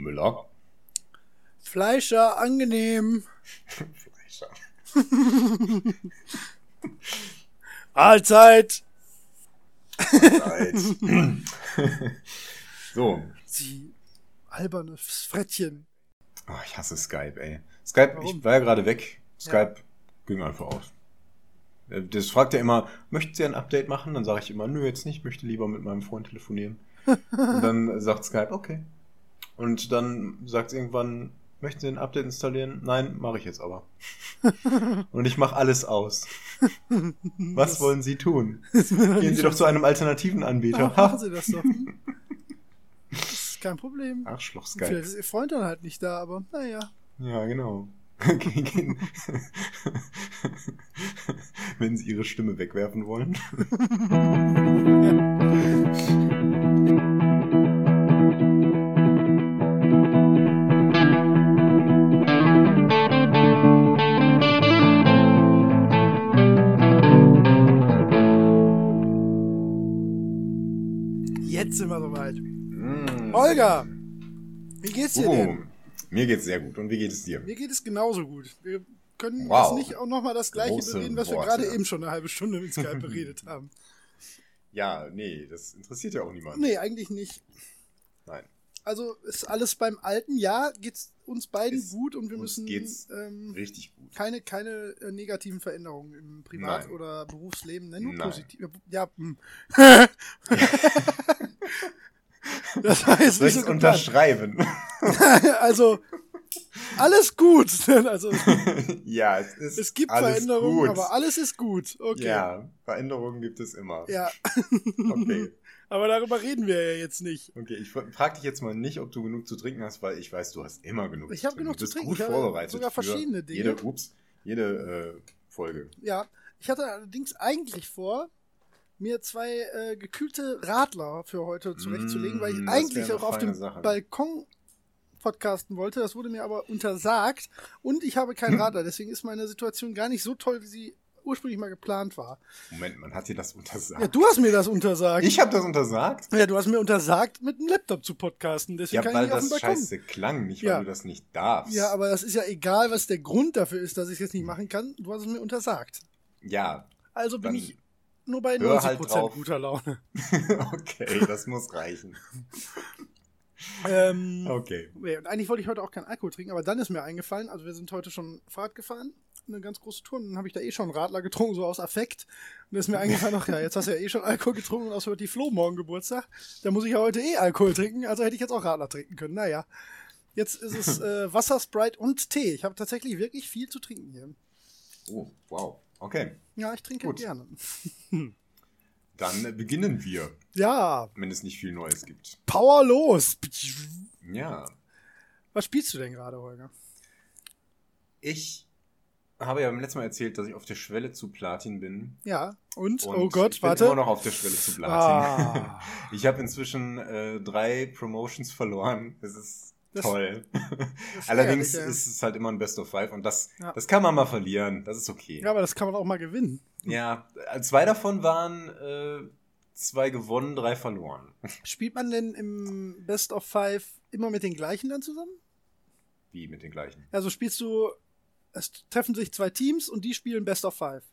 Müller. Fleischer, angenehm. Fleischer. Allzeit. Zeit. so. Sie albernes Frettchen. Oh, ich hasse Skype, ey. Skype, Warum? ich war ja gerade weg. Skype ging einfach aus. Äh, Das fragt ja immer, möchten Sie ein Update machen? Dann sage ich immer, nö, jetzt nicht, ich möchte lieber mit meinem Freund telefonieren. Und dann sagt Skype, okay. Und dann sagt es irgendwann, möchten Sie ein Update installieren? Nein, mache ich jetzt aber. Und ich mache alles aus. Was Das- wollen Sie tun? Gehen Sie doch zu einem alternativen Anbieter. Ach, machen Sie das doch. Das ist kein Problem. Arschloch Vielleicht ist Ihr Freund dann halt nicht da, aber naja. Ja, genau. Wenn Sie Ihre Stimme wegwerfen wollen. Jetzt sind wir soweit. Mm. Holger, wie geht's dir Oh, denn? mir geht's sehr gut. Und wie geht es dir? Mir geht es genauso gut. Wir können Wow. jetzt nicht auch nochmal das gleiche Große bereden, was wir Worte. gerade eben schon eine halbe Stunde mit Skype beredet haben. Ja, nee, das interessiert ja auch niemanden. Nee, eigentlich nicht. Nein. Also ist alles beim Alten. Ja, geht's uns beiden Es- gut und wir müssen ähm, Richtig gut. keine, keine äh, negativen Veränderungen im Privat- Nein. oder Berufsleben, ne? nur Nein. positiv. Ja, hm. das jetzt Soll ich so unterschreiben? Also, alles gut. Also, ja, es ist es gibt alles Veränderungen, gut. aber alles ist gut. Okay. Ja, Veränderungen gibt es immer. Ja. Okay. Aber darüber reden wir ja jetzt nicht. Okay, ich frage dich jetzt mal nicht, ob du genug zu trinken hast, weil ich weiß, du hast immer genug Ich zu hab trinken. genug du zu bist trinken. gut Ich habe vorbereitet. sogar verschiedene Dinge. Jede, ups, jede äh, Folge. Ja, ich hatte allerdings eigentlich vor, mir zwei äh, gekühlte Radler für heute zurechtzulegen, weil ich Mm, eigentlich auch auf dem Sache. Balkon podcasten wollte. Das wurde mir aber untersagt und ich habe keinen Radler. Deswegen ist meine Situation gar nicht so toll, wie sie ursprünglich mal geplant war. Moment, man hat dir das untersagt. Ja, du hast mir das untersagt. ich habe das untersagt? ja, du hast mir untersagt, mit dem Laptop zu podcasten. Deswegen Ja, kann weil ich das scheiße klang, nicht Ja. weil du das nicht darfst. Ja, aber das ist ja egal, was der Grund dafür ist, dass ich es jetzt nicht machen kann. Du hast es mir untersagt. Ja, Also bin ich nur bei hör 90% halt guter Laune. okay, das muss reichen. Ähm, Okay. und eigentlich wollte ich heute auch keinen Alkohol trinken, aber dann ist mir eingefallen, also wir sind heute schon Fahrrad gefahren, eine ganz große Tour, und dann habe ich da eh schon Radler getrunken, so aus Affekt. Und dann ist mir eingefallen, ach ja, jetzt hast du ja eh schon Alkohol getrunken und außer die Flo morgen Geburtstag, da muss ich ja heute eh Alkohol trinken, also hätte ich jetzt auch Radler trinken können. Naja, jetzt ist es äh, Wasser, Sprite und Tee. Ich habe tatsächlich wirklich viel zu trinken hier. Oh, wow. Okay, Ja, ich trinke Gut. gerne. dann beginnen wir, Ja, wenn es nicht viel Neues gibt. Power los! Ja, Was spielst du denn gerade, Holger? ich habe ja beim letzten Mal erzählt, dass ich auf der Schwelle zu Platin bin. Ja, und? Und oh Gott, ich bin warte. immer noch auf der Schwelle zu Platin. Ah. Ich habe inzwischen äh, drei Promotions verloren. Das ist Das- toll. Ist Allerdings ja. ist es halt immer ein Best of Five und das, Ja. das kann man mal verlieren. Das ist okay. Ja, aber das kann man auch mal gewinnen. Ja, äh, zwei davon waren äh, zwei gewonnen, drei verloren. Spielt man denn im Best of Five immer mit den gleichen dann zusammen? Wie mit den gleichen. Also spielst du, es treffen sich zwei Teams und die spielen Best of Five.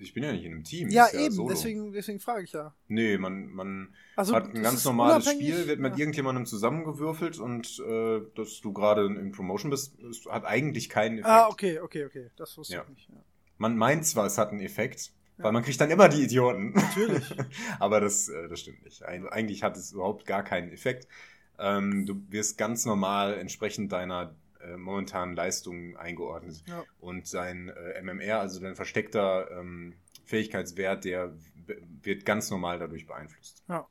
Ich bin ja nicht in einem Team. Ja, eben, solo. deswegen, deswegen frage ich ja. Nee, man, man Also, hat ein ganz normales Spiel, wird mit ja. irgendjemandem zusammengewürfelt und äh, dass du gerade in Promotion bist, hat eigentlich keinen Effekt. Ah, okay, okay, okay. Das wusste Ja. ich nicht. Ja. Man meint zwar, es hat einen Effekt, Ja. weil man kriegt dann immer die Idioten. Natürlich. Aber das, äh, das stimmt nicht. Eig- Eigentlich hat es überhaupt gar keinen Effekt. Ähm, du wirst ganz normal entsprechend deiner äh, momentanen Leistung eingeordnet. Ja. Und dein äh, MMR, also dein versteckter ähm, Fähigkeitswert, der wird ganz normal dadurch beeinflusst. Ja.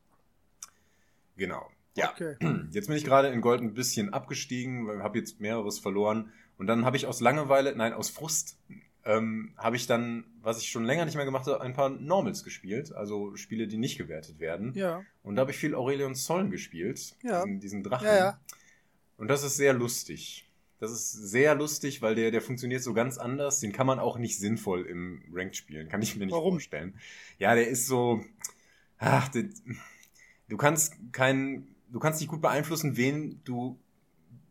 Genau. Ja. Okay. Jetzt bin ich gerade in Gold ein bisschen abgestiegen, habe jetzt mehreres verloren. Und dann habe ich aus Langeweile, nein, aus Frust, ähm, habe ich dann, was ich schon länger nicht mehr gemacht habe, ein paar Normals gespielt. Also Spiele, die nicht gewertet werden. Ja, Und da habe ich viel Aurelion Soln gespielt. Ja. Diesen, diesen Drachen. ja, ja. Und das ist sehr lustig. Das ist sehr lustig, weil der, der funktioniert so ganz anders. Den kann man auch nicht sinnvoll im Ranked spielen. Kann ich mir nicht Warum? vorstellen. Ja, der ist so. Ach, der, du kannst keinen du kannst nicht gut beeinflussen, wen du,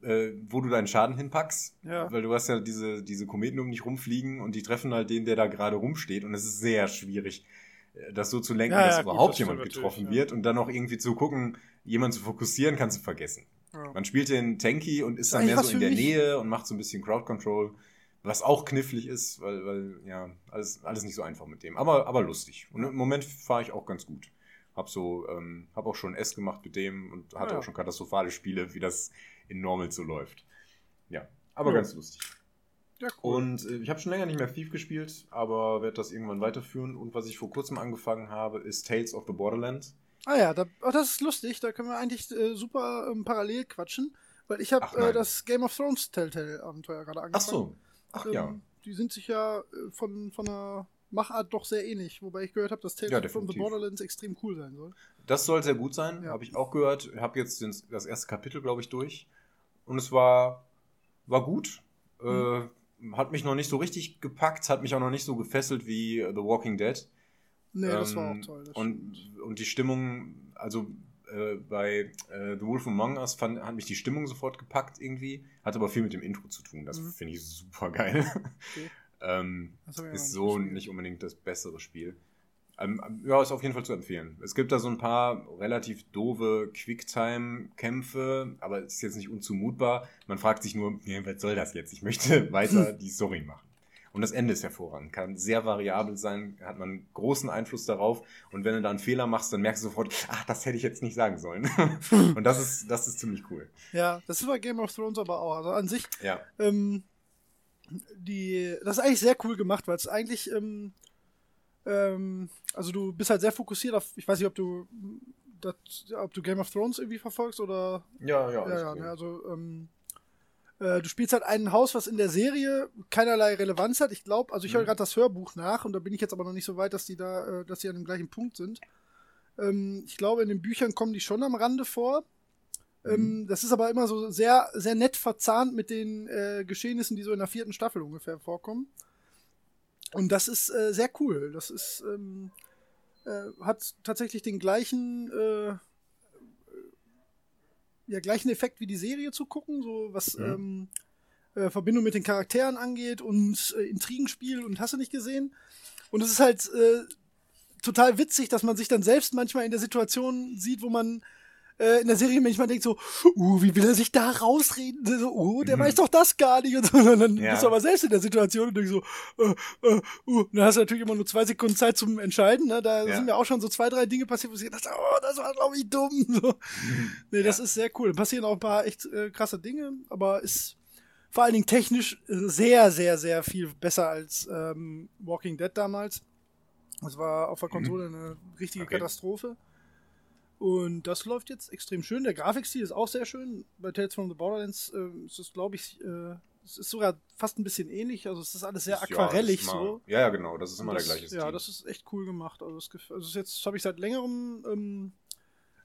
äh, wo du deinen Schaden hinpackst. Ja. Weil du hast ja diese, diese Kometen um dich rumfliegen und die treffen halt den, der da gerade rumsteht. Und es ist sehr schwierig, äh, das so zu lenken, Ja, dass ja, gut, überhaupt das jemand getroffen wird. Und dann auch irgendwie zu gucken, jemanden zu fokussieren, kannst du vergessen. Ja. Man spielt den Tanky und ist dann eigentlich mehr so in der mich. Nähe und macht so ein bisschen Crowd Control. Was auch knifflig ist, weil, weil ja, alles, alles nicht so einfach mit dem. Aber, aber lustig. Und im Moment fahre ich auch ganz gut. Hab so, ähm, hab auch schon S gemacht mit dem und hatte ja. auch schon katastrophale Spiele, wie das in Normal so läuft. Ja, aber Ja. ganz lustig. Ja, cool. Und äh, ich habe schon länger nicht mehr Thief gespielt, aber werde das irgendwann weiterführen. Und was ich vor kurzem angefangen habe, ist Tales of the Borderlands. Ah ja, da, oh, das ist lustig. Da können wir eigentlich äh, super ähm, parallel quatschen, weil ich habe Ach, äh, das Game of Thrones Telltale-Abenteuer gerade Ach angefangen. so. Ach Ähm, ja. Die sind sich ja äh, von, von der Machart doch sehr ähnlich, wobei ich gehört habe, dass Tales Ja, from the. Borderlands extrem cool sein soll. Das soll sehr gut sein, Ja. habe ich auch gehört. Habe jetzt den, das erste Kapitel, glaube ich, durch. Und es war, war gut. Äh, hat mich noch nicht so richtig gepackt, hat mich auch noch nicht so gefesselt wie The Walking Dead. Nee, das war Ähm, auch toll. Das und, stimmt. und die Stimmung, also äh, bei äh, The Wolf Among Us fand, hat mich die Stimmung sofort gepackt irgendwie. Hat aber viel mit dem Intro zu tun. Das Mhm. finde ich super geil. Okay. ähm, ist so gespielt. nicht unbedingt das bessere Spiel. Ähm, ja, ist auf jeden Fall zu empfehlen. Es gibt da so ein paar relativ doofe Quicktime-Kämpfe, aber es ist jetzt nicht unzumutbar. Man fragt sich nur, ja, was soll das jetzt? Ich möchte weiter die Story machen. Und das Ende ist hervorragend, kann sehr variabel sein, hat man großen Einfluss darauf. Und wenn du da einen Fehler machst, dann merkst du sofort, ach, das hätte ich jetzt nicht sagen sollen. Und das ist, das ist ziemlich cool. Ja, das ist bei Game of Thrones aber auch. Also an sich, Ja. ähm, die, das ist eigentlich sehr cool gemacht, weil es eigentlich, ähm, ähm, also du bist halt sehr fokussiert auf, ich weiß nicht, ob du das, ob du Game of Thrones irgendwie verfolgst oder Ja, ja, ja, ja, ne, also ähm, äh, du spielst halt ein Haus, was in der Serie keinerlei Relevanz hat. Ich glaube, also ich höre Mhm. gerade das Hörbuch nach und da bin ich jetzt aber noch nicht so weit, dass die da, äh, dass die an dem gleichen Punkt sind. Ähm, ich glaube, in den Büchern kommen die schon am Rande vor. Mhm. Ähm, das ist aber immer so sehr, sehr nett verzahnt mit den äh, Geschehnissen, die so in der vierten Staffel ungefähr vorkommen. Und das ist äh, sehr cool. Das ist, ähm, äh, hat tatsächlich den gleichen, äh, ja, gleichen Effekt wie die Serie zu gucken, so was Mhm. ähm, äh, Verbindung mit den Charakteren angeht und äh, Intrigenspiel und hast du nicht gesehen. Und es ist halt äh, total witzig, dass man sich dann selbst manchmal in der Situation sieht, wo man äh, in der Serie manchmal denkt so, uh, wie will er sich da rausreden? So, uh, der Mhm. weiß doch das gar nicht. Und, so. und dann Ja. bist du aber selbst in der Situation und denkst so, äh, äh, uh. Und dann hast du natürlich immer nur zwei Sekunden Zeit zum Entscheiden. Ne? Da Ja. sind mir auch schon so zwei, drei Dinge passiert, wo ich dachte, oh, das war, glaube ich, dumm. So. Nee, das ist sehr cool. Passieren auch ein paar echt äh, krasse Dinge, aber ist vor allen Dingen technisch äh, sehr, sehr, sehr viel besser als ähm, Walking Dead damals. Das war auf der Konsole eine richtige Mhm. Okay. Katastrophe. Und das läuft jetzt extrem schön. Der Grafikstil ist auch sehr schön. Bei Tales from the Borderlands äh, ist es, glaube ich, äh, es ist sogar fast ein bisschen ähnlich. Also es ist alles sehr Ja, aquarellig ist immer- so. Ja, ja, genau. Das ist immer das, der gleiche Stil. Ja, das ist echt cool gemacht. Also, das, also jetzt habe ich seit längerem ähm,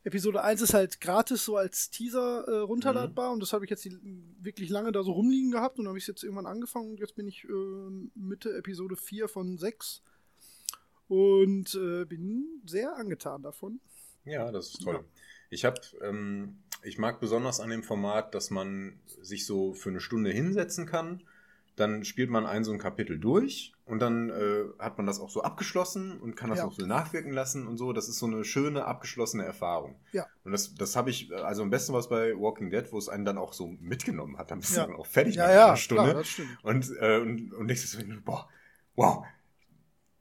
Episode 1 ist halt gratis so als Teaser äh, runterladbar und das habe ich jetzt die, wirklich lange da so rumliegen gehabt und dann habe ich es jetzt irgendwann angefangen und jetzt bin ich äh, Mitte Episode 4 von 6 und äh, bin sehr angetan davon. Ja, das ist toll. Ja. Ich habe, ähm, ich mag besonders an dem Format, dass man sich so für eine Stunde hinsetzen kann. Dann spielt man ein so ein Kapitel durch und dann äh, hat man das auch so abgeschlossen und kann das Ja. auch so nachwirken lassen und so. Das ist so eine schöne abgeschlossene Erfahrung. Ja. Und das, das habe ich, also am besten was bei Walking Dead, wo es einen dann auch so mitgenommen hat. Dann bist Ja. du dann auch fertig Ja, nach ja, einer Stunde. klar, das stimmt. Und, äh, und, und nächstes Mal, boah, wow,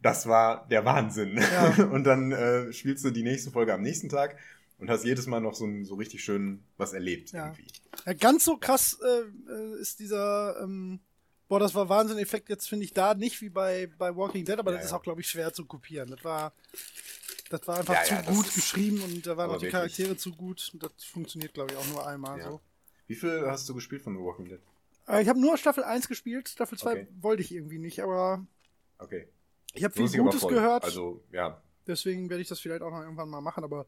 das war der Wahnsinn. Ja. Und dann äh, spielst du die nächste Folge am nächsten Tag und hast jedes Mal noch so, ein, so richtig schön was erlebt Ja. irgendwie. Ja, ganz so krass äh, äh, ist dieser, ähm, boah, das war Wahnsinn-Effekt jetzt finde ich da nicht wie bei, bei Walking Dead, aber Ja, das ist ja. auch, glaube ich, schwer zu kopieren. Das war, das war einfach zu gut ist- geschrieben und da waren auch die wirklich. Charaktere zu gut. Das funktioniert, glaube ich, auch nur einmal so. Wie viel hast du gespielt von The Walking Dead? Äh, ich habe nur Staffel 1 gespielt, Staffel 2 Okay. wollte ich irgendwie nicht, aber Okay. Ich habe viel Gutes gehört. Also, ja. Deswegen werde ich das vielleicht auch noch irgendwann mal machen, aber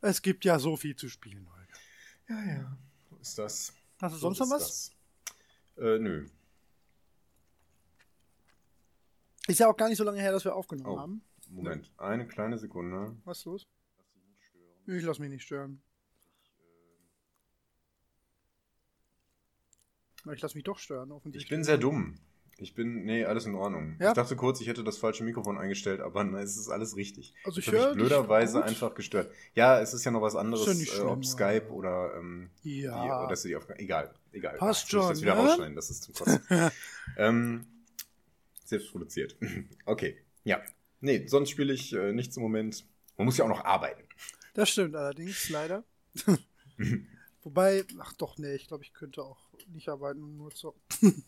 es gibt ja so viel zu spielen, Holger. Ja, ja. So ist das. Hast du sonst noch was? Äh, nö. Ist ja auch gar nicht so lange her, dass wir aufgenommen oh, haben. Moment, ne? eine kleine Sekunde. Was ist los? Ich lass mich nicht stören. Ich, äh, ich lass mich doch stören, offensichtlich. Ich bin sehr dumm. Ich bin, nee, alles in Ordnung. Ja? Ich dachte kurz, ich hätte das falsche Mikrofon eingestellt, aber nein, es ist alles richtig. Also ich höre blöderweise einfach gestört. Ja, es ist ja noch was anderes, ja äh, schlimm, ob Skype oder ähm, Ja. die Audacity-Aufgabe. Egal, egal. Passt ich muss schon, das wieder ne? rausschneiden, das ist zum Kotzen. ähm, selbst produziert. okay, ja. Nee, sonst spiele ich äh, nichts im Moment. Man muss ja auch noch arbeiten. Das stimmt allerdings, leider. Wobei, ach doch, nee, ich glaube, ich könnte auch nicht arbeiten und nur zocken.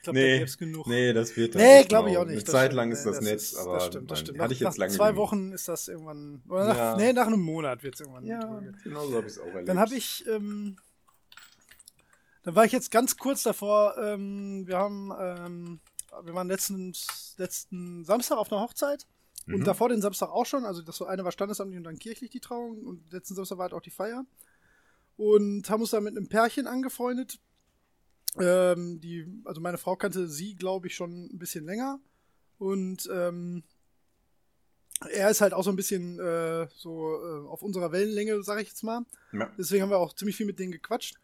Ich glaube, da Nee, gäbe es genug. Nee, das wird dann Nee, glaube ich auch nicht. Eine Das Zeit lang ist Nee, das, Netz, ist- aber das stimmt, das dann stimmt. hatte ich nach, jetzt lange nach zwei genug. Wochen ist das irgendwann, oder nach, Ja. nee, nach einem Monat wird es irgendwann. Ja, genau so habe ich es auch erlebt. Dann habe ich, ähm, dann war ich jetzt ganz kurz davor, ähm, wir haben, ähm, wir waren letzten, letzten Samstag auf einer Hochzeit und Mhm. davor den Samstag auch schon, also das so eine war standesamtlich und dann kirchlich die Trauung und letzten Samstag war halt auch die Feier und haben uns da mit einem Pärchen angefreundet. Ähm, die, also meine Frau kannte sie, glaube ich, schon ein bisschen länger und ähm, er ist halt auch so ein bisschen äh, so äh, auf unserer Wellenlänge, sage ich jetzt mal. Ja. Deswegen haben wir auch ziemlich viel mit denen gequatscht.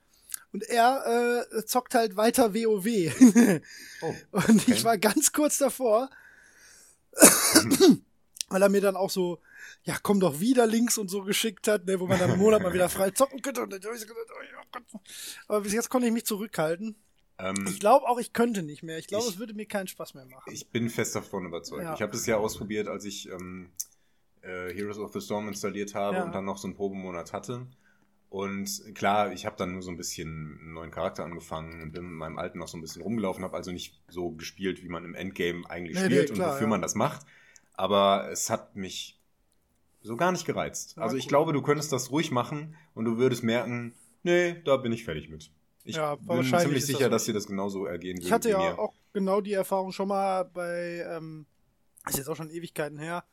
Und er äh, zockt halt weiter WoW. Oh, Und Okay. ich war ganz kurz davor, weil er mir dann auch so, ja, komm doch wieder Links und so geschickt hat, ne, wo man dann im Monat mal wieder frei zocken könnte. Und dann ich so gedacht, oh Gott. Aber bis jetzt konnte ich mich zurückhalten. ähm, Ich glaube auch, ich könnte nicht mehr. Ich glaube, es würde mir keinen Spaß mehr machen. Ich bin fest davon überzeugt. Ja. Ich habe das ja ausprobiert, als ich ähm, äh, Heroes of the Storm installiert habe Ja. und dann noch so einen Probemonat hatte. Und klar, ich habe dann nur so ein bisschen einen neuen Charakter angefangen und bin mit meinem alten noch so ein bisschen rumgelaufen, habe also nicht so gespielt, wie man im Endgame eigentlich Nee, nee, spielt klar, und wofür ja. man das macht. Aber es hat mich so gar nicht gereizt. Ja, also ich cool. glaube, du könntest das ruhig machen und du würdest merken, nee, da bin ich fertig mit. Ich Ja, bin ziemlich das sicher, so. dass dir das genauso ergehen würde Ich hatte ja mir. auch genau die Erfahrung schon mal bei, ähm, das ist jetzt auch schon Ewigkeiten her,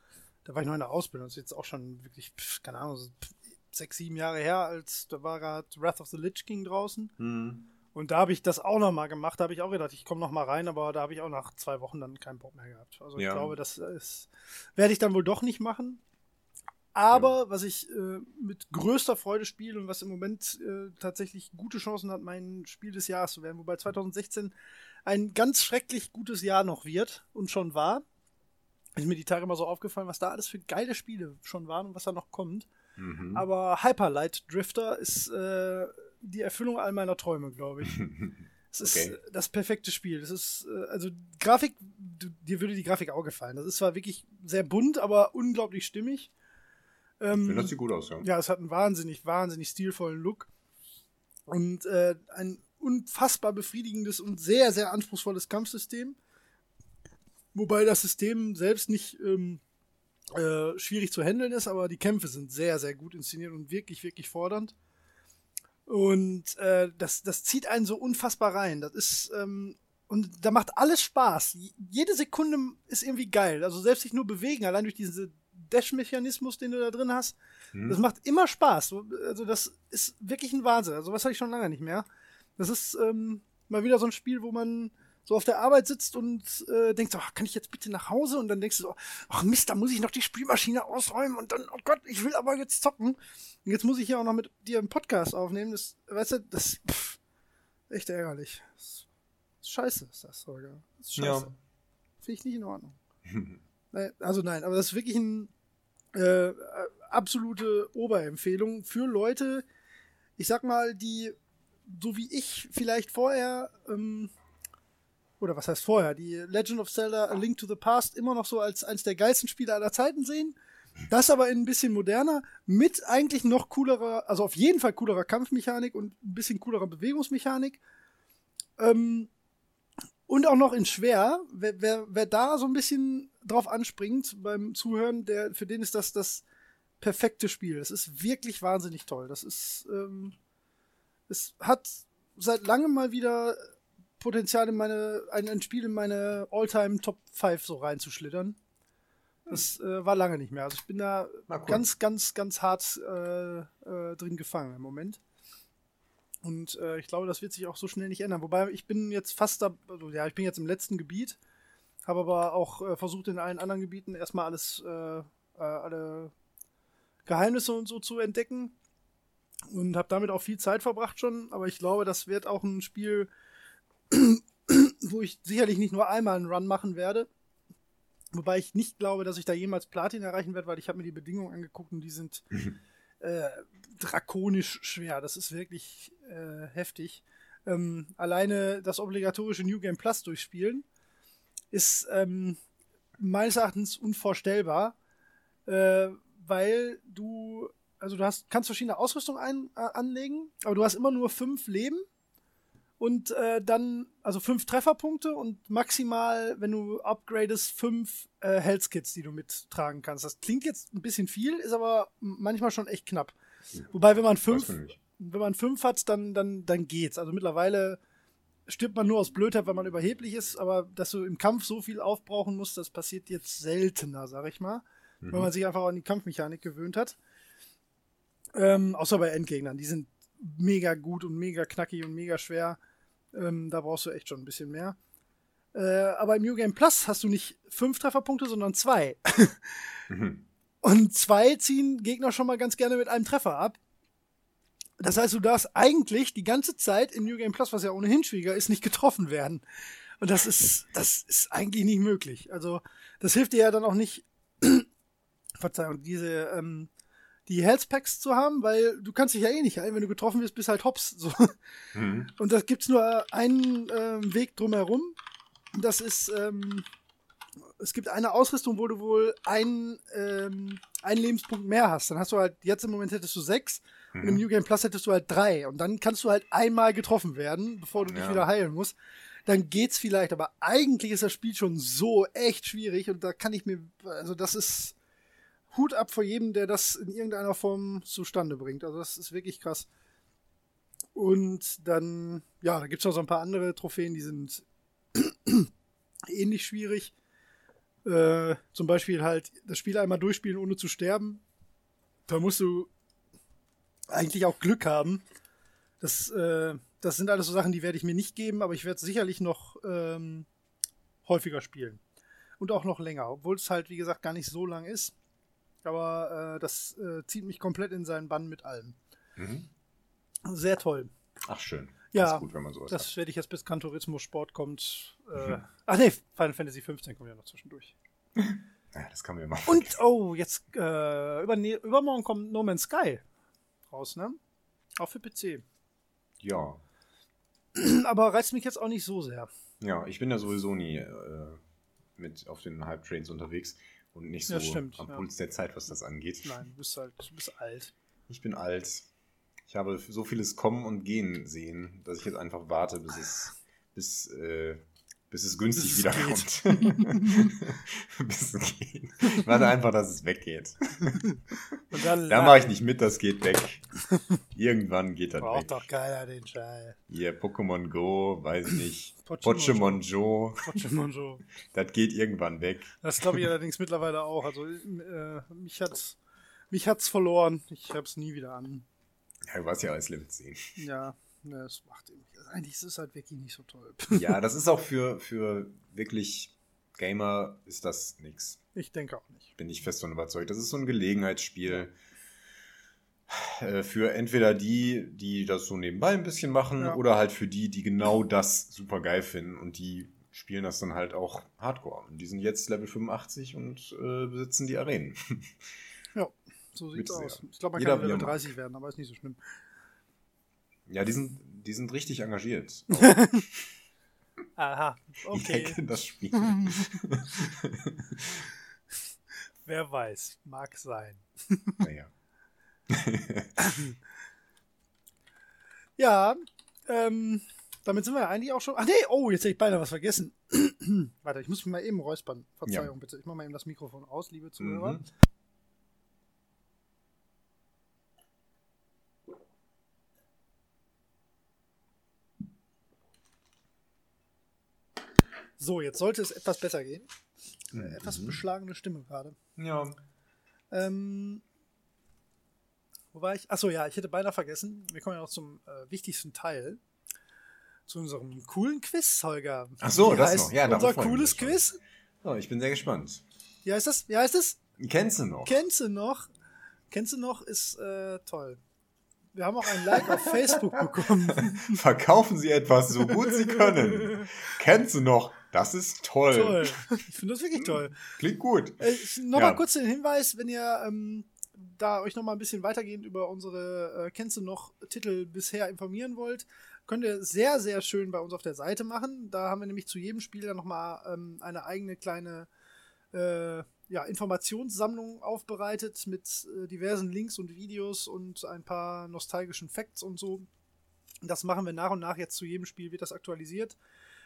da war ich noch in der Ausbildung, das ist jetzt auch schon wirklich, pf, keine Ahnung, pf, sechs, sieben Jahre her, als da war gerade Wrath of the Lich King draußen. Hm. Und da habe ich das auch noch mal gemacht, da habe ich auch gedacht, ich komme noch mal rein, aber da habe ich auch nach zwei Wochen dann keinen Bock mehr gehabt. Also ich Ja. glaube, das ist, werde ich dann wohl doch nicht machen. Aber was ich äh, mit größter Freude spiele und was im Moment äh, tatsächlich gute Chancen hat, mein Spiel des Jahres zu werden, wobei 2016 ein ganz schrecklich gutes Jahr noch wird und schon war. Ist mir die Tage mal so aufgefallen, was da alles für geile Spiele schon waren und was da noch kommt. Mhm. Aber Hyperlight Drifter ist äh, die Erfüllung all meiner Träume, glaube ich. Es ist Okay. das perfekte Spiel. Es ist, äh, also Grafik, dir würde die Grafik auch gefallen. Das ist zwar wirklich sehr bunt, aber unglaublich stimmig. Ich Ähm, finde, das sieht gut aus, ja. ja, es hat einen wahnsinnig, wahnsinnig stilvollen Look. Und äh, ein unfassbar befriedigendes und sehr, sehr anspruchsvolles Kampfsystem. Wobei das System selbst nicht ähm, äh, schwierig zu handeln ist, aber die Kämpfe sind sehr, sehr gut inszeniert und wirklich, wirklich fordernd. Und äh, das, das zieht einen so unfassbar rein. Das ist, ähm, und da macht alles Spaß. Jede Sekunde ist irgendwie geil. Also selbst sich nur bewegen, allein durch diesen Dash-Mechanismus, den du da drin hast, Hm. das macht immer Spaß. Also das ist wirklich ein Wahnsinn. Also was hatte ich schon lange nicht mehr. Das ist ähm, mal wieder so ein Spiel, wo man so auf der Arbeit sitzt und äh, denkt, so, ach, kann ich jetzt bitte nach Hause? Und dann denkst du so, ach Mist, da muss ich noch die Spielmaschine ausräumen und dann, oh Gott, ich will aber jetzt zocken. Und jetzt muss ich hier auch noch mit dir einen Podcast aufnehmen. Das, weißt du, das pff, echt ärgerlich. Das, ist scheiße ist das sogar. Das ist scheiße. Ja. Finde ich nicht in Ordnung. Also nein, aber das ist wirklich ein äh, absolute Oberempfehlung für Leute, ich sag mal, die so wie ich vielleicht vorher ähm, oder was heißt vorher, die Legend of Zelda A Link to the Past immer noch so als eines der geilsten Spiele aller Zeiten sehen. Das aber in ein bisschen moderner, mit eigentlich noch coolerer, also auf jeden Fall coolerer Kampfmechanik und ein bisschen coolerer Bewegungsmechanik. Ähm, und auch noch in schwer. Wer, wer, wer da so ein bisschen drauf anspringt beim Zuhören, der, für den ist das das perfekte Spiel. Das ist wirklich wahnsinnig toll. Das ist, ähm, es hat seit langem mal wieder Potenzial in meine, ein, ein Spiel in meine All-Time Top 5 so reinzuschlittern. Das äh, war lange nicht mehr. Also ich bin da ganz, ganz, ganz hart äh, äh, drin gefangen im Moment. Und äh, ich glaube, das wird sich auch so schnell nicht ändern. Wobei ich bin jetzt fast da, also ja, ich bin jetzt im letzten Gebiet, habe aber auch äh, versucht, in allen anderen Gebieten erstmal alles, äh, äh, alle Geheimnisse und so zu entdecken. und habe damit auch viel Zeit verbracht schon, aber ich glaube, das wird auch ein Spiel, wo ich sicherlich nicht nur einmal einen Run machen werde. Wobei ich nicht glaube, dass ich da jemals Platin erreichen werde, weil ich habe mir die Bedingungen angeguckt und die sind äh, drakonisch schwer. Das ist wirklich äh, heftig. Ähm, alleine das obligatorische New Game Plus durchspielen ist ähm, meines Erachtens unvorstellbar, äh, weil du, also du hast, kannst verschiedene Ausrüstung ein, äh, anlegen, aber du hast immer nur fünf Leben und äh, dann, also fünf Trefferpunkte und maximal, wenn du upgradest, fünf äh, Health Kits, die du mittragen kannst. Das klingt jetzt ein bisschen viel, ist aber manchmal schon echt knapp. Wobei, wenn man fünf, wenn man fünf hat, dann, dann, dann geht's. Also mittlerweile stirbt man nur aus Blödheit, weil man überheblich ist, aber dass du im Kampf so viel aufbrauchen musst, das passiert jetzt seltener, sag ich mal. Mhm. Weil man sich einfach an die Kampfmechanik gewöhnt hat. Ähm, außer bei Endgegnern. Die sind mega gut und mega knackig und mega schwer. Ähm, da brauchst du echt schon ein bisschen mehr. Äh, aber im New Game Plus hast du nicht fünf Trefferpunkte, sondern zwei. mhm. Und zwei ziehen Gegner schon mal ganz gerne mit einem Treffer ab. Das heißt, du darfst eigentlich die ganze Zeit in New Game Plus, was ja ohnehin schwieriger ist, nicht getroffen werden. Und das ist, das ist eigentlich nicht möglich. Also, das hilft dir ja dann auch nicht, Verzeihung, diese, ähm, die Health Packs zu haben, weil du kannst dich ja eh nicht heilen, wenn du getroffen wirst, bist halt hops. So. Mhm. Und da gibt's nur einen ähm, Weg drumherum. Das ist, ähm, es gibt eine Ausrüstung, wo du wohl einen, ähm, einen Lebenspunkt mehr hast. Dann hast du halt, jetzt im Moment hättest du sechs mhm. und im mhm. New Game Plus hättest du halt drei. Und dann kannst du halt einmal getroffen werden, bevor du ja. dich wieder heilen musst. Dann geht's vielleicht, aber eigentlich ist das Spiel schon so echt schwierig und da kann ich mir, also das ist, Hut ab vor jedem, der das in irgendeiner Form zustande bringt. Also das ist wirklich krass. Und dann, ja, da gibt es noch so ein paar andere Trophäen, die sind ähnlich schwierig. Äh, zum Beispiel halt das Spiel einmal durchspielen, ohne zu sterben. Da musst du eigentlich auch Glück haben. Das, äh, das sind alles so Sachen, die werde ich mir nicht geben, aber ich werde sicherlich noch ähm, häufiger spielen. Und auch noch länger, obwohl es halt, wie gesagt, gar nicht so lang ist. Aber äh, das äh, zieht mich komplett in seinen Bann mit allem. Mhm. Sehr toll. Ach, schön. Ja, das, gut, wenn man sowas das werde ich jetzt bis Gran Turismo Sport kommt. Äh, mhm. Ach nee, Final Fantasy 15 kommt ja noch zwischendurch. Ja, das kann man ja machen. Und, oh, jetzt, äh, über, übermorgen kommt No Man's Sky raus, ne? Auch für PC. Ja. Aber reizt mich jetzt auch nicht so sehr. Ja, ich bin ja sowieso nie äh, mit auf den Hype-Trains unterwegs und nicht so stimmt, am ja. Puls der Zeit, was das angeht. Nein, du bist halt, du bist alt. Ich bin alt. Ich habe so vieles kommen und gehen sehen, dass ich jetzt einfach warte, bis es, bis, äh, bis es günstig wiederkommt. bis es geht. Ich warte einfach, dass es weggeht. da mache ich nicht mit, das geht weg. Irgendwann geht das Braucht weg. doch keiner den Scheiß. Hier, Pokémon Go, weiß ich nicht. Pokémon Joe. Pokémon Joe. das geht irgendwann weg. Das glaube ich allerdings mittlerweile auch. Also äh, mich hat's mich hat's verloren. Ich habe es nie wieder an. Ja, du warst ja alles Level 10. Ja, das macht eigentlich ist es halt wirklich nicht so toll. ja, das ist auch für, für wirklich Gamer ist das nichts. Ich denke auch nicht. Bin ich fest davon überzeugt. Das ist so ein Gelegenheitsspiel. Äh, für entweder die, die das so nebenbei ein bisschen machen, ja. oder halt für die, die genau das super geil finden und die spielen das dann halt auch Hardcore. Und die sind jetzt Level 85 und äh, besitzen die Arenen. Ja, so sieht es aus. Ich glaube, man Jeder kann Level 30 werden, aber ist nicht so schlimm. Ja, die sind, die sind richtig engagiert. Aha, okay. Ich hacke das Spiel. Wer weiß, mag sein. Naja. ja, ähm, damit sind wir eigentlich auch schon. Ach nee, oh, jetzt hätte ich beinahe was vergessen. Warte, ich muss mich mal eben räuspern. Verzeihung ja. bitte. Ich mache mal eben das Mikrofon aus, liebe Zuhörer. Mhm. So, jetzt sollte es etwas besser gehen. Mhm. Etwas beschlagene Stimme gerade. Ja. Ähm, wo war ich? Achso, ja, ich hätte beinahe vergessen. Wir kommen ja noch zum äh, wichtigsten Teil. Zu unserem coolen Quiz, Holger. Ach so, das noch. Ja, unser cooles Quiz. Oh, ich bin sehr gespannt. Wie heißt das? Wie heißt das? Kennst du noch? Kennst du noch? Kennst du noch? Ist äh, toll. Wir haben auch ein Like auf Facebook bekommen. Verkaufen Sie etwas so gut Sie können. Kennst du noch? Das ist toll. toll. Ich finde das wirklich toll. Klingt gut. Äh, Nochmal Ja. kurz den Hinweis, wenn ihr ähm, da euch nochmal ein bisschen weitergehend über unsere äh, Kennst du noch Titel bisher informieren wollt, könnt ihr sehr, sehr schön bei uns auf der Seite machen. Da haben wir nämlich zu jedem Spiel dann nochmal ähm, eine eigene kleine äh, ja, Informationssammlung aufbereitet mit äh, diversen Links und Videos und ein paar nostalgischen Facts und so. Das machen wir nach und nach jetzt zu jedem Spiel, wird das aktualisiert.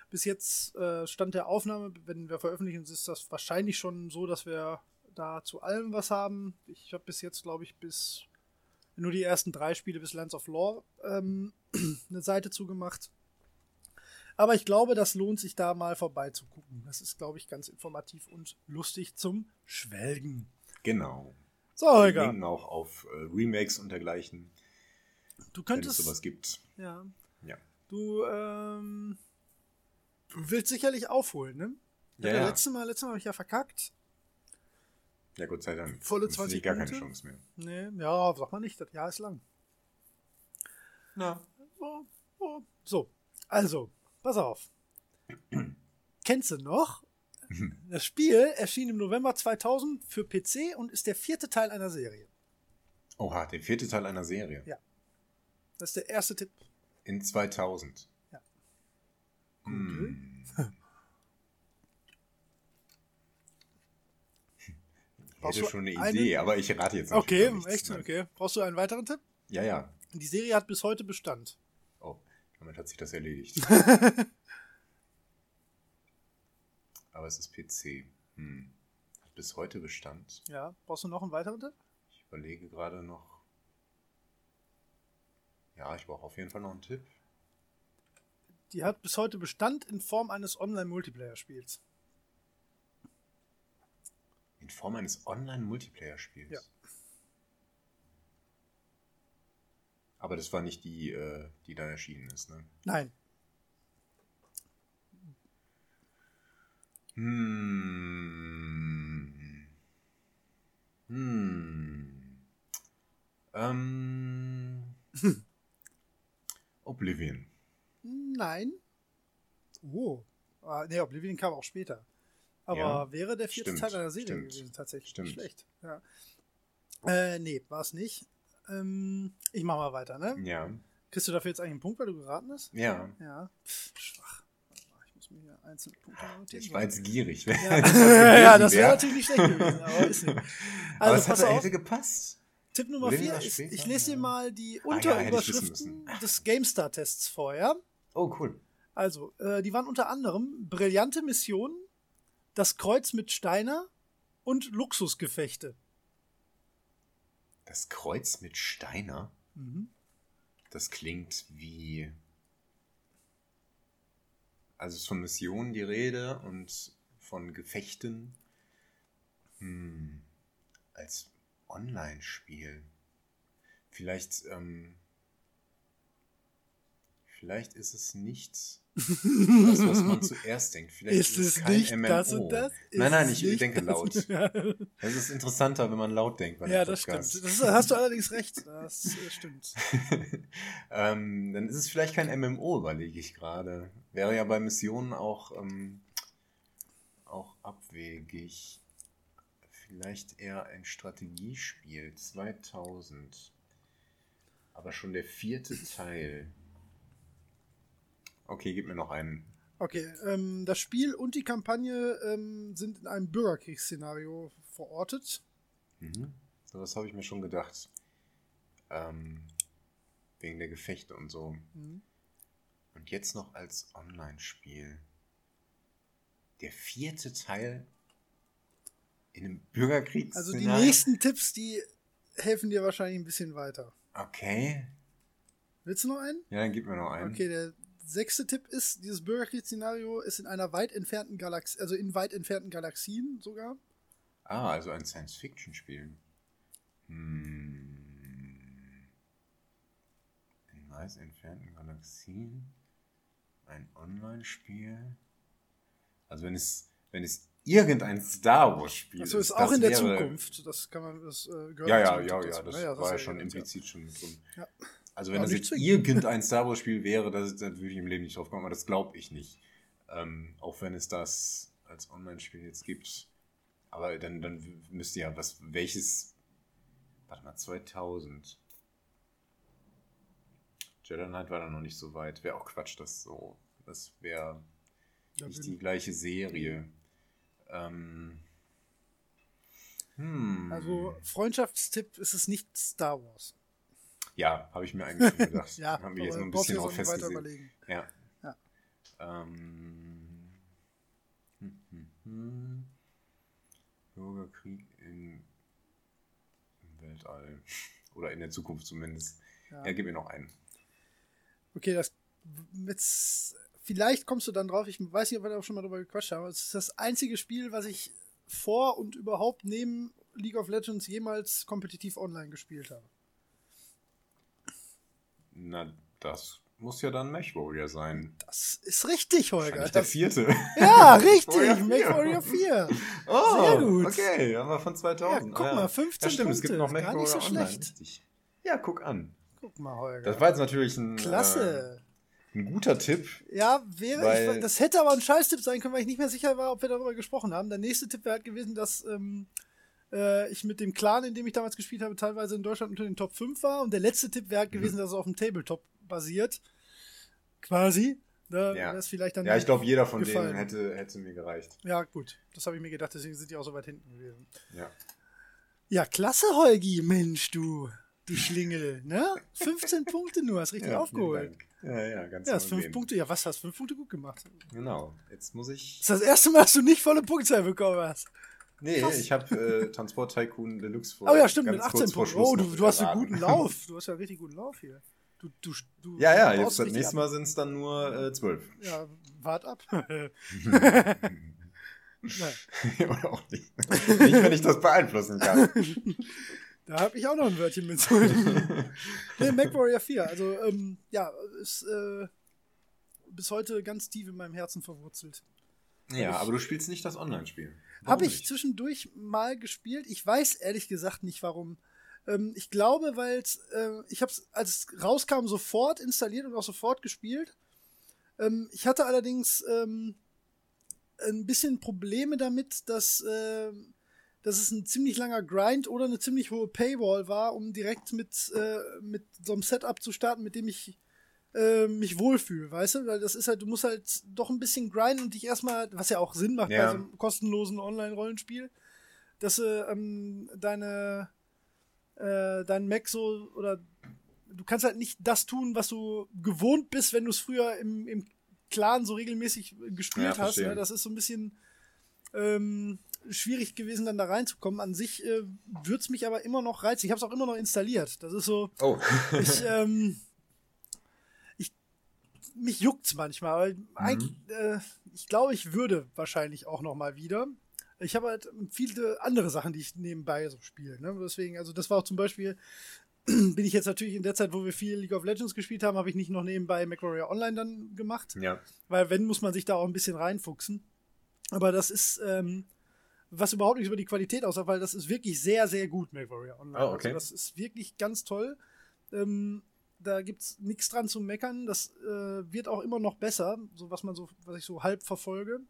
Bis jetzt äh, Stand der Aufnahme, wenn wir veröffentlichen, ist das wahrscheinlich schon so, dass wir da zu allem was haben. Ich habe bis jetzt, glaube ich, bis nur die ersten drei Spiele bis Lands of Law ähm, eine Seite zugemacht. Aber ich glaube, das lohnt sich da mal vorbeizugucken. Das ist, glaube ich, ganz informativ und lustig zum Schwelgen. Genau. So, Wir Holger, linken auch auf äh, Remakes und dergleichen, du wenn es könntest. sowas gibt. Ja. Ja. Du ähm, willst sicherlich aufholen, ne? Ja, ja. Letztes Mal, letztes Mal habe ich ja verkackt. Ja, Gott sei Dank. Volle Sonst hätte 20 ich gar keine. Chance mehr. Nee, ja, sag mal nicht, das Jahr ist lang. Na. Oh, oh. So, also, pass auf. Kennst du noch? Das Spiel erschien im November 2000 für PC und ist der vierte Teil einer Serie. Oha, der vierte Teil einer Serie. Ja. Das ist der erste Tipp. In 2000. Ja. Hm. Ich Brauchst hätte schon eine einen? Idee, aber ich rate jetzt Okay, noch nichts, echt? ne? Okay. Brauchst du einen weiteren Tipp? Ja, ja. Die Serie hat bis heute Bestand. Oh, damit hat sich das erledigt. aber es ist PC. Hm. Hat bis heute Bestand. Ja. Brauchst du noch einen weiteren Tipp? Ich überlege gerade noch. Ja, ich brauche auf jeden Fall noch einen Tipp. Die hat bis heute Bestand in Form eines Online-Multiplayer-Spiels. In Form eines Online-Multiplayer-Spiels. Ja. Aber das war nicht die, äh, die da erschienen ist, ne? Nein. Hm. Hm. Ähm. Oblivion. Nein. Oh. Ah, nee, Oblivion kam auch später. Aber Ja, wäre der vierte stimmt, Teil einer Serie stimmt, gewesen, tatsächlich. stimmt. Schlecht. Ja. Äh, nee, war es nicht. Ähm, ich mach mal weiter, ne? Ja. Kriegst du dafür jetzt eigentlich einen Punkt, weil du geraten hast? Ja. Ja. Pff, schwach. Ich muss mir hier einzelne Punkte notieren. Ich war jetzt gierig. ja, Das ja, das wäre wär. natürlich nicht schlecht gewesen, aber ist nicht. Also, pass hätte, auf. hätte gepasst. Tipp Nummer Oblivion 4 war ist, später, ich lese dir mal die Ah ja, Unterüberschriften des GameStar-Tests vor, ja? Oh, cool. Also, äh, die waren unter anderem brillante Mission, das Kreuz mit Steiner und Luxusgefechte. Das Kreuz mit Steiner. Mhm. Das klingt wie. Also es ist von Missionen die Rede und von Gefechten. Hm. Als Online-Spiel. Vielleicht, ähm, vielleicht ist es nicht das, was man zuerst denkt. Vielleicht Ist es kein nicht MMO. das und das? Ist nein, nein, ich denke laut. Es ist interessanter, wenn man laut denkt. ja das stimmt. Das ist, hast du allerdings recht. Das äh, stimmt. ähm, dann ist es vielleicht kein MMO, überlege ich gerade. Wäre ja bei Missionen auch, ähm, auch abwegig. Vielleicht eher ein Strategiespiel 2000. Aber schon der vierte Teil. Okay, gib mir noch einen. Okay, ähm, das Spiel und die Kampagne ähm, sind in einem Bürgerkriegsszenario verortet. Mhm. So, das habe ich mir schon gedacht. Ähm, wegen der Gefechte und so. Mhm. Und jetzt noch als Online-Spiel. Der vierte Teil in einem Bürgerkrieg. Also die nächsten Tipps, die helfen dir wahrscheinlich ein bisschen weiter. Okay. Willst du noch einen? Ja, dann gib mir noch einen. Okay, der sechste Tipp ist, dieses Bürgerkriegsszenario ist in einer weit entfernten Galaxie, also in weit entfernten Galaxien sogar. Ah, also ein Science-Fiction-Spiel. Hm. In weit entfernten Galaxien. Ein Online-Spiel. Also wenn es, wenn es irgendein Star Wars-Spiel Achso, ist ist. auch das in der wäre- Zukunft. Das kann man, das äh, gehört Ja, ja, zum ja, Tipp ja, das war ja schon implizit schon mit drin. Ja. Also wenn Ja, das jetzt irgendein Star Wars Spiel wäre, das, das würde ich im Leben nicht drauf kommen, aber das glaube ich nicht. Ähm, auch wenn es das als Online-Spiel jetzt gibt. Aber dann, dann müsste ja was, welches, warte mal, 2000. Jedi Knight war da noch nicht so weit. Wäre auch Quatsch, das so. Das wäre nicht die gleiche Serie. Ähm, hm. Also Freundschaftstipp ist es nicht Star Wars. Ja, habe ich mir eigentlich schon gedacht. Ja, haben wir jetzt nur ein bisschen drauf festgesehen. überlegen. Ja. Ja. Ähm. Hm, hm, hm. Bürgerkrieg im Weltall. Oder in der Zukunft zumindest. Ja. Ja, gib mir noch einen. Okay, das jetzt, vielleicht kommst du dann drauf, ich weiß nicht, ob wir da auch schon mal drüber gequatscht haben, es ist das einzige Spiel, was ich vor und überhaupt neben League of Legends jemals kompetitiv online gespielt habe. Na, das muss ja dann Mech Warrior sein. Das ist richtig, Holger. Der vierte. ja, richtig. Warrior Mech 4. Warrior 4. Oh, Sehr gut. Okay, haben wir von Ja, 2000. guck Ah, mal, 15 ja, stimmt, es gibt Punkte. noch Mech Gar nicht so Warrior Online. Richtig. Ja, guck an. Guck mal, Holger. Das war jetzt natürlich ein, Klasse. Äh, ein guter Tipp. Ja, wäre, ich, das hätte aber ein Scheißtipp sein können, weil ich nicht mehr sicher war, ob wir darüber gesprochen haben. Der nächste Tipp wäre halt gewesen, dass ähm, äh, ich mit dem Clan, in dem ich damals gespielt habe, teilweise in Deutschland unter den Top 5 war. Und der letzte Tipp wäre halt Mhm. gewesen, dass es auf dem Tabletop basiert. Quasi. Da Ja. wäre es vielleicht dann. Ja, ich glaube, jeder von gefallen. denen hätte, hätte mir gereicht. Ja, gut. Das habe ich mir gedacht, deswegen sind die auch so weit hinten gewesen. Ja. Ja, klasse, Holgi, Mensch, du. Du Schlingel, ne? 15 Punkte nur, hast richtig ja, aufgeholt. Ja, ja, ganz Ja, hast fünf Punkte. Ja, was hast fünf Punkte gut gemacht? Genau. Jetzt muss ich. Das ist das erste Mal, dass du nicht volle Punktzahl bekommen hast. Nee, Krass. ich habe äh, Transport Tycoon Deluxe vor. Oh ja, stimmt, mit 18 kurz vor Punkten. Oh, du, du hast einen guten Lauf. Du hast ja einen richtig guten Lauf hier. Du, du, du Ja, ja, jetzt das nächste. Mal sind es dann nur äh, 12. Ja, wart ab. Oder auch nicht. nicht, wenn ich das beeinflussen kann. da habe ich auch noch ein Wörtchen mit zu. nee, MacWarrior 4. Also, ähm, ja, ist äh, bis heute ganz tief in meinem Herzen verwurzelt. ja, aber du spielst nicht das Online-Spiel. Habe ich nicht? zwischendurch mal gespielt. Ich weiß ehrlich gesagt nicht warum. Ähm, ich glaube, weil äh, ich habe es, als es rauskam, sofort installiert und auch sofort gespielt. Ähm, ich hatte allerdings ähm, ein bisschen Probleme damit, dass, äh, dass es ein ziemlich langer Grind oder eine ziemlich hohe Paywall war, um direkt mit, äh, mit so einem Setup zu starten, mit dem ich äh, mich wohlfühle, weißt du? Weil das ist halt, du musst halt doch ein bisschen grinden und dich erstmal, was ja auch Sinn macht Ja. bei so einem kostenlosen Online-Rollenspiel, dass du ähm, deine äh, dein Mac so oder du kannst halt nicht das tun, was du gewohnt bist, wenn du es früher im, im Clan so regelmäßig gespielt Ja, hast. Ne? Das ist so ein bisschen ähm, schwierig gewesen, dann da reinzukommen. An sich äh, würde es mich aber immer noch reizen. Ich habe es auch immer noch installiert. Das ist so, Oh. ich, ähm, mich juckt's manchmal, aber eigentlich, äh, ich glaube, ich würde wahrscheinlich auch noch mal wieder. Ich habe halt viele andere Sachen, die ich nebenbei so spiele. Ne? Deswegen, also das war auch zum Beispiel, bin ich jetzt natürlich in der Zeit, wo wir viel League of Legends gespielt haben, habe ich nicht noch nebenbei MacWarrior Online dann gemacht. ja. Weil wenn, muss man sich da auch ein bisschen reinfuchsen. Aber das ist, ähm, was überhaupt nichts über die Qualität aussagt, weil das ist wirklich sehr, sehr gut, MacWarrior Online. Oh, okay. Also das ist wirklich ganz toll. Ähm, da gibt's nichts dran zu meckern. Das äh, wird auch immer noch besser, so was man so, was ich so halb verfolge.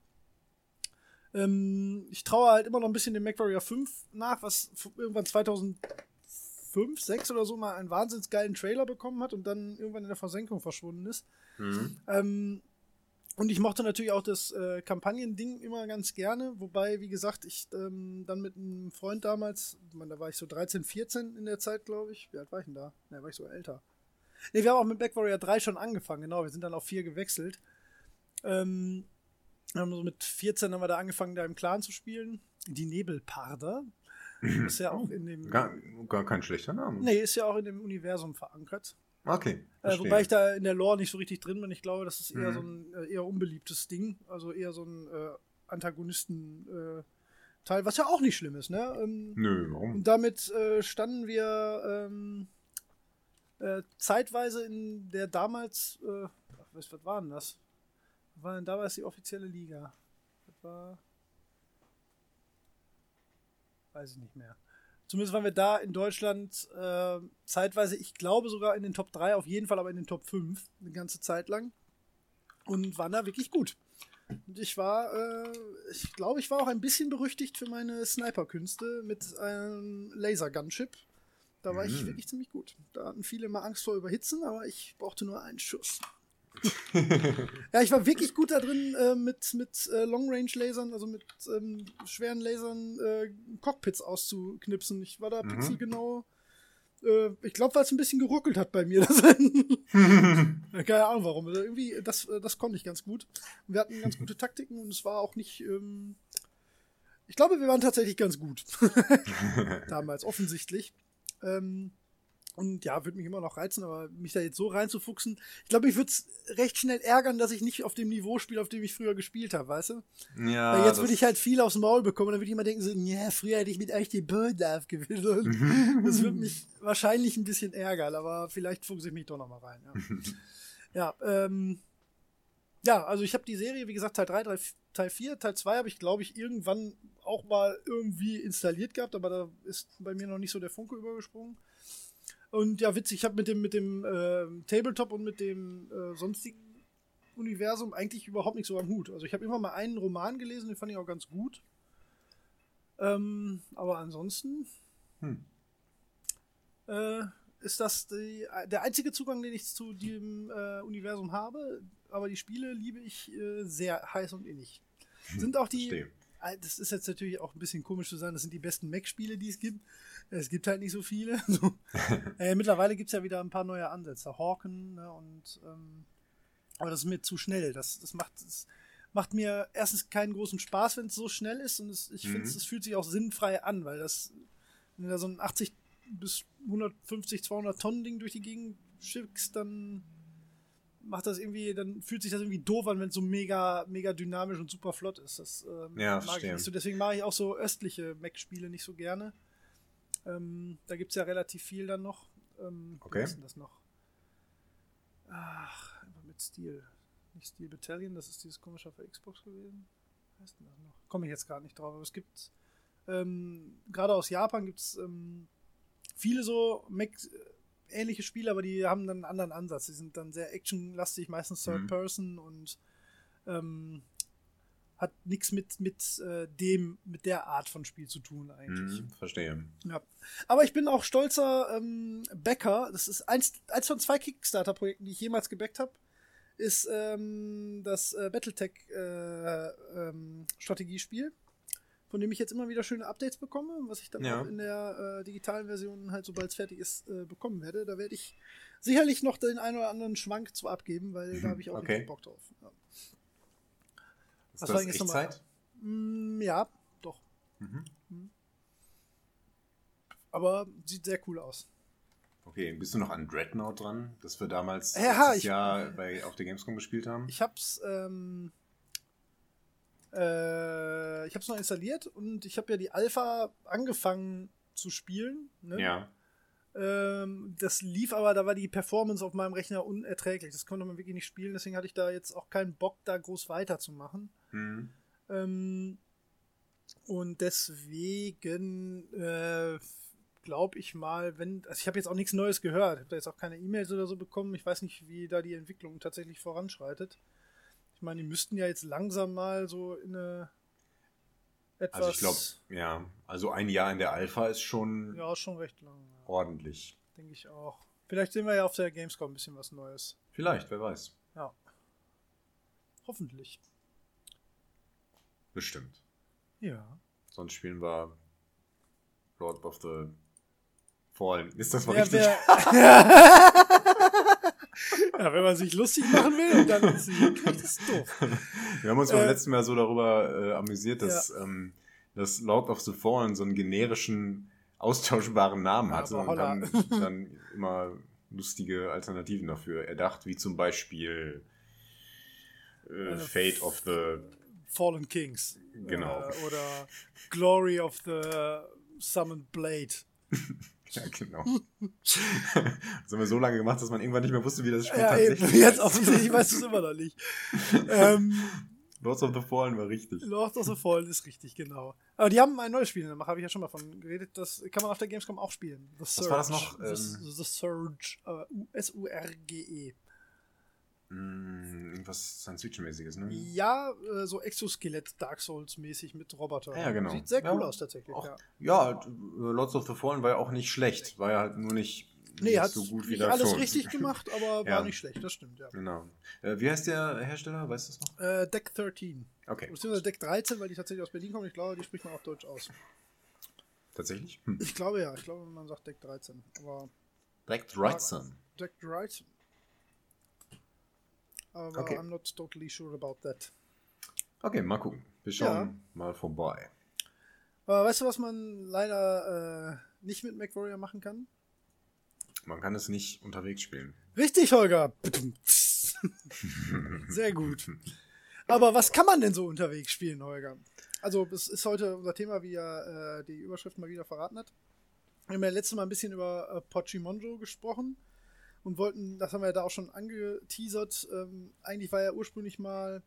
Ähm, ich traue halt immer noch ein bisschen dem MacWarrior 5 nach, was irgendwann 2005, 6 oder so mal einen wahnsinns geilen Trailer bekommen hat und dann irgendwann in der Versenkung verschwunden ist. Mhm. Ähm, und ich mochte natürlich auch das äh, Kampagnending immer ganz gerne, wobei, wie gesagt, ich ähm, dann mit einem Freund damals, ich meine, da war ich so 13, 14 in der Zeit, glaube ich. Wie alt war ich denn da? Ne, war ich sogar älter. Ne, wir haben auch mit Back Warrior 3 schon angefangen, genau. Wir sind dann auf 4 gewechselt. Ähm, haben so mit 14 haben wir da angefangen, da im Clan zu spielen. Die Nebelparder. Ist ja auch in dem. Gar, gar kein schlechter Name. Nee, ist ja auch in dem Universum verankert. Okay. Äh, wobei ich da in der Lore nicht so richtig drin bin. Ich glaube, das ist eher Mhm. so ein äh, eher unbeliebtes Ding. Also eher so ein äh, Antagonisten-Teil, was ja auch nicht schlimm ist. Ne? Ähm, Nö, warum? und damit äh, standen wir ähm, äh, zeitweise in der damals, äh, was, was war denn das? Was war denn damals die offizielle Liga? Das war. Weiß ich nicht mehr. Zumindest waren wir da in Deutschland äh, zeitweise, ich glaube sogar in den Top 3, auf jeden Fall aber in den Top 5, eine ganze Zeit lang. Und waren da wirklich gut. Und ich war, äh, ich glaube, ich war auch ein bisschen berüchtigt für meine Sniper-Künste mit einem Laser-Gunship. Da war mhm. ich wirklich ziemlich gut. Da hatten viele mal Angst vor Überhitzen, aber ich brauchte nur einen Schuss. ja, ich war wirklich gut da drin, äh, mit, mit äh, Long-Range-Lasern, also mit ähm, schweren Lasern, äh, Cockpits auszuknipsen. Ich war da mhm. pixelgenau. Äh, ich glaube, weil es ein bisschen geruckelt hat bei mir. Keine Ahnung warum. Also irgendwie, das, äh, das konnte ich ganz gut. Wir hatten ganz gute Taktiken und es war auch nicht. Ähm, ich glaube, wir waren tatsächlich ganz gut. Damals, offensichtlich. Ähm, und ja, würde mich immer noch reizen, aber mich da jetzt so reinzufuchsen, ich glaube, ich würde es recht schnell ärgern, dass ich nicht auf dem Niveau spiele, auf dem ich früher gespielt habe, weißt du? Ja. Weil jetzt würde ich halt viel aufs Maul bekommen, dann würde ich immer denken so, ja, früher hätte ich mit echt die Birdlife gewinnen. das würde mich wahrscheinlich ein bisschen ärgern, aber vielleicht fuchse ich mich doch nochmal rein. Ja, ja, ähm, ja, also ich habe die Serie, wie gesagt, Teil 3, Teil 4, Teil 2 habe ich, glaube ich, irgendwann auch mal irgendwie installiert gehabt, aber da ist bei mir noch nicht so der Funke übergesprungen. Und ja, witzig, ich habe mit dem, mit dem äh, Tabletop und mit dem äh, sonstigen Universum eigentlich überhaupt nichts so am Hut. Also ich habe immer mal einen Roman gelesen, den fand ich auch ganz gut. Ähm, aber ansonsten hm. äh, ist das die, der einzige Zugang, den ich zu dem äh, Universum habe. Aber die Spiele liebe ich äh, sehr heiß und innig. Hm, Sind auch die. Verstehe. Äh, das ist jetzt natürlich auch ein bisschen komisch zu sagen, das sind die besten Mac-Spiele, die es gibt. Es gibt halt nicht so viele. äh, mittlerweile gibt es ja wieder ein paar neue Ansätze. Hawken ne, und ähm, aber das ist mir zu schnell. Das, das, macht, das macht mir erstens keinen großen Spaß, wenn es so schnell ist und es, ich mhm. finde, es fühlt sich auch sinnfrei an, weil das, wenn du da so ein 80 bis 150, 200 Tonnen Ding durch die Gegend schickst, dann macht das irgendwie, dann fühlt sich das irgendwie doof an, wenn es so mega, mega dynamisch und super flott ist. Das ähm, ja, mag ich nicht so. Deswegen mache ich auch so östliche Mac-Spiele nicht so gerne. Ähm, da gibt es ja relativ viel dann noch. Ähm, okay. Wie das noch? Ach, einfach mit Stil. Nicht Steel Battalion, das ist dieses komische für Xbox gewesen. Was heißt denn das noch? Komme ich jetzt gerade nicht drauf, aber es gibt, ähm, gerade aus Japan gibt es ähm, viele so Mac ähnliche Spiele, aber die haben dann einen anderen Ansatz. Die sind dann sehr actionlastig, meistens Third mhm. Person und ähm, hat nichts mit, mit äh, dem, mit der Art von Spiel zu tun eigentlich. Hm, verstehe. Ja. Aber ich bin auch stolzer ähm, Backer. Das ist eins, eins von zwei Kickstarter-Projekten, die ich jemals gebackt habe. Ist ähm, das äh, Battletech äh, ähm, Strategiespiel, von dem ich jetzt immer wieder schöne Updates bekomme, was ich dann ja. auch in der äh, digitalen Version halt, sobald es fertig ist, äh, bekommen werde. Da werde ich sicherlich noch den einen oder anderen Schwank zu abgeben, weil da habe ich auch okay. Bock drauf. Ja. Ist Was das war Echtzeit? Mm, ja, doch. Mhm. mhm. Aber sieht sehr cool aus. Okay, bist du noch an Dreadnought dran, das wir damals ja, ich, Jahr bei, auf der Gamescom gespielt haben? Ich hab's, ähm, äh, ich hab's noch installiert und ich habe ja die Alpha angefangen zu spielen. Ne? Ja. Ähm, das lief aber, da war die Performance auf meinem Rechner unerträglich. Das konnte man wirklich nicht spielen, deswegen hatte ich da jetzt auch keinen Bock, da groß weiterzumachen. Mhm. Ähm, und deswegen äh, glaube ich mal, wenn, also ich habe jetzt auch nichts Neues gehört, ich habe da jetzt auch keine E-Mails oder so bekommen. Ich weiß nicht, wie da die Entwicklung tatsächlich voranschreitet. Ich meine, die müssten ja jetzt langsam mal so in eine etwas. Also ich glaube, ja, also ein Jahr in der Alpha ist schon. Ja, schon recht lang. Ja. Ordentlich. Denke ich auch. Vielleicht sehen wir ja auf der Gamescom ein bisschen was Neues. Vielleicht, wer weiß. Ja. Hoffentlich. Bestimmt. Ja. Sonst spielen wir Lord of the Fallen. Ist das mal ja, richtig? ja, wenn man sich lustig machen will, dann ist es doof. Wir haben uns beim äh, letzten Mal so darüber äh, amüsiert, dass, ja. ähm, dass Lord of the Fallen so einen generischen, austauschbaren Namen hatte ja, und dann, dann immer lustige Alternativen dafür erdacht, wie zum Beispiel äh, äh Fate of the Fallen Kings. Genau. Äh, oder Glory of the Summoned Blade. Ja, genau. das haben wir so lange gemacht, dass man irgendwann nicht mehr wusste, wie das Spiel ja, tatsächlich eben. Jetzt offensichtlich weißt du es immer noch nicht. ähm, Lords of the Fallen war richtig. Lords of the Fallen ist richtig, genau. Aber die haben ein neues Spiel, da habe ich ja schon mal von geredet. Das kann man auf der Gamescom auch spielen. The Surge. Was war das noch? The, The Surge. Uh, S-U-R-G-E. Mm, irgendwas Science-Fiction-mäßiges, ne? Ja, äh, so Exoskelett Dark Souls-mäßig mit Roboter. Ja, genau. Sieht sehr cool ja. aus tatsächlich. Auch, ja. ja, Lords of the Fallen war ja auch nicht schlecht. War ja halt nur nicht, nee, nicht hat so gut wie nicht alles Souls. richtig gemacht, aber war nicht schlecht, das stimmt, ja. Genau. Äh, wie heißt der Hersteller? Weißt du das noch? Äh, Deck 13. Okay. Beziehungsweise Deck 13, weil die tatsächlich aus Berlin kommen. Ich glaube, die spricht man auf Deutsch aus. Tatsächlich? Hm. Ich glaube ja. Ich glaube, man sagt Deck 13. Aber Deck 13. Deck 13 aber okay. I'm not totally sure about that. Okay, mal gucken. Wir schauen ja. mal vorbei. Aber weißt du, was man leider äh, nicht mit MacWarrior machen kann? Man kann es nicht unterwegs spielen. Richtig, Holger. Sehr gut. Aber was kann man denn so unterwegs spielen, Holger? Also, das ist heute unser Thema, wie ja äh, die Überschrift mal wieder verraten hat. Wir haben ja letztes Mal ein bisschen über äh, Pochimonjo gesprochen und wollten, das haben wir ja da auch schon angeteasert, ähm, eigentlich war ja ursprünglich mal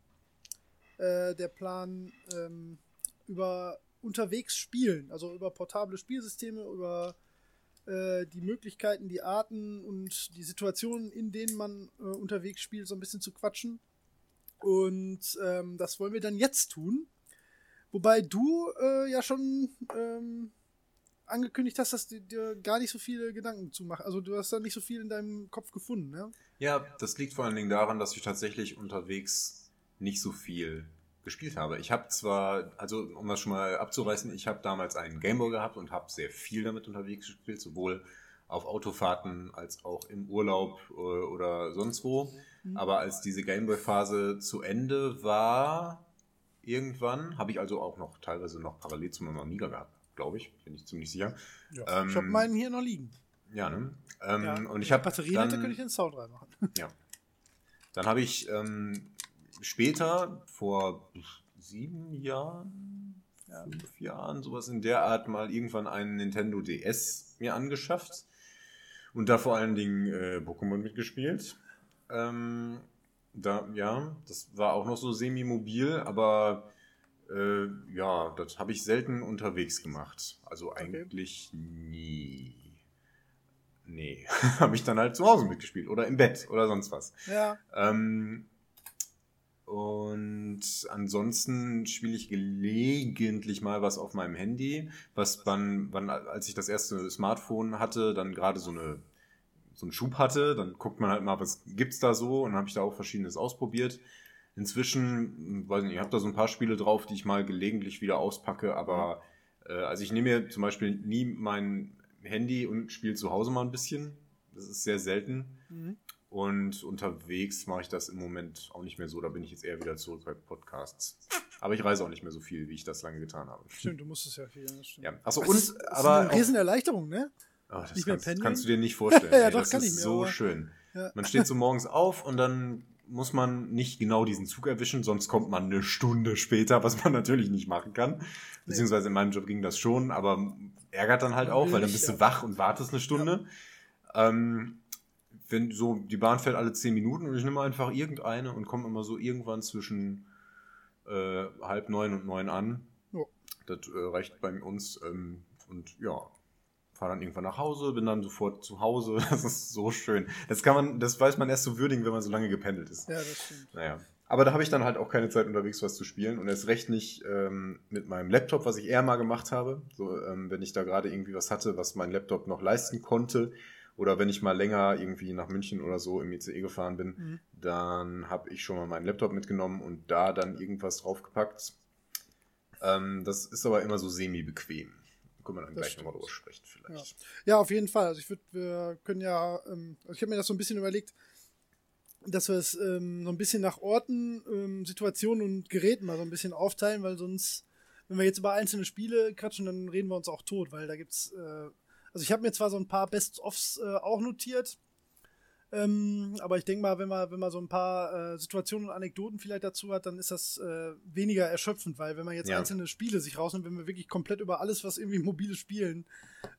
äh, der Plan ähm, über unterwegs spielen, also über portable Spielsysteme, über äh, die Möglichkeiten, die Arten und die Situationen, in denen man äh, unterwegs spielt, so ein bisschen zu quatschen. Und ähm, das wollen wir dann jetzt tun. Wobei du äh, ja schon ähm, angekündigt hast, dass du dir gar nicht so viele Gedanken zu machen. Also du hast da nicht so viel in deinem Kopf gefunden, ne? Ja, das liegt vor allen Dingen daran, dass ich tatsächlich unterwegs nicht so viel gespielt habe. Ich habe zwar, also um das schon mal abzureißen, ich habe damals einen Gameboy gehabt und habe sehr viel damit unterwegs gespielt, sowohl auf Autofahrten als auch im Urlaub äh, oder sonst wo. Mhm. Aber als diese Gameboy-Phase zu Ende war, irgendwann, habe ich also auch noch teilweise noch parallel zu meinem Amiga gehabt glaube ich, bin ich ziemlich sicher. Ja, ähm, ich habe meinen hier noch liegen. Ja, ne? Ähm, ja, und ich habe Batterien dann, hätte, könnte ich den Sound reinmachen. Ja. Dann habe ich ähm, später, vor sieben Jahren, ja, fünf Jahren, sowas in der Art, mal irgendwann einen Nintendo DS mir angeschafft und da vor allen Dingen äh, Pokémon mitgespielt. Ähm, da, ja, das war auch noch so semi-mobil, aber äh, ja, das habe ich selten unterwegs gemacht. Also eigentlich okay. nie. Nee, habe ich dann halt zu Hause mitgespielt oder im Bett oder sonst was. Ja. Ähm, und ansonsten spiele ich gelegentlich mal was auf meinem Handy, was dann, wann, als ich das erste Smartphone hatte, dann gerade so eine so einen Schub hatte, dann guckt man halt mal, was gibt's da so und habe ich da auch verschiedenes ausprobiert. Inzwischen, weiß nicht, ich habe da so ein paar Spiele drauf, die ich mal gelegentlich wieder auspacke, aber äh, also ich nehme mir zum Beispiel nie mein Handy und spiele zu Hause mal ein bisschen. Das ist sehr selten. Mhm. Und unterwegs mache ich das im Moment auch nicht mehr so. Da bin ich jetzt eher wieder zurück bei Podcasts. Aber ich reise auch nicht mehr so viel, wie ich das lange getan habe. Stimmt, du musstest ja viel. Ja, achso, und, ist aber. Eine Riesenerleichterung, ne? Oh, das kannst, kannst, du dir nicht vorstellen. ja, doch, das kann ist ich mir, so schön. Ja. Man steht so morgens auf und dann muss man nicht genau diesen Zug erwischen, sonst kommt man eine Stunde später, was man natürlich nicht machen kann. Beziehungsweise in meinem Job ging das schon, aber ärgert dann halt auch, weil dann bist du wach und wartest eine Stunde. Ja. Ähm, wenn so, die Bahn fährt alle zehn Minuten und ich nehme einfach irgendeine und komme immer so irgendwann zwischen äh, halb neun und neun an. Ja. Das äh, reicht bei uns ähm, und ja, fahre dann irgendwann nach Hause, bin dann sofort zu Hause. Das ist so schön. Das kann man, das weiß man erst so würdigen, wenn man so lange gependelt ist. Ja, das stimmt. Naja. Aber da habe ich dann halt auch keine Zeit unterwegs was zu spielen und erst recht nicht ähm, mit meinem Laptop, was ich eher mal gemacht habe. So, ähm, wenn ich da gerade irgendwie was hatte, was mein Laptop noch leisten konnte, oder wenn ich mal länger irgendwie nach München oder so im ICE gefahren bin, mhm. dann habe ich schon mal meinen Laptop mitgenommen und da dann irgendwas draufgepackt. Ähm, das ist aber immer so semi-bequem können wir dann das gleich nochmal drüber sprechen vielleicht. Ja. ja. auf jeden Fall. Also ich würde, wir können ja, ähm, also ich habe mir das so ein bisschen überlegt, dass wir es ähm, so ein bisschen nach Orten, ähm, Situationen und Geräten mal so ein bisschen aufteilen, weil sonst, wenn wir jetzt über einzelne Spiele quatschen, dann reden wir uns auch tot, weil da gibt's, äh, also ich habe mir zwar so ein paar Best-ofs äh, auch notiert, ähm, aber ich denke mal, wenn man, wenn man so ein paar äh, Situationen und Anekdoten vielleicht dazu hat, dann ist das äh, weniger erschöpfend, weil wenn man jetzt ja. einzelne Spiele sich rausnimmt, wenn wir wirklich komplett über alles, was irgendwie mobile Spielen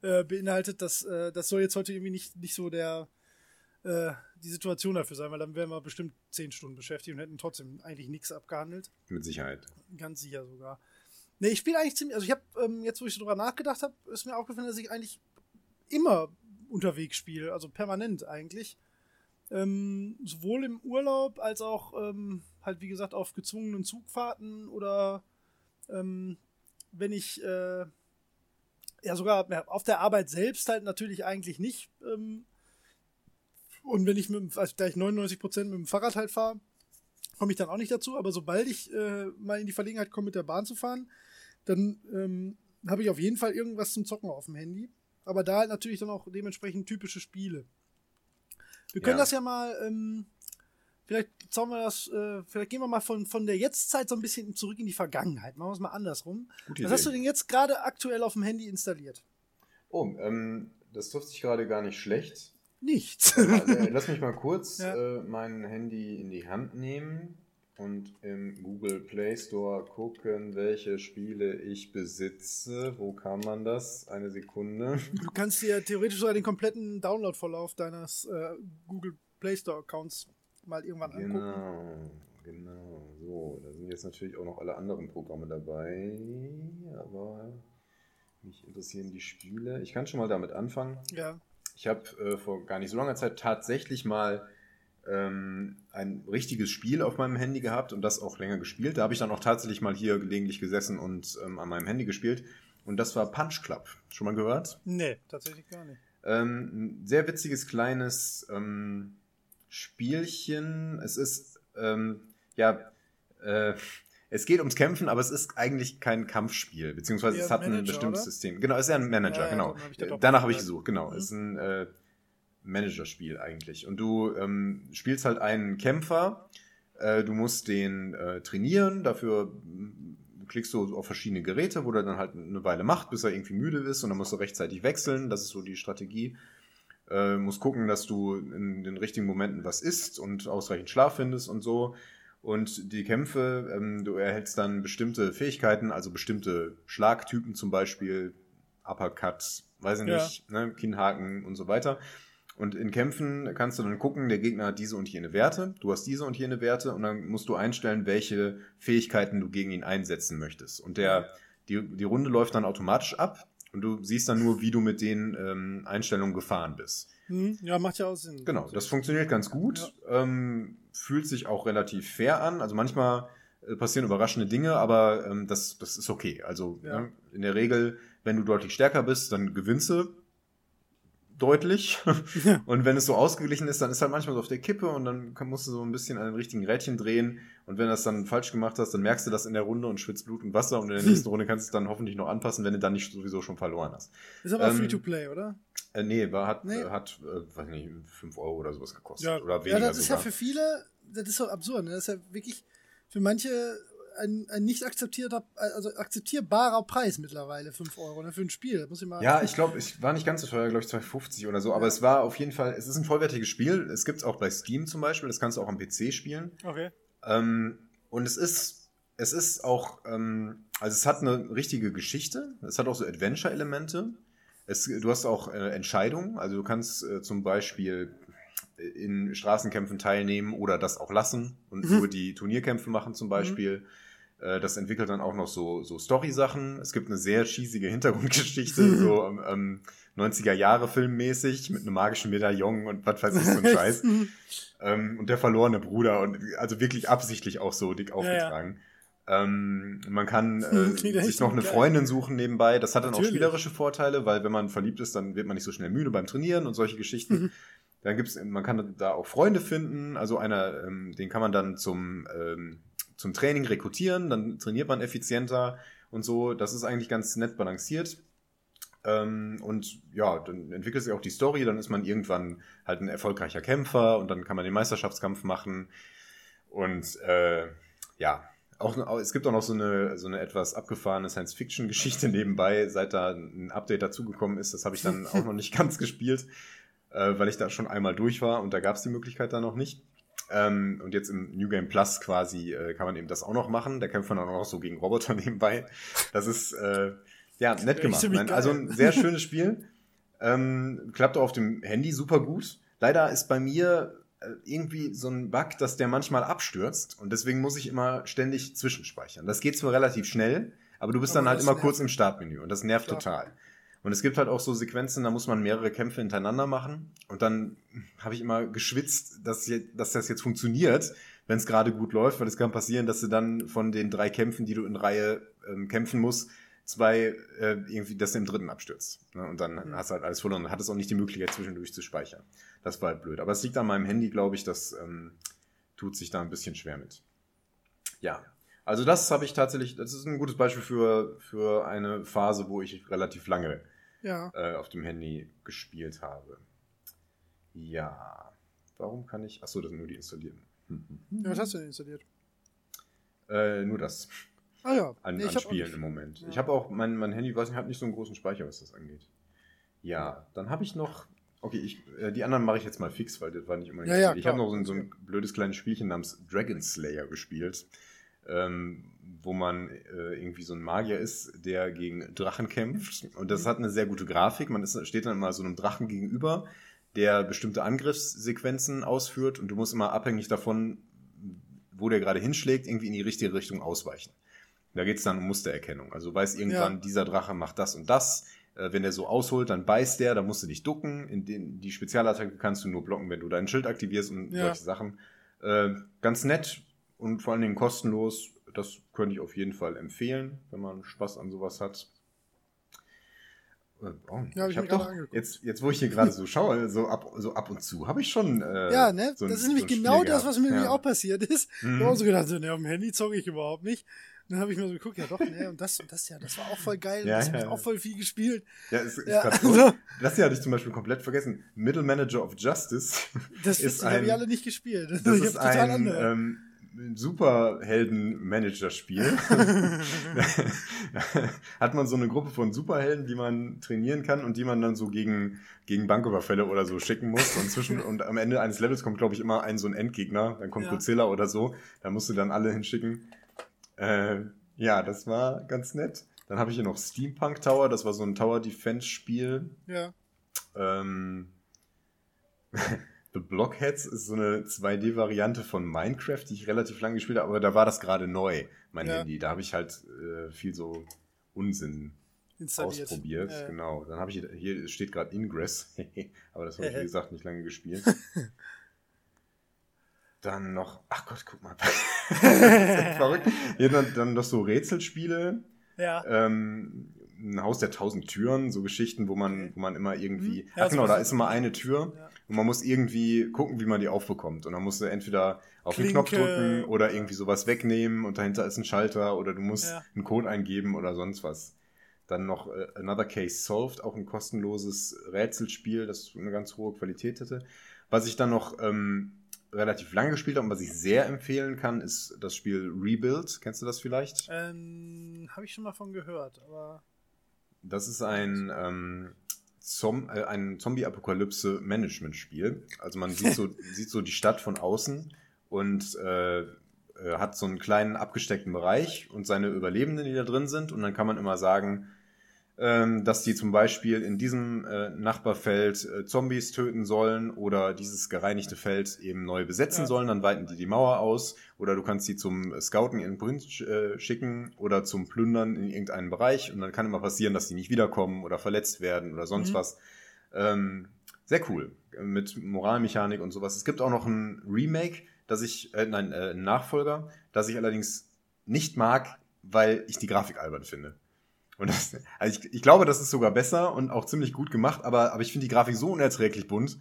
äh, beinhaltet, das, äh, das soll jetzt heute irgendwie nicht, nicht so der, äh, die Situation dafür sein, weil dann wären wir bestimmt zehn Stunden beschäftigt und hätten trotzdem eigentlich nichts abgehandelt. Mit Sicherheit. Ganz sicher sogar. Nee, ich spiele eigentlich ziemlich, also ich habe, ähm, jetzt wo ich so drüber nachgedacht habe, ist mir aufgefallen, dass ich eigentlich immer unterwegs spiele, also permanent eigentlich. Ähm, sowohl im Urlaub als auch ähm, halt, wie gesagt, auf gezwungenen Zugfahrten oder ähm, wenn ich äh, ja sogar auf der Arbeit selbst halt natürlich eigentlich nicht. Ähm, und wenn ich mit also da ich 99% mit dem Fahrrad halt fahre, komme ich dann auch nicht dazu. Aber sobald ich äh, mal in die Verlegenheit komme, mit der Bahn zu fahren, dann ähm, habe ich auf jeden Fall irgendwas zum Zocken auf dem Handy. Aber da halt natürlich dann auch dementsprechend typische Spiele. Wir können ja. das ja mal, ähm, vielleicht zaubern wir das, äh, vielleicht gehen wir mal von, von der Jetztzeit so ein bisschen zurück in die Vergangenheit. Machen wir es mal andersrum. Gute Was Idee. hast du denn jetzt gerade aktuell auf dem Handy installiert? Oh, ähm, das trifft sich gerade gar nicht schlecht. Nichts. äh, lass mich mal kurz ja. äh, mein Handy in die Hand nehmen und im Google Play Store gucken, welche Spiele ich besitze. Wo kann man das? Eine Sekunde. Du kannst dir theoretisch sogar den kompletten Download-Verlauf deines äh, Google Play Store Accounts mal irgendwann genau, angucken. Genau, genau. So, da sind jetzt natürlich auch noch alle anderen Programme dabei, aber mich interessieren die Spiele. Ich kann schon mal damit anfangen. Ja. Ich habe äh, vor gar nicht so langer Zeit tatsächlich mal ähm, ein richtiges Spiel auf meinem Handy gehabt und das auch länger gespielt. Da habe ich dann auch tatsächlich mal hier gelegentlich gesessen und ähm, an meinem Handy gespielt. Und das war Punch Club. Schon mal gehört? Nee, tatsächlich gar nicht. Ähm, ein sehr witziges kleines ähm, Spielchen. Es ist, ähm, ja, äh, es geht ums Kämpfen, aber es ist eigentlich kein Kampfspiel, beziehungsweise es hat Manager, ein bestimmtes oder? System. Genau, es ist ja ein Manager, ja, genau. Hab Danach habe ich gesucht, genau. Mhm. Es ist ein äh, Managerspiel eigentlich. Und du ähm, spielst halt einen Kämpfer, äh, du musst den äh, trainieren, dafür mm, klickst du auf verschiedene Geräte, wo der dann halt eine Weile macht, bis er irgendwie müde ist und dann musst du rechtzeitig wechseln, das ist so die Strategie. Äh, musst gucken, dass du in den richtigen Momenten was isst und ausreichend Schlaf findest und so. Und die Kämpfe, ähm, du erhältst dann bestimmte Fähigkeiten, also bestimmte Schlagtypen zum Beispiel, Uppercut, weiß ich nicht, ja. ne, Kinnhaken und so weiter. Und in Kämpfen kannst du dann gucken, der Gegner hat diese und jene Werte, du hast diese und jene Werte und dann musst du einstellen, welche Fähigkeiten du gegen ihn einsetzen möchtest. Und der, die, die Runde läuft dann automatisch ab und du siehst dann nur, wie du mit den ähm, Einstellungen gefahren bist. Hm, ja, macht ja auch Sinn. Genau, das funktioniert ganz gut, ja. ähm, fühlt sich auch relativ fair an. Also manchmal äh, passieren überraschende Dinge, aber ähm, das, das ist okay. Also ja. ne, in der Regel, wenn du deutlich stärker bist, dann gewinnst du deutlich. und wenn es so ausgeglichen ist, dann ist halt manchmal so auf der Kippe und dann musst du so ein bisschen an den richtigen Rädchen drehen. Und wenn du das dann falsch gemacht hast, dann merkst du das in der Runde und schwitzt Blut und Wasser und in der nächsten Runde kannst du es dann hoffentlich noch anpassen, wenn du dann nicht sowieso schon verloren hast. Ist aber ähm, free to play, oder? Äh, nee, war, hat, nee. Hat äh, weiß nicht, 5 Euro oder sowas gekostet. Ja, oder weniger ja das ist sogar. ja für viele, das ist so absurd. Ne? Das ist ja wirklich für manche ein, ein nicht akzeptierter, also akzeptierbarer Preis mittlerweile, 5 Euro ne, für ein Spiel. Muss ich mal ja, ich glaube, ich war nicht ganz so teuer, glaube ich 2,50 oder so, ja. aber es war auf jeden Fall, es ist ein vollwertiges Spiel. Es gibt es auch bei Steam zum Beispiel, das kannst du auch am PC spielen. Okay. Ähm, und es ist, es ist auch, ähm, also es hat eine richtige Geschichte, es hat auch so Adventure-Elemente. du hast auch äh, Entscheidungen, also du kannst äh, zum Beispiel in Straßenkämpfen teilnehmen oder das auch lassen und mhm. nur die Turnierkämpfe machen zum Beispiel. Mhm. Äh, das entwickelt dann auch noch so, so Story-Sachen. Es gibt eine sehr schießige Hintergrundgeschichte, so ähm, 90er Jahre filmmäßig mit einem magischen Medaillon und was weiß ich, so ein Scheiß. ähm, und der verlorene Bruder und also wirklich absichtlich auch so dick aufgetragen. Ja, ja. Ähm, man kann äh, sich noch eine geil. Freundin suchen nebenbei. Das hat dann Natürlich. auch spielerische Vorteile, weil wenn man verliebt ist, dann wird man nicht so schnell müde beim Trainieren und solche Geschichten. Mhm. Dann gibt's, man kann da auch Freunde finden. Also einer, ähm, den kann man dann zum ähm, zum Training rekrutieren, dann trainiert man effizienter und so. Das ist eigentlich ganz nett balanciert. Ähm, und ja, dann entwickelt sich auch die Story, dann ist man irgendwann halt ein erfolgreicher Kämpfer und dann kann man den Meisterschaftskampf machen. Und äh, ja, auch, es gibt auch noch so eine, so eine etwas abgefahrene Science-Fiction-Geschichte nebenbei, seit da ein Update dazugekommen ist. Das habe ich dann auch noch nicht ganz gespielt, äh, weil ich da schon einmal durch war und da gab es die Möglichkeit da noch nicht. Ähm, und jetzt im New Game Plus quasi äh, kann man eben das auch noch machen. Da kämpft man auch noch so gegen Roboter nebenbei. Das ist äh, ja nett gemacht. Nein, also ein sehr schönes Spiel. Ähm, klappt auch auf dem Handy super gut. Leider ist bei mir äh, irgendwie so ein Bug, dass der manchmal abstürzt und deswegen muss ich immer ständig zwischenspeichern. Das geht zwar relativ schnell, aber du bist Aber dann halt immer nervt. kurz im Startmenü und das nervt Klar. total. Und es gibt halt auch so Sequenzen, da muss man mehrere Kämpfe hintereinander machen und dann habe ich immer geschwitzt, dass, je- dass das jetzt funktioniert, wenn es gerade gut läuft, weil es kann passieren, dass du dann von den drei Kämpfen, die du in Reihe ähm, kämpfen musst, zwei äh, irgendwie, dass du im dritten abstürzt. Ne? Und dann Mhm. hast du halt alles verloren und hattest auch nicht die Möglichkeit, zwischendurch zu speichern. Das war halt blöd. Aber es liegt an meinem Handy, glaube ich, das ähm, tut sich da ein bisschen schwer mit. Ja. Also das habe ich tatsächlich, das ist ein gutes Beispiel für, für eine Phase, wo ich relativ lange Ja. äh, auf dem Handy gespielt habe. Ja. Warum kann ich. Achso, das sind nur die installierten. Hm, hm. ja. Was hast du denn installiert? Äh, nur das. Ah ja. An, Nee, ich an Spielen im Moment. Ja. Ich habe auch, mein, mein Handy, weiß nicht, hat nicht so einen großen Speicher, was das angeht. Ja, dann habe ich noch. Okay, ich, äh, die anderen mache ich jetzt mal fix, weil das war nicht immer Ja, ja, Ich habe noch so ein, so ein blödes kleines Spielchen namens Dragon Slayer gespielt, ähm, wo man äh, irgendwie so ein Magier ist, der gegen Drachen kämpft. Und das hat eine sehr gute Grafik. Man ist, steht dann immer so einem Drachen gegenüber, der bestimmte Angriffssequenzen ausführt und du musst immer abhängig davon, wo der gerade hinschlägt, irgendwie in die richtige Richtung ausweichen. Da geht es dann um Mustererkennung. Also weiß irgendwann, Ja. dieser Drache macht das und das. Äh, wenn der so ausholt, dann beißt der, dann musst du dich ducken. In den, die Spezialattacke kannst du nur blocken, wenn du dein Schild aktivierst und Ja. solche Sachen. Äh, ganz nett und vor allen Dingen kostenlos. Das könnte ich auf jeden Fall empfehlen, wenn man Spaß an sowas hat. Äh, oh, Ja, hab ich hab mir gerade doch, jetzt, jetzt, wo ich hier gerade so schaue, so ab, so ab und zu, habe ich schon. Äh, Ja, ne? so ein- das ist nämlich so ein genau Spiel das, was mir Ja. auch passiert ist. Mhm. Ich habe auch so gedacht, so, ne, auf dem Handy zocke ich überhaupt nicht. Und dann habe ich mir so geguckt, ja doch, ne, und das und das, ja, das war auch voll geil. Ja, das ja, habe ich auch voll viel gespielt. Ja, ist, ist Ja, so. Das hier hatte ich zum Beispiel komplett vergessen. Middle Manager of Justice. Das Ist ist habe ein- ich alle nicht gespielt. Das ich ist ein ähm, Superhelden-Manager-Spiel. Hat man so eine Gruppe von Superhelden, die man trainieren kann und die man dann so gegen, gegen Banküberfälle oder so schicken muss. Und, zwischen, und am Ende eines Levels kommt, glaube ich, immer ein so ein Endgegner. Dann kommt Ja. Godzilla oder so. Da musst du dann alle hinschicken. Äh, ja, das war ganz nett. Dann habe ich hier noch Steampunk Tower. Das war so ein Tower-Defense-Spiel. ja. Ähm, The Blockheads ist so eine 2D-Variante von Minecraft, die ich relativ lange gespielt habe, aber da war das gerade neu, mein Ja. Handy. Da habe ich halt äh, viel so Unsinn ausprobiert. Ja. Genau. Dann habe ich hier steht gerade Ingress, aber das habe ich wie gesagt nicht lange gespielt. Dann noch, ach Gott, guck mal. das ist verrückt. Hier dann, dann noch so Rätselspiele. Ja. Ähm, ein Haus der tausend Türen, so Geschichten, wo man, Okay. wo man immer irgendwie. Hm. Ja, ach genau, da ist immer eine Tür Ja. und man muss irgendwie gucken, wie man die aufbekommt. Und dann musst du entweder auf den Knopf Klinke drücken oder irgendwie sowas wegnehmen und dahinter ist ein Schalter oder du musst Ja. einen Code eingeben oder sonst was. Dann noch äh, Another Case Solved, auch ein kostenloses Rätselspiel, das eine ganz hohe Qualität hatte. Was ich dann noch ähm, relativ lange gespielt habe und was ich sehr empfehlen kann, ist das Spiel Rebuild. Kennst du das vielleicht? Ähm, habe ich schon mal von gehört, aber Das ist ein, ähm, Zom äh, ein Zombie-Apokalypse-Management-Spiel. Also man sieht so, sieht so die Stadt von außen und äh, äh, hat so einen kleinen abgesteckten Bereich und seine Überlebenden, die da drin sind. Und dann kann man immer sagen, dass die zum Beispiel in diesem äh, Nachbarfeld äh, Zombies töten sollen oder dieses gereinigte Feld eben neu besetzen Ja. sollen. Dann weiten die die Mauer aus oder du kannst sie zum Scouten irgendwo hin äh, schicken oder zum Plündern in irgendeinen Bereich. Und dann kann immer passieren, dass die nicht wiederkommen oder verletzt werden oder sonst Mhm. was. Ähm, sehr cool. Mit Moralmechanik und sowas. Es gibt auch noch ein Remake, das ich, äh, nein, äh, einen Nachfolger, das ich allerdings nicht mag, weil ich die Grafik albern finde. Und das, also ich, ich glaube, das ist sogar besser und auch ziemlich gut gemacht, aber, aber ich finde die Grafik so unerträglich bunt,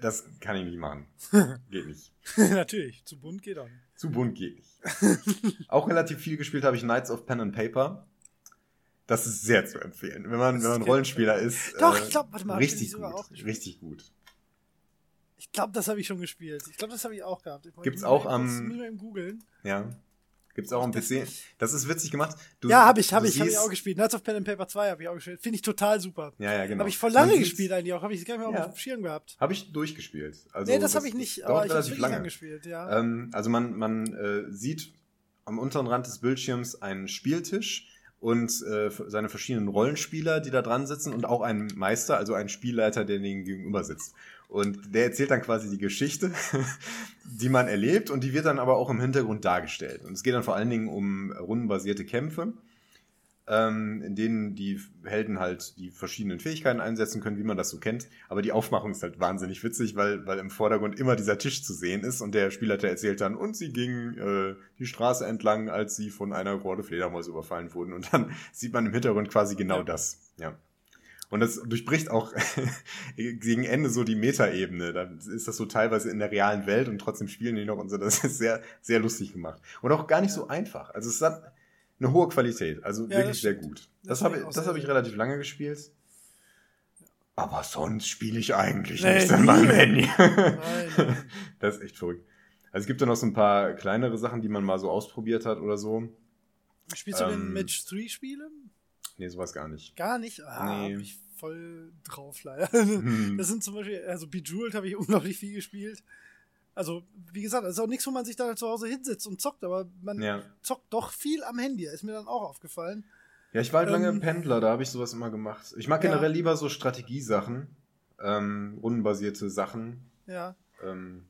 das kann ich nicht machen. Geht nicht. natürlich, zu bunt geht auch nicht. Zu bunt geht nicht. auch relativ viel gespielt habe ich Knights of Pen and Paper. Das ist sehr zu empfehlen. Wenn man, Das wenn man Rollenspieler ist. Doch, äh, ich glaub, warte mal, ich richtig gut. auch gespielt? Richtig gut. Ich glaube, das habe ich schon gespielt. Ich glaube, das habe ich auch gehabt. Ich Gibt's auch am- muss mal eben googeln. Ja. Gibt's auch am Das PC. Das ist witzig gemacht. Du, Ja, habe ich, habe ich, habe ich auch gespielt. Knights of Pen and Paper 2 habe ich auch gespielt. Finde ich total super. Ja, ja, genau. Habe ich Man lange sieht's- gespielt eigentlich auch. Habe ich gar nicht mehr Ja. auf dem Schirm gehabt. Habe ich durchgespielt. Also nee, das habe ich nicht, aber ich habe lange gespielt, ja. Ähm, also man, man äh, sieht am unteren Rand des Bildschirms einen Spieltisch und äh, seine verschiedenen Rollenspieler, die da dran sitzen und auch einen Meister, also einen Spielleiter, der denen gegenüber sitzt. Und der erzählt dann quasi die Geschichte, die man erlebt und die wird dann aber auch im Hintergrund dargestellt. Und es geht dann vor allen Dingen um rundenbasierte Kämpfe ähm, in denen die Helden halt die verschiedenen Fähigkeiten einsetzen können, wie man das so kennt. Aber die Aufmachung ist halt wahnsinnig witzig, weil, weil im Vordergrund immer dieser Tisch zu sehen ist und der Spielleiter erzählt dann, und sie ging äh, die Straße entlang, als sie von einer Horde Fledermaus überfallen wurden. Und dann sieht man im Hintergrund quasi genau das. Ja. Und das durchbricht auch gegen Ende so die Metaebene. Da ist das so teilweise in der realen Welt und trotzdem spielen die noch und so. Das ist sehr, sehr lustig gemacht. Und auch gar nicht so einfach. Also es hat, eine hohe Qualität. Also ja, wirklich sehr gut. Das, das habe ich, hab ich relativ lange gespielt. Aber sonst spiele ich eigentlich nee, nichts an meinem Handy. Das ist echt verrückt. Also es gibt ja noch so ein paar kleinere Sachen, die man mal so ausprobiert hat oder so. Spielst ähm, du denn Match 3 Spiele? Nee, sowas gar nicht. Gar nicht? Ah, nee. Hab ich voll drauf leider. Hm. Das sind zum Beispiel, also Bejeweled habe ich unglaublich viel gespielt. Also, wie gesagt, das ist auch nichts, wo man sich da zu Hause hinsetzt und zockt, aber man ja. zockt doch viel am Handy, ist mir dann auch aufgefallen. Ja, ich war halt ähm, lange Pendler, da habe ich sowas immer gemacht. Ich mag generell ja. lieber so Strategiesachen, ähm, rundenbasierte Sachen. Ja. Ähm,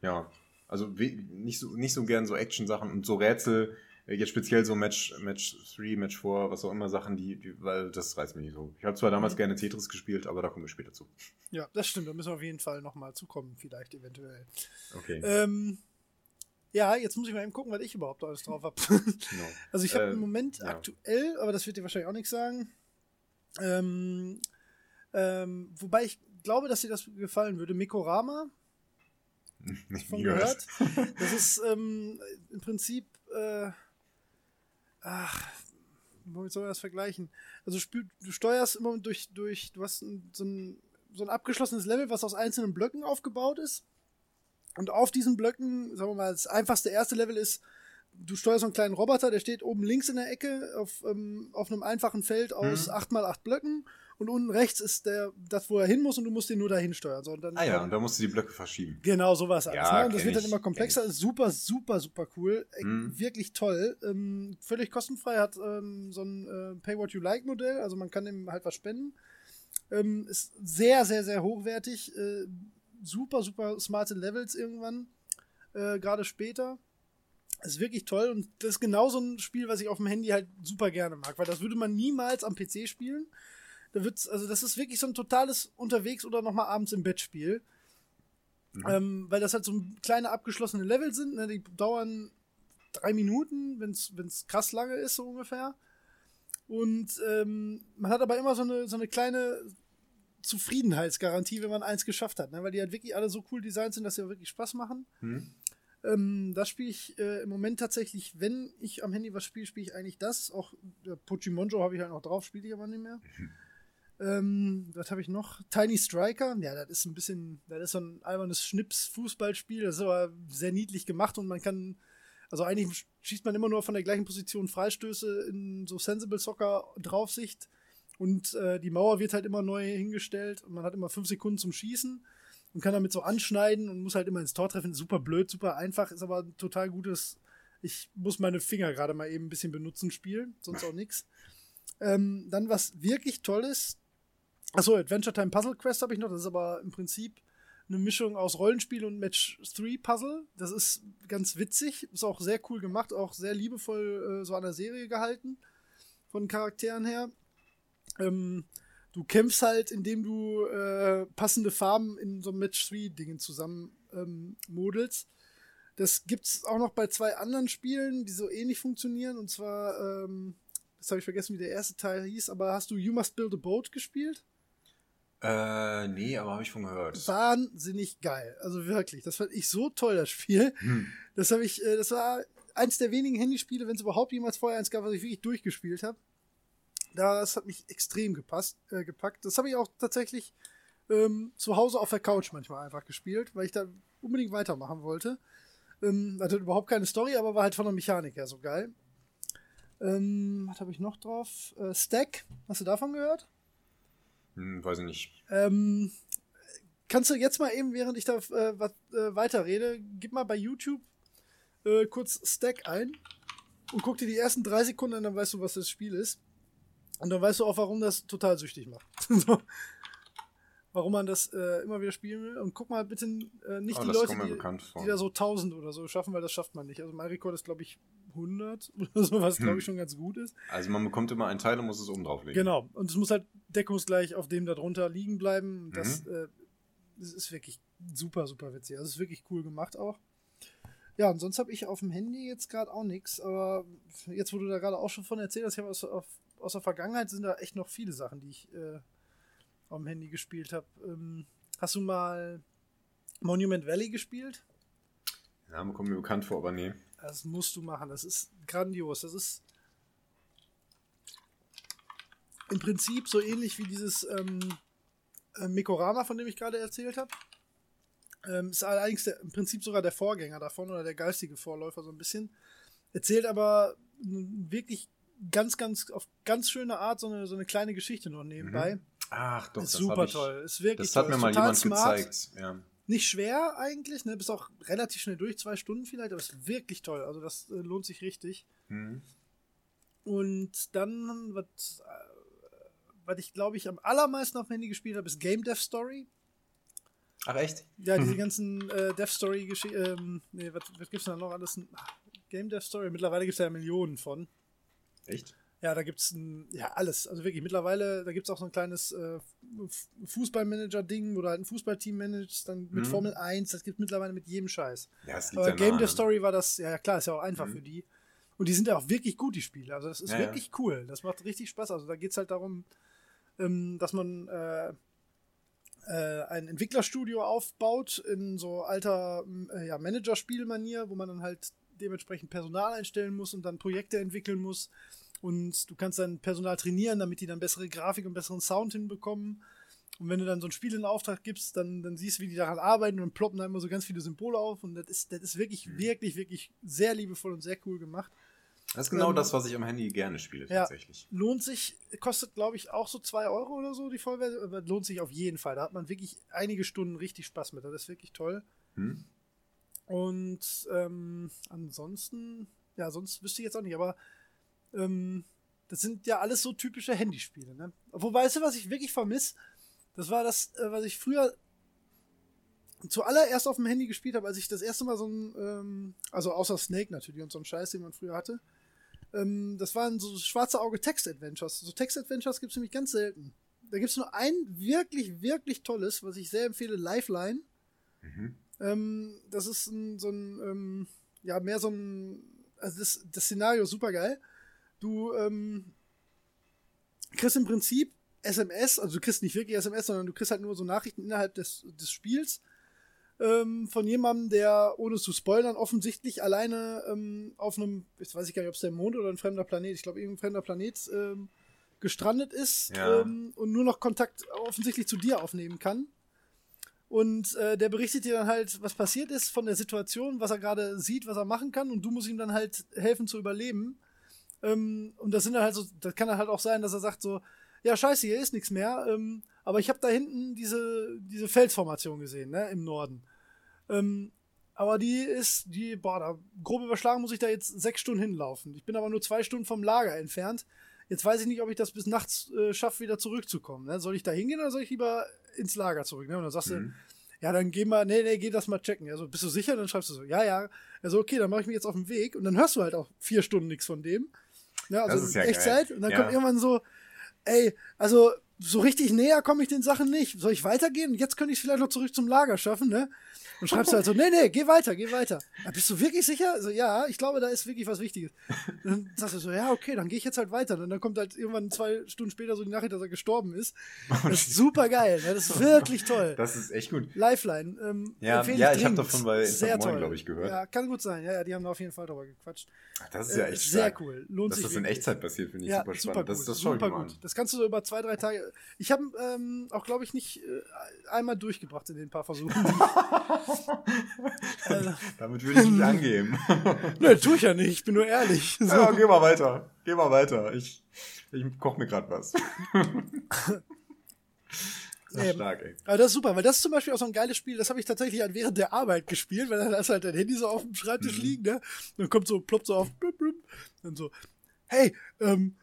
ja, also nicht so, nicht so gern so Action-Sachen und so Rätsel Jetzt speziell so Match, Match 3, Match 4, was auch immer Sachen, die, die weil das reizt mich nicht so. Ich habe zwar damals mhm. gerne Tetris gespielt, aber da kommen wir später zu. Ja, das stimmt. Da müssen wir auf jeden Fall nochmal zukommen, vielleicht eventuell. Okay. Ähm, ja, jetzt muss ich mal eben gucken, was ich überhaupt alles drauf habe. genau. Also ich habe äh, im Moment ja. aktuell, aber das wird dir wahrscheinlich auch nichts sagen. Ähm, ähm, wobei ich glaube, dass dir das gefallen würde. Mikorama. Nicht von gehört. Das ist ähm, im Prinzip äh, ach, womit soll man das vergleichen? Also du steuerst immer durch, durch, du hast so ein, so ein abgeschlossenes Level, was aus einzelnen Blöcken aufgebaut ist. Und auf diesen Blöcken, sagen wir mal, das einfachste erste Level ist, du steuerst so einen kleinen Roboter, der steht oben links in der Ecke auf, ähm, auf einem einfachen Feld aus mhm. 8x8 Blöcken und unten rechts ist der, das, wo er hin muss und du musst ihn nur dahin steuern. So, und dann, ah ja, und da musst du die Blöcke verschieben. Genau, sowas alles. Ja, ne? Und das wird dann immer komplexer. Ist super, super, super cool. Mhm. Wirklich toll. Ähm, völlig kostenfrei, hat ähm, so ein äh, Pay What You Like Modell, also man kann ihm halt was spenden. Ähm, ist sehr, sehr, sehr hochwertig. Äh, super, super smarte Levels irgendwann. Äh, Gerade später. Ist wirklich toll und das ist genau so ein Spiel, was ich auf dem Handy halt super gerne mag, weil das würde man niemals am PC spielen. Da wird's, also das ist wirklich so ein totales Unterwegs oder nochmal abends im Bett Spiel. Mhm. Ähm, weil das halt so kleine abgeschlossene Level sind, ne? die dauern drei Minuten, wenn es krass lange ist, so ungefähr. Und ähm, man hat aber immer so eine, so eine kleine Zufriedenheitsgarantie, wenn man eins geschafft hat, ne? weil die halt wirklich alle so cool designt sind, dass sie wirklich Spaß machen. Mhm. Ähm, das spiele ich äh, im Moment tatsächlich, wenn ich am Handy was spiele, spiele ich eigentlich das. Auch äh, Pochimonjo habe ich halt noch drauf, spiele ich aber nicht mehr. Mhm. Ähm, was habe ich noch? Tiny Striker. Ja, das ist ein bisschen, das ist so ein albernes Schnips-Fußballspiel. Das ist aber sehr niedlich gemacht und man kann, also eigentlich schießt man immer nur von der gleichen Position Freistöße in so Sensible Soccer Draufsicht und äh, die Mauer wird halt immer neu hingestellt und man hat immer fünf Sekunden zum Schießen und kann damit so anschneiden und muss halt immer ins Tor treffen. Super blöd, super einfach, ist aber ein total gutes. Ich muss meine Finger gerade mal eben ein bisschen benutzen, spielen, sonst auch nichts. Ähm, dann was wirklich toll ist, Achso, Adventure Time Puzzle Quest habe ich noch. Das ist aber im Prinzip eine Mischung aus Rollenspiel und Match 3 Puzzle. Das ist ganz witzig, ist auch sehr cool gemacht, auch sehr liebevoll äh, so an der Serie gehalten, von Charakteren her. Ähm, du kämpfst halt, indem du äh, passende Farben in so Match 3 Dingen zusammen ähm, modelst. Das gibt's auch noch bei zwei anderen Spielen, die so ähnlich funktionieren. Und zwar, ähm, das habe ich vergessen, wie der erste Teil hieß, aber hast du You Must Build a Boat gespielt? Äh, nee, aber habe ich von gehört. Wahnsinnig geil. Also wirklich. Das fand ich so toll, das Spiel. Hm. Das habe ich, äh, das war eins der wenigen Handyspiele, wenn es überhaupt jemals vorher eins gab, was ich wirklich durchgespielt habe. Das hat mich extrem gepasst, äh, gepackt. Das habe ich auch tatsächlich ähm, zu Hause auf der Couch manchmal einfach gespielt, weil ich da unbedingt weitermachen wollte. Ähm, hatte überhaupt keine Story, aber war halt von der Mechanik her so geil. Ähm, was habe ich noch drauf? Äh, Stack, hast du davon gehört? Hm, weiß ich nicht. Ähm, kannst du jetzt mal eben, während ich da äh, was, äh, weiterrede, gib mal bei YouTube äh, kurz Stack ein. und guck dir die ersten drei Sekunden an, dann weißt du, was das Spiel ist. Und dann weißt du auch, warum das total süchtig macht. so. Warum man das äh, immer wieder spielen will. Und guck mal bitte äh, nicht Oh, die Leute, die, die da so 1000 oder so schaffen, weil das schafft man nicht. Also mein Rekord ist, glaube ich, 100 oder so, was, glaube ich, schon ganz gut ist. Also man bekommt immer einen Teil und muss es oben drauflegen. Genau. Und es muss halt deckungsgleich auf dem da drunter liegen bleiben. Das, Mhm. äh, das ist wirklich super, super witzig. Also es ist wirklich cool gemacht auch. Ja, und sonst habe ich auf dem Handy jetzt gerade auch nichts. Aber jetzt, wo du da gerade auch schon von erzählt hast, ich aus, auf, aus der Vergangenheit sind da echt noch viele Sachen, die ich äh, auf dem Handy gespielt habe. Ähm, hast du mal Monument Valley gespielt? Ja, kommt mir bekannt vor, aber nee. Das musst du machen. Das ist grandios. Das ist im Prinzip so ähnlich wie dieses ähm, äh, Mikorama, von dem ich gerade erzählt habe. Ähm, ist allerdings der, im Prinzip sogar der Vorgänger davon oder der geistige Vorläufer so ein bisschen. Erzählt aber wirklich ganz, ganz auf ganz schöne Art so eine, so eine kleine Geschichte noch nebenbei. Ach doch, ist das super ich, toll. Ist wirklich Das hat toll. mir mal jemand smart. gezeigt. Ja. Nicht schwer eigentlich, ne? Bist auch relativ schnell durch, zwei Stunden vielleicht, aber ist wirklich toll. Also das äh, lohnt sich richtig. Hm. Und dann, was, äh, was ich glaube ich am allermeisten auf dem Handy gespielt habe, ist Game Dev Story. Ach echt? Ja, diese ganzen äh, Dev Story Geschichten. Ähm, nee, was, was gibt's da noch alles? Game Dev Story. Mittlerweile gibt es ja Millionen von. Echt? Ja, da gibt's ein, ja alles. Also wirklich, mittlerweile, da gibt's auch so ein kleines äh, Fußballmanager-Ding, wo du halt ein Fußballteam managst, dann mit Mhm. Formel 1, das gibt mittlerweile mit jedem Scheiß. Ja, es liegt Aber ja Game ne? Story war das, ja klar, ist ja auch einfach Mhm. für die. Und die sind ja auch wirklich gut, die Spiele. Also das ist Ja, ja. wirklich cool. Das macht richtig Spaß. Also da geht es halt darum, ähm, dass man äh, äh, ein Entwicklerstudio aufbaut in so alter äh, ja, Manager-Spielmanier, wo man dann halt dementsprechend Personal einstellen muss und dann Projekte entwickeln muss. Und du kannst dann Personal trainieren, damit die dann bessere Grafik und besseren Sound hinbekommen. Und wenn du dann so ein Spiel in Auftrag gibst, dann, dann siehst du, wie die daran arbeiten und ploppen da immer so ganz viele Symbole auf. Und das ist, das ist wirklich, Mhm. wirklich, wirklich sehr liebevoll und sehr cool gemacht. Das ist genau Ähm, das, was ich am Handy gerne spiele, ja. tatsächlich. Lohnt sich, kostet glaube ich auch so 2 Euro oder so die Vollversion, aber lohnt sich auf jeden Fall. Da hat man wirklich einige Stunden richtig Spaß mit. Das ist wirklich toll. Hm? Und ähm, ansonsten, ja, sonst wüsste ich jetzt auch nicht, aber ähm, das sind ja alles so typische Handyspiele. Ne? Wobei, weißt du, was ich wirklich vermisse? Das war das, äh, was ich früher zuallererst auf dem Handy gespielt habe, als ich das erste Mal so ein, ähm, also außer Snake natürlich und so ein Scheiß, den man früher hatte. Ähm, das waren so schwarze Auge Text-Adventures. So Text-Adventures gibt es nämlich ganz selten. Da gibt es nur ein wirklich, wirklich tolles, was ich sehr empfehle, Lifeline. Mhm. Ähm, das ist ein, so ein, ähm, ja, mehr so ein, also das, das Szenario super geil. Du ähm, kriegst im Prinzip SMS, also du kriegst nicht wirklich SMS, sondern du kriegst halt nur so Nachrichten innerhalb des, des Spiels ähm, von jemandem, der, ohne zu spoilern, offensichtlich alleine ähm, auf einem, jetzt weiß ich gar nicht, ob es der Mond oder ein fremder Planet, ich glaube, irgendein fremder Planet ähm, gestrandet ist Ja. ähm, und nur noch Kontakt offensichtlich zu dir aufnehmen kann. Und äh, der berichtet dir dann halt, was passiert ist von der Situation, was er gerade sieht, was er machen kann, und du musst ihm dann halt helfen zu überleben. Ähm, und das sind dann halt so, das kann dann halt auch sein, dass er sagt so, ja scheiße, hier ist nichts mehr, ähm, aber ich habe da hinten diese, diese Felsformation gesehen, ne, im Norden. Ähm, aber die ist, die, boah, da, grob überschlagen muss ich da jetzt sechs Stunden hinlaufen. Ich bin aber nur zwei Stunden vom Lager entfernt. Jetzt weiß ich nicht, ob ich das bis nachts äh, schaffe, wieder zurückzukommen. Ne? Soll ich da hingehen oder soll ich lieber ins Lager zurück? Ne? Und dann sagst du, Mhm. ja, dann geh mal, nee, nee, geh das mal checken. Also, bist du sicher? Dann schreibst du so, ja, ja. Also, okay, dann mache ich mich jetzt auf den Weg und dann hörst du halt auch vier Stunden nichts von dem. Ja, also Das ist ja Echtzeit. geil. Und dann Ja. kommt irgendwann so, ey, also so richtig näher komme ich den Sachen nicht. Soll ich weitergehen? Jetzt könnte ich es vielleicht noch zurück zum Lager schaffen, ne? Und schreibst du halt so, nee, nee, geh weiter, geh weiter. Ja, bist du wirklich sicher? Also, ja, ich glaube, da ist wirklich was Wichtiges. Und dann sagst du so, ja, okay, dann gehe ich jetzt halt weiter. Und dann kommt halt irgendwann zwei Stunden später so die Nachricht, dass er gestorben ist. Das ist super geil, ne? Das ist wirklich toll. Das ist echt gut. Lifeline. Ähm, Ja, empfehle ja, ich hab dringend. davon bei Sehr Instant Moin, toll. glaub ich, gehört. Ja, kann gut sein. Ja, ja, die haben da auf jeden Fall drüber gequatscht. Ach, das ist ja Äh, echt sehr stark. cool. Lohnt Dass sich das in. Echtzeit passiert, finde ich Ja, super super spannend. gut. das, das super gut. Das kannst du so über zwei, drei Tage. Ich habe ähm, auch, glaube ich, nicht äh, einmal durchgebracht in den paar Versuchen. also, Damit würde ich nicht angeben. ne, tue ich ja nicht. Ich bin nur ehrlich. So. ja, geh mal weiter. Geh mal weiter. Ich, ich koche mir gerade was. Ähm, stark, ey. Aber das ist super, weil das ist zum Beispiel auch so ein geiles Spiel, das habe ich tatsächlich halt während der Arbeit gespielt, weil dann hast halt dein Handy so auf dem Schreibtisch Mhm. liegen, ne? Dann kommt so, ploppt so auf, blub, blub. Dann so, hey, ähm,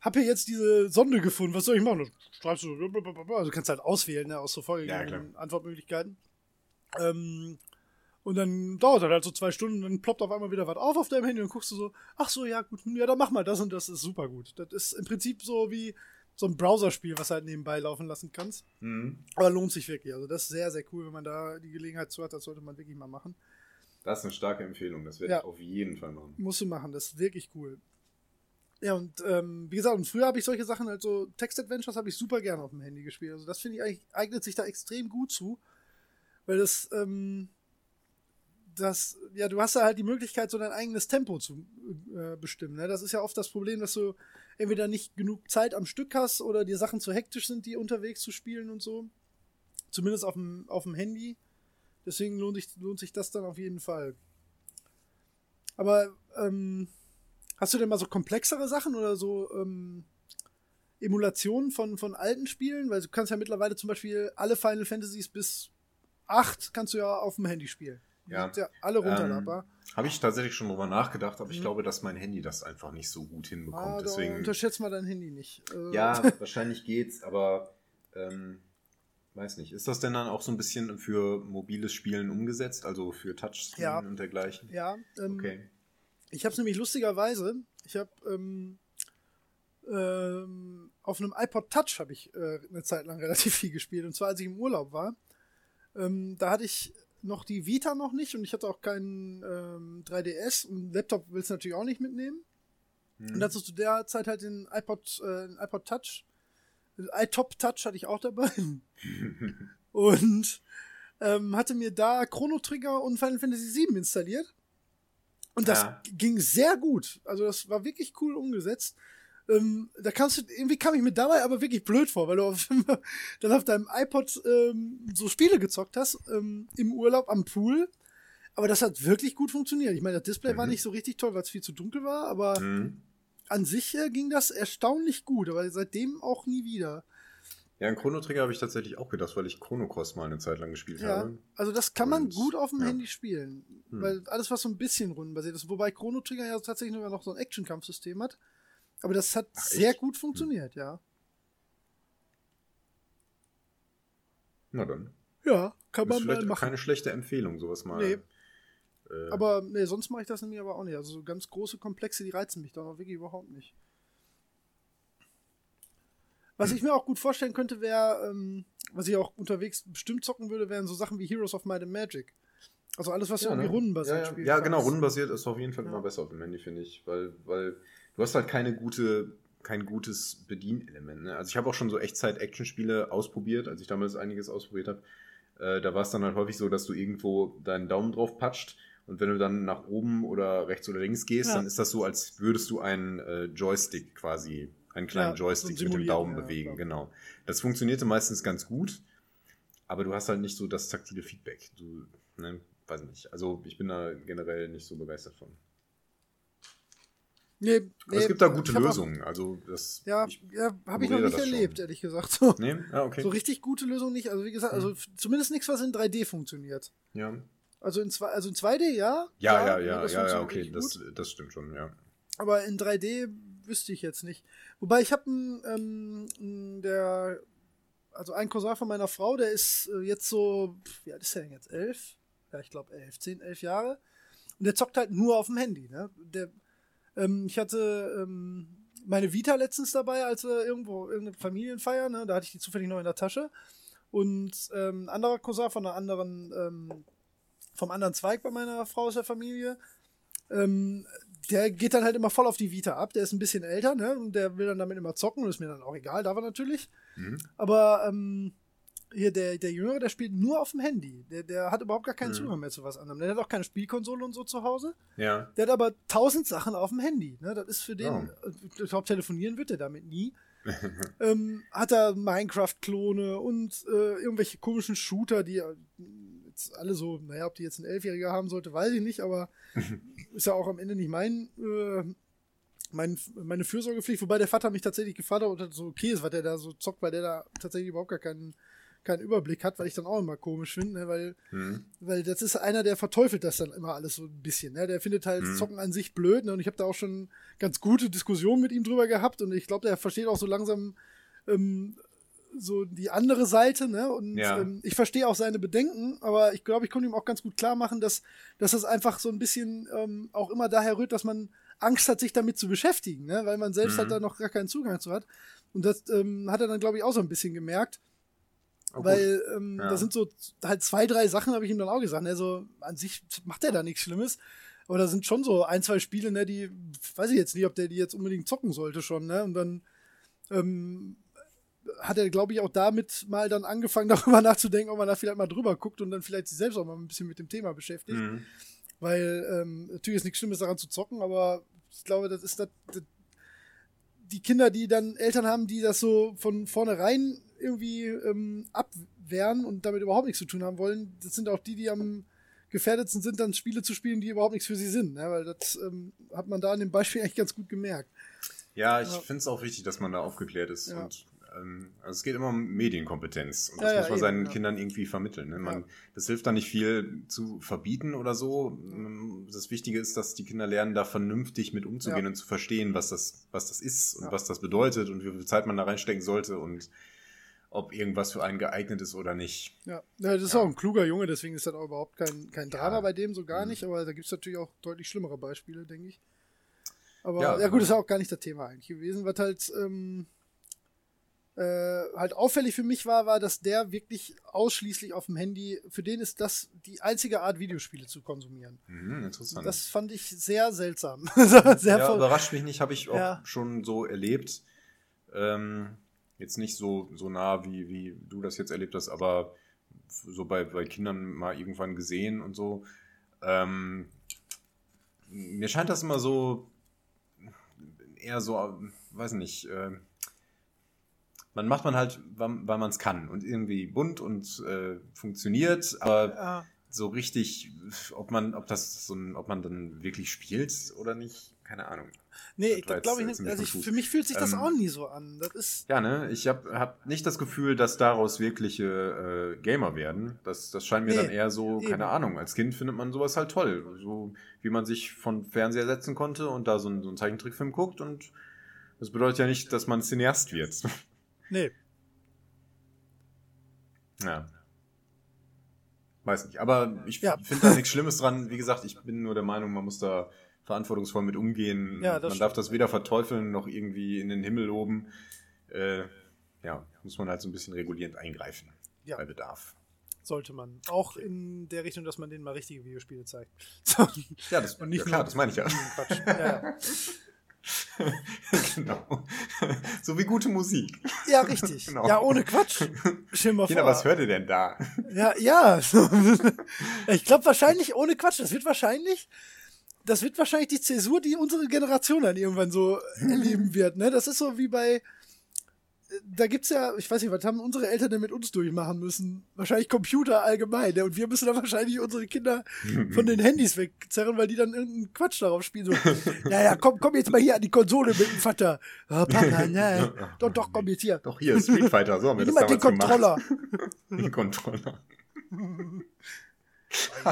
hab hier jetzt diese Sonde gefunden, was soll ich machen? Dann schreibst du, also du kannst halt auswählen, ne, aus so vorgegebenen Ja, Antwortmöglichkeiten. Ähm, und dann dauert das halt so zwei Stunden, dann ploppt auf einmal wieder was auf auf deinem Handy und guckst du so, ach so, ja gut, hm, ja, dann mach mal das und das ist super gut. Das ist im Prinzip so wie so ein Browserspiel, was halt nebenbei laufen lassen kannst. Mhm. Aber lohnt sich wirklich. Also das ist sehr, sehr cool, wenn man da die Gelegenheit zu hat, das sollte man wirklich mal machen. Das ist eine starke Empfehlung. Das werde Ja. ich auf jeden Fall machen. Musst du machen, das ist wirklich cool. Ja, und ähm, wie gesagt, und früher habe ich solche Sachen, halt so Text-Adventures habe ich super gerne auf dem Handy gespielt. Also das finde ich eigentlich, eignet sich da extrem gut zu, weil das, ähm, das, ja, du hast da halt die Möglichkeit, so dein eigenes Tempo zu äh, bestimmen. Ne? Das ist ja oft das Problem, dass du entweder nicht genug Zeit am Stück hast oder dir Sachen zu hektisch sind, die unterwegs zu spielen und so. Zumindest auf dem, auf dem Handy. Deswegen lohnt sich, lohnt sich das dann auf jeden Fall. Aber ähm, hast du denn mal so komplexere Sachen oder so ähm, Emulationen von, von alten Spielen? Weil du kannst ja mittlerweile zum Beispiel alle Final Fantasies bis 8 kannst du ja auf dem Handy spielen. Ja. sind ja alle runterladbar. Habe ich tatsächlich schon drüber nachgedacht, aber ich Mhm. glaube, dass mein Handy das einfach nicht so gut hinbekommt. ah, Deswegen, unterschätzt mal dein Handy nicht. Äh, ja, wahrscheinlich geht's, aber ähm, weiß nicht. Ist das denn dann auch so ein bisschen für mobiles Spielen umgesetzt, also für Touchscreen Ja. und dergleichen? ja ähm, Okay. Ich habe es nämlich lustigerweise, ich habe ähm, ähm, auf einem iPod Touch habe ich äh, eine Zeit lang relativ viel gespielt. Und zwar als ich im Urlaub war. Ähm, da hatte ich noch die Vita noch nicht und ich hatte auch keinen ähm, 3DS und Laptop willst du natürlich auch nicht mitnehmen. Hm. Und dazu zu der Zeit halt den iPod, äh, den iPod Touch. Den iTop Touch hatte ich auch dabei. und ähm, hatte mir da Chrono Trigger und Final Fantasy VII installiert. Und das Ja. ging sehr gut. Also das war wirklich cool umgesetzt. Ähm, da kannst du, irgendwie kam ich mir dabei aber wirklich blöd vor, weil du auf, dann auf deinem iPod ähm, so Spiele gezockt hast, ähm, im Urlaub am Pool. Aber das hat wirklich gut funktioniert. Ich meine, das Display war Mhm. nicht so richtig toll, weil es viel zu dunkel war, aber Hm. an sich äh, ging das erstaunlich gut, aber seitdem auch nie wieder. Ja, einen Chrono Trigger habe ich tatsächlich auch gedacht, weil ich Chrono Cross mal eine Zeit lang gespielt Ja, habe. also das kann man Und, gut auf dem ja. Handy spielen, Hm. weil alles, was so ein bisschen rundenbasiert ist, wobei Chrono Trigger ja tatsächlich sogar noch so ein Action-Kampfsystem hat, aber das hat Ach, sehr gut funktioniert, ja. Na dann. Ja, kann man mal vielleicht machen. keine schlechte Empfehlung, sowas mal. Nee. äh, Aber nee, sonst mache ich das nämlich aber auch nicht. Also so ganz große Komplexe, die reizen mich dann auch wirklich überhaupt nicht. Was ich mir auch gut vorstellen könnte, wäre, ähm, was ich auch unterwegs bestimmt zocken würde, wären so Sachen wie Heroes of Might and Magic. Also alles, was ja, irgendwie ne? rundenbasiert ja, ja. spielt. Ja, genau, rundenbasiert ist auf jeden Fall immer besser auf dem Handy, finde ich. Weil, weil du hast halt keine gute, kein gutes Bedienelement. Ne? Also ich habe auch schon so Echtzeit-Action-Spiele ausprobiert, als ich damals einiges ausprobiert habe. Äh, da war es dann halt häufig so, dass du irgendwo deinen Daumen drauf patscht und wenn du dann nach oben oder rechts oder links gehst, Ja. dann ist das so, als würdest du einen äh, Joystick quasi, einen kleinen Ja, so Joystick mit dem Daumen ja, bewegen, klar. genau. Das funktionierte meistens ganz gut, aber du hast halt nicht so das taktile Feedback. Du, ne, weiß nicht. Also ich bin da generell nicht so begeistert von. Nee, nee, es gibt da gute hab auch- Lösungen. Also das. Ja, ja habe ich noch nicht das schon. erlebt, ehrlich gesagt. So, nee? Ah, okay. so richtig gute Lösungen nicht. Also wie gesagt, also Hm. zumindest nichts, was in 3D funktioniert. ja. Also in, zwei, also in 2D ja. Ja, ja, ja, das ja, ja, funktioniert okay, das, das stimmt schon, ja. Aber in 3D wüsste ich jetzt nicht. Wobei ich habe ähm, der, also ein Cousin von meiner Frau, der ist äh, jetzt so, wie alt ist der denn jetzt? Elf? Ja, ich glaube elf, zehn, elf Jahre. Und der zockt halt nur auf dem Handy. Ne? Der, ähm, ich hatte ähm, meine Vita letztens dabei, als wir irgendwo irgendeine Familienfeier, ne? da hatte ich die zufällig noch in der Tasche. Und ähm, ein anderer Cousin von einer anderen, ähm, vom anderen Zweig bei meiner Frau aus der Familie, ähm, der geht dann halt immer voll auf die Vita ab. Der ist ein bisschen älter, ne? Und der will dann damit immer zocken. Und ist mir dann auch egal, darf er natürlich. Mhm. Aber ähm, hier der, der Jüngere, der spielt nur auf dem Handy. Der, der hat überhaupt gar keinen Mhm. Zugang mehr zu was anderem. Der hat auch keine Spielkonsole und so zu Hause. Ja. Der hat aber tausend Sachen auf dem Handy. Ne? Das ist für den, Oh. äh, ich glaube, telefonieren wird er damit nie. ähm, hat er Minecraft-Klone und äh, irgendwelche komischen Shooter, die äh, jetzt alle so, naja, ob die jetzt ein Elfjähriger haben sollte, weiß ich nicht, aber ist ja auch am Ende nicht mein, äh, mein meine Fürsorgepflicht, wobei der Vater mich tatsächlich gefragt hat, ob das so okay ist, was der da so zockt, weil der da tatsächlich überhaupt gar keinen keinen Überblick hat, weil ich dann auch immer komisch finde, ne? weil, Mhm. weil das ist einer, der verteufelt das dann immer alles so ein bisschen. Ne? Der findet halt Mhm. Zocken an sich blöd ne? und ich habe da auch schon ganz gute Diskussionen mit ihm drüber gehabt und ich glaube, der versteht auch so langsam ähm, so die andere Seite, ne? Und Ja. ähm, ich verstehe auch seine Bedenken, aber ich glaube, ich konnte ihm auch ganz gut klar machen, dass, dass das einfach so ein bisschen ähm, auch immer daher rührt, dass man Angst hat, sich damit zu beschäftigen, ne? weil man selbst Mhm. halt da noch gar keinen Zugang zu hat. Und das ähm, hat er dann, glaube ich, auch so ein bisschen gemerkt. Oh, weil ähm, Ja. da sind so halt zwei, drei Sachen, habe ich ihm dann auch gesagt. Ne? So, an sich macht er da nichts Schlimmes. Aber da sind schon so ein, zwei Spiele, ne, die, weiß ich jetzt nicht, ob der die jetzt unbedingt zocken sollte schon, ne? Und dann ähm, hat er, glaube ich, auch damit mal dann angefangen, darüber nachzudenken, ob man da vielleicht mal drüber guckt und dann vielleicht sich selbst auch mal ein bisschen mit dem Thema beschäftigt. Mhm. Weil ähm, natürlich ist nichts Schlimmes daran zu zocken, aber ich glaube, das ist das, das, die Kinder, die dann Eltern haben, die das so von vornherein irgendwie ähm, abwehren und damit überhaupt nichts zu tun haben wollen, das sind auch die, die am gefährdetsten sind, dann Spiele zu spielen, die überhaupt nichts für sie sind. Ne? Weil das ähm, hat man da an dem Beispiel eigentlich ganz gut gemerkt. Ja, ich Ja. finde es auch wichtig, dass man da aufgeklärt ist. Ja. Und ähm, also es geht immer um Medienkompetenz. Und das ja, muss man eben, seinen. Kindern irgendwie vermitteln. Ne? Man. Das hilft da nicht viel zu verbieten oder so. Ähm, Das Wichtige ist, dass die Kinder lernen, da vernünftig mit umzugehen und zu verstehen, was das, was das ist und was das bedeutet und wie viel Zeit man da reinstecken sollte und ob irgendwas für einen geeignet ist oder nicht. Ja, ja das ist Ja. auch ein kluger Junge, deswegen ist das auch überhaupt kein, kein Drama Ja. bei dem, so gar Mhm. nicht, aber da gibt es natürlich auch deutlich schlimmere Beispiele, denke ich. Aber Ja, ja, gut, ist auch gar nicht das Thema eigentlich gewesen. Was halt, ähm, äh, halt auffällig für mich war, war, dass der wirklich ausschließlich auf dem Handy, für den ist das die einzige Art, Videospiele zu konsumieren. Mhm, interessant. Das fand ich sehr seltsam. sehr ja, voll- überrascht mich nicht, habe ich auch schon so erlebt. Ähm, jetzt nicht so, so nah, wie, wie du das jetzt erlebt hast, aber so bei, bei Kindern mal irgendwann gesehen und so. Ähm, mir scheint das immer so eher so, weiß nicht, äh, man macht man halt, weil, weil man es kann und irgendwie bunt und äh, funktioniert, aber ja, so richtig, ob man, ob das so ein, ob man dann wirklich spielt oder nicht, keine Ahnung. nee, Das glaube ich nicht. Also ich, für mich fühlt sich das Ähm, auch nie so an. Das ist, Ja, ne, ich habe hab nicht das Gefühl, dass daraus wirkliche äh, Gamer werden. Das, das scheint mir Nee, dann eher so, eben. keine Ahnung, als Kind findet man sowas halt toll. So wie man sich von Fernseher setzen konnte und da so, ein, so einen Zeichentrickfilm guckt und das bedeutet ja nicht, dass man Cineast wird. nee, Ja. Weiß nicht. Aber ich Ja. finde da nichts Schlimmes dran. Wie gesagt, ich bin nur der Meinung, man muss da verantwortungsvoll mit umgehen. Ja, man stimmt. darf das weder verteufeln noch irgendwie in den Himmel loben. Äh, ja, muss man halt so ein bisschen regulierend eingreifen Ja. bei Bedarf. sollte man. Auch in der Richtung, dass man denen mal richtige Videospiele zeigt. So, Ja, das, Und nicht ja, klar, das meine ich ja. Quatsch. Ja, ja. genau. So wie gute Musik. ja, richtig. Genau. Ja, ohne Quatsch. Mal Kinder, was hört ihr denn da? Ja, ja. ich glaube wahrscheinlich ohne Quatsch. Das wird wahrscheinlich, das wird wahrscheinlich die Zäsur, die unsere Generation dann irgendwann so erleben wird. Ne? Das ist so wie bei, da gibt's ja, ich weiß nicht, was haben unsere Eltern denn mit uns durchmachen müssen? Wahrscheinlich Computer allgemein. Ne? Und wir müssen dann wahrscheinlich unsere Kinder von den Handys wegzerren, weil die dann irgendeinen Quatsch darauf spielen. So, naja, komm, komm jetzt mal hier an die Konsole mit dem Vater. Ah, Papa, nein. Doch, doch, komm jetzt hier. Doch hier, Street Fighter, so haben wir das Nimm mal den damals gemacht. Controller. Den Controller.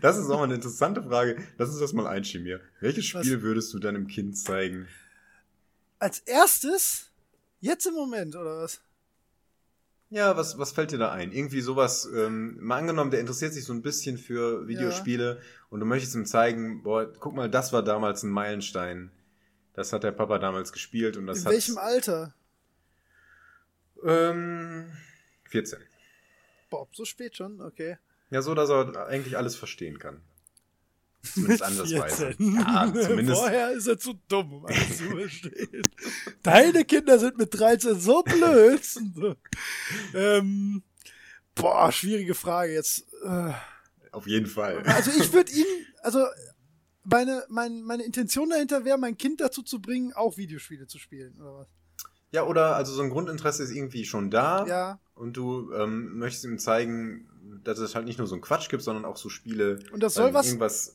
Das ist auch mal eine interessante Frage. Lass uns das mal einschieben hier. Welches Spiel würdest du deinem Kind zeigen? Als erstes, jetzt im Moment, oder was? Ja, was, was fällt dir da ein? Irgendwie sowas, ähm, mal angenommen, der interessiert sich so ein bisschen für Videospiele und du möchtest ihm zeigen, boah, guck mal, das war damals ein Meilenstein. Das hat der Papa damals gespielt und das In hat. welchem Alter? Ähm, 14. Bob, so spät schon, okay. Ja, so, dass er eigentlich alles verstehen kann. Zumindest ansatzweise. 14. Ja, zumindest. Vorher ist er zu dumm, um alles zu verstehen. Deine Kinder sind mit 13 so blöd. ähm, boah, schwierige Frage jetzt. Äh, Auf jeden Fall. Also ich würde ihn, also meine, mein, meine Intention dahinter wäre, mein Kind dazu zu bringen, auch Videospiele zu spielen, oder was? Ja, oder also so ein Grundinteresse ist irgendwie schon da Ja, und du ähm, möchtest ihm zeigen, dass es halt nicht nur so ein Quatsch gibt, sondern auch so Spiele. Und das soll ähm, was- Irgendwas.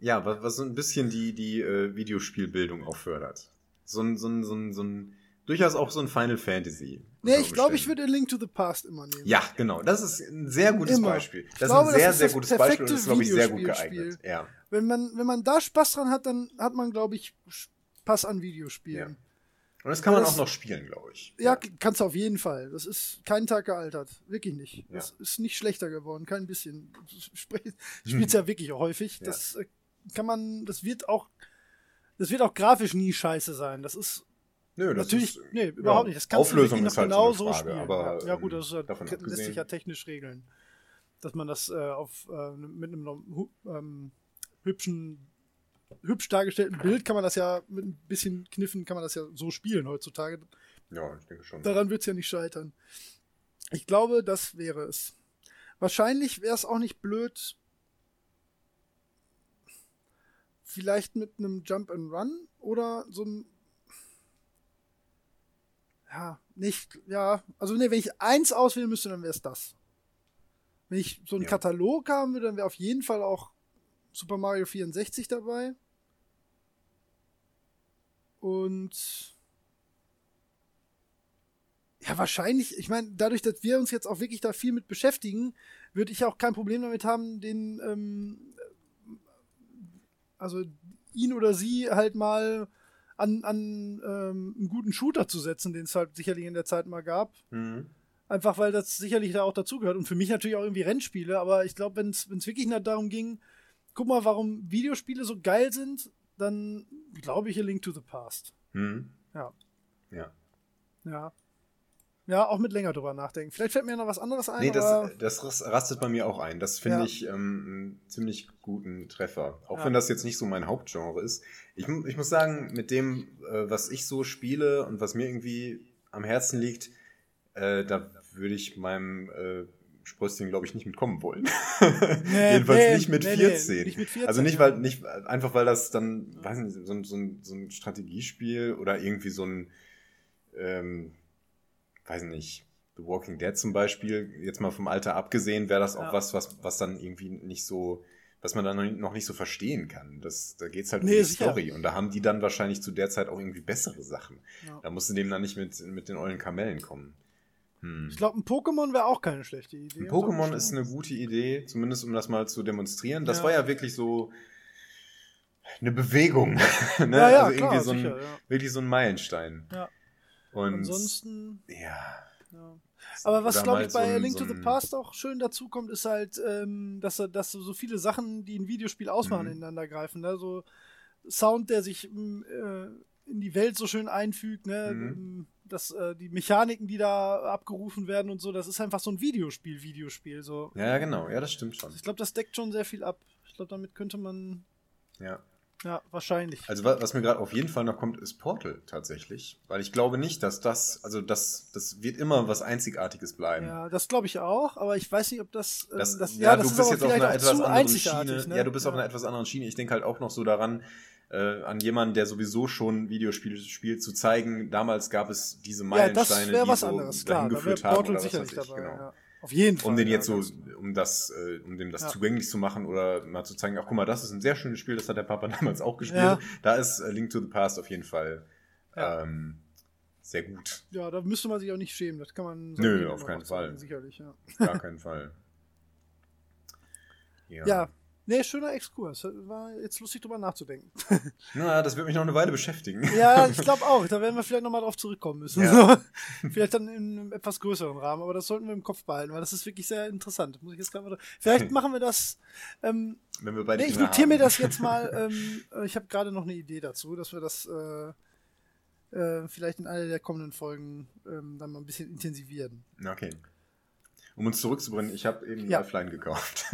Ja, was, was so ein bisschen die, die äh, Videospielbildung auch fördert. So ein, so ein, so ein, so ein durchaus auch so ein Final Fantasy. Nee, ich glaube, ich würde Link to the Past immer nehmen. Ja, genau. Das ist ein sehr gutes immer. Beispiel. Das glaube, ist ein sehr, sehr gutes Beispiel und ist, glaube ich, sehr gut geeignet. Ja. Wenn man, wenn man da Spaß dran hat, dann hat man, glaube ich, Spaß an Videospielen. Ja. Und das kann man das, auch noch spielen, glaube ich. Ja, ja, kannst du auf jeden Fall. Das ist keinen Tag gealtert. Wirklich nicht. Ja. Das ist nicht schlechter geworden, kein bisschen. Spielt es ja wirklich häufig. Ja. Das äh, kann man, das wird auch, das wird auch grafisch nie scheiße sein. Das ist Nö, das Natürlich, ist, nee, überhaupt nicht. Das kannst Auflösung du ist halt genau so spielen. Aber, ja, gut, das ist, lässt sich ja technisch regeln. Dass man das äh, auf, äh, mit einem ähm, hübschen hübsch dargestellten Bild kann man das ja mit ein bisschen Kniffen kann man das ja so spielen heutzutage. Ja, ich denke schon. Daran wird es ja nicht scheitern. Ich glaube, das wäre es. Wahrscheinlich wäre es auch nicht blöd, vielleicht mit einem Jump and Run oder so ein ja, nicht, ja, also nee, wenn ich eins auswählen müsste, dann wäre es das. Wenn ich so einen ja. Katalog haben würde, dann wäre auf jeden Fall auch Super Mario 64 dabei. Und ja, wahrscheinlich, ich meine, dadurch, dass wir uns jetzt auch wirklich da viel mit beschäftigen, würde ich auch kein Problem damit haben, den, ähm, also ihn oder sie halt mal an, an ähm, einen guten Shooter zu setzen, den es halt sicherlich in der Zeit mal gab. Mhm. Einfach weil das sicherlich da auch dazugehört. Und für mich natürlich auch irgendwie Rennspiele, aber ich glaube, wenn es wirklich nicht darum ging, guck mal, warum Videospiele so geil sind, dann glaube ich A Link to the Past. Mhm. Ja. Ja. Ja. Ja, auch mit länger drüber nachdenken. Vielleicht fällt mir noch was anderes ein. Nee, das, das rastet bei mir auch ein. Das finde ja. ich ähm, einen ziemlich guten Treffer. Auch ja. wenn das jetzt nicht so mein Hauptgenre ist. Ich, ich muss sagen, mit dem, äh, was ich so spiele und was mir irgendwie am Herzen liegt, äh, da würde ich meinem äh, Sprösschen, glaube ich, nicht mitkommen wollen. Nee, Jedenfalls nee, nicht, mit nee, 14. nicht mit 14. Also nicht, weil, nicht, einfach weil das dann, weiß nicht, so, so, so ein Strategiespiel oder irgendwie so ein, ähm, weiß nicht, The Walking Dead zum Beispiel, jetzt mal vom Alter abgesehen, wäre das auch ja. was, was, was dann irgendwie nicht so, was man dann noch nicht so verstehen kann. Das, da geht es halt nee, um die. Story. Und da haben die dann wahrscheinlich zu der Zeit auch irgendwie bessere Sachen. Ja. Da musst du dem dann nicht mit, mit den ollen Kamellen kommen. Hm. Ich glaube, ein Pokémon wäre auch keine schlechte Idee. Ein Pokémon ist eine gute Idee, zumindest um das mal zu demonstrieren. Das ja. war ja wirklich so eine Bewegung. ne? Ja, ja, also klar, irgendwie so ein, sicher, wirklich so ein Meilenstein. Ja. Und ansonsten. Ja. ja. Aber was, glaube ich, bei so Link to the Past auch schön dazu kommt, ist halt, ähm, dass, dass so viele Sachen, die ein Videospiel ausmachen, mhm. ineinander greifen. Ne? So Sound, der sich äh, in die Welt so schön einfügt, ne? Mhm. Das, äh, die Mechaniken, die da abgerufen werden und so, das ist einfach so ein Videospiel, Videospiel. So. Ja, genau, ja, das stimmt schon. Ich glaube, das deckt schon sehr viel ab. Ich glaube, damit könnte man. Ja. Ja, wahrscheinlich. Also was mir gerade auf jeden Fall noch kommt, ist Portal tatsächlich. Weil ich glaube nicht, dass das, also das, das wird immer was Einzigartiges bleiben. Ja, das glaube ich auch, aber ich weiß nicht, ob das. Ähm, das, das ja, ja, das du bist jetzt auf einer etwas anderen Schiene. Ne? Ja, du bist ja. auf einer etwas anderen Schiene. Ich denke halt auch noch so daran, äh, an jemanden, der sowieso schon Videospiele spielt, zu zeigen, damals gab es diese Meilensteine, ja, die so anderes, dahin klar, geführt haben. Oder was weiß ich, dabei, genau. Ja. Auf jeden Fall. Um den jetzt so, um das, äh, um dem das ja. zugänglich zu machen oder mal zu zeigen, ach guck mal, das ist ein sehr schönes Spiel, das hat der Papa damals auch gespielt. Ja. Da ist äh, Link to the Past auf jeden Fall ja. ähm, sehr gut. Ja, da müsste man sich auch nicht schämen, das kann man Nö, auf keinen Fall. Sicherlich, ja. Gar keinen Fall. Ja. Nee, schöner Exkurs. War jetzt lustig drüber nachzudenken. Na, das wird mich noch eine Weile beschäftigen. Ja, ich glaube auch. Da werden wir vielleicht nochmal drauf zurückkommen müssen. Ja. vielleicht dann in einem etwas größeren Rahmen, aber das sollten wir im Kopf behalten, weil das ist wirklich sehr interessant. Muss ich jetzt mal Vielleicht machen wir das. Ähm, Wenn wir beide nee, ich notiere mir das jetzt mal. Ähm, äh, ich habe gerade noch eine Idee dazu, dass wir das äh, äh, vielleicht in einer der kommenden Folgen ähm, dann mal ein bisschen intensivieren. Okay. Um uns zurückzubringen, ich habe eben ja. Lifeline gekauft.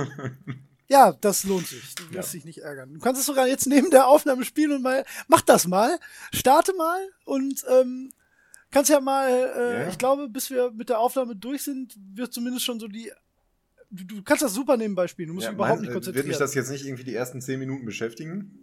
Ja, das lohnt sich. Du wirst ja. dich nicht ärgern. Du kannst es sogar jetzt neben der Aufnahme spielen und mal, mach das mal, starte mal und ähm, kannst ja mal, äh, ja. ich glaube, bis wir mit der Aufnahme durch sind, wird zumindest schon so die Du, du kannst das super nebenbei spielen, du musst ja, überhaupt mein, nicht konzentrieren. Wird mich das jetzt nicht irgendwie die ersten zehn Minuten beschäftigen?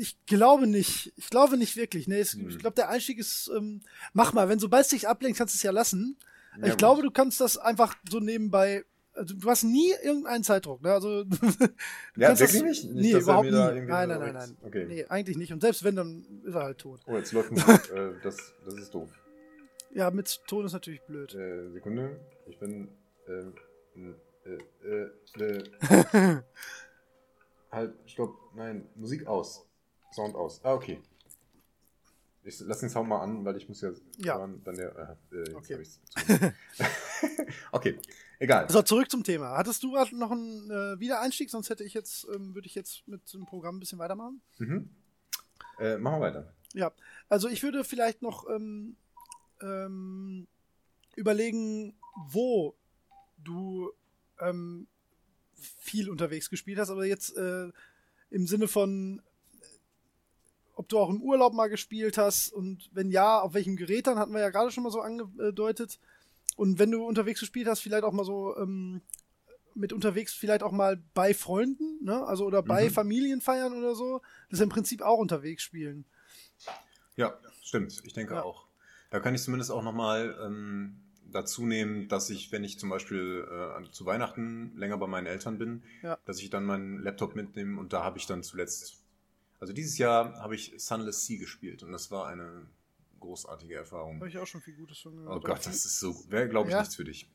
Ich glaube nicht. Ich glaube nicht wirklich. Nee, es, hm. ich glaube, der Einstieg ist, ähm, mach mal, wenn sobald es dich ablenkt, kannst du es ja lassen. Ja, ich gut. glaube, du kannst das einfach so nebenbei also du hast nie irgendeinen Zeitdruck, ne? Also ja, wirklich nicht? nicht? Nee, überhaupt nie. Nein, nein, nein, nein. Okay. Nee, eigentlich nicht. Und selbst wenn, dann ist er halt tot. Oh, jetzt läuft ein äh, das, das ist doof. Ja, mit Ton ist natürlich blöd. Äh, Sekunde. Ich bin. Ähm, äh, äh, äh, halt, stopp. Nein, Musik aus. Sound aus. Ah, okay. Ich lass den Sound mal an, weil ich muss ja, Ja. hören, dann der. Äh, jetzt Okay. hab ich's okay, egal. So, zurück zum Thema. Hattest du gerade noch einen äh, Wiedereinstieg? Sonst hätte ich jetzt, ähm, würde ich jetzt mit dem Programm ein bisschen weitermachen. Mhm. Äh, machen wir weiter. Ja, also ich würde vielleicht noch ähm, ähm, überlegen, wo du ähm, viel unterwegs gespielt hast, aber jetzt äh, im Sinne von, äh, ob du auch im Urlaub mal gespielt hast und wenn ja, auf welchem Gerät dann, hatten wir ja gerade schon mal so angedeutet. Und wenn du unterwegs gespielt hast, vielleicht auch mal so ähm, mit unterwegs, vielleicht auch mal bei Freunden, ne? Also oder bei Mhm. Familienfeiern oder so. Das ist im Prinzip auch unterwegs spielen. Ja, stimmt. Ich denke Ja. auch. Da kann ich zumindest auch nochmal ähm, dazu nehmen, dass ich, wenn ich zum Beispiel äh, zu Weihnachten länger bei meinen Eltern bin, Ja. dass ich dann meinen Laptop mitnehme und da habe ich dann zuletzt, also dieses Jahr habe ich Sunless Sea gespielt und das war eine großartige Erfahrung. Habe ich auch schon viel Gutes von Oh gehört. Gott, das ist so, wäre glaube ich Ja. nichts für dich.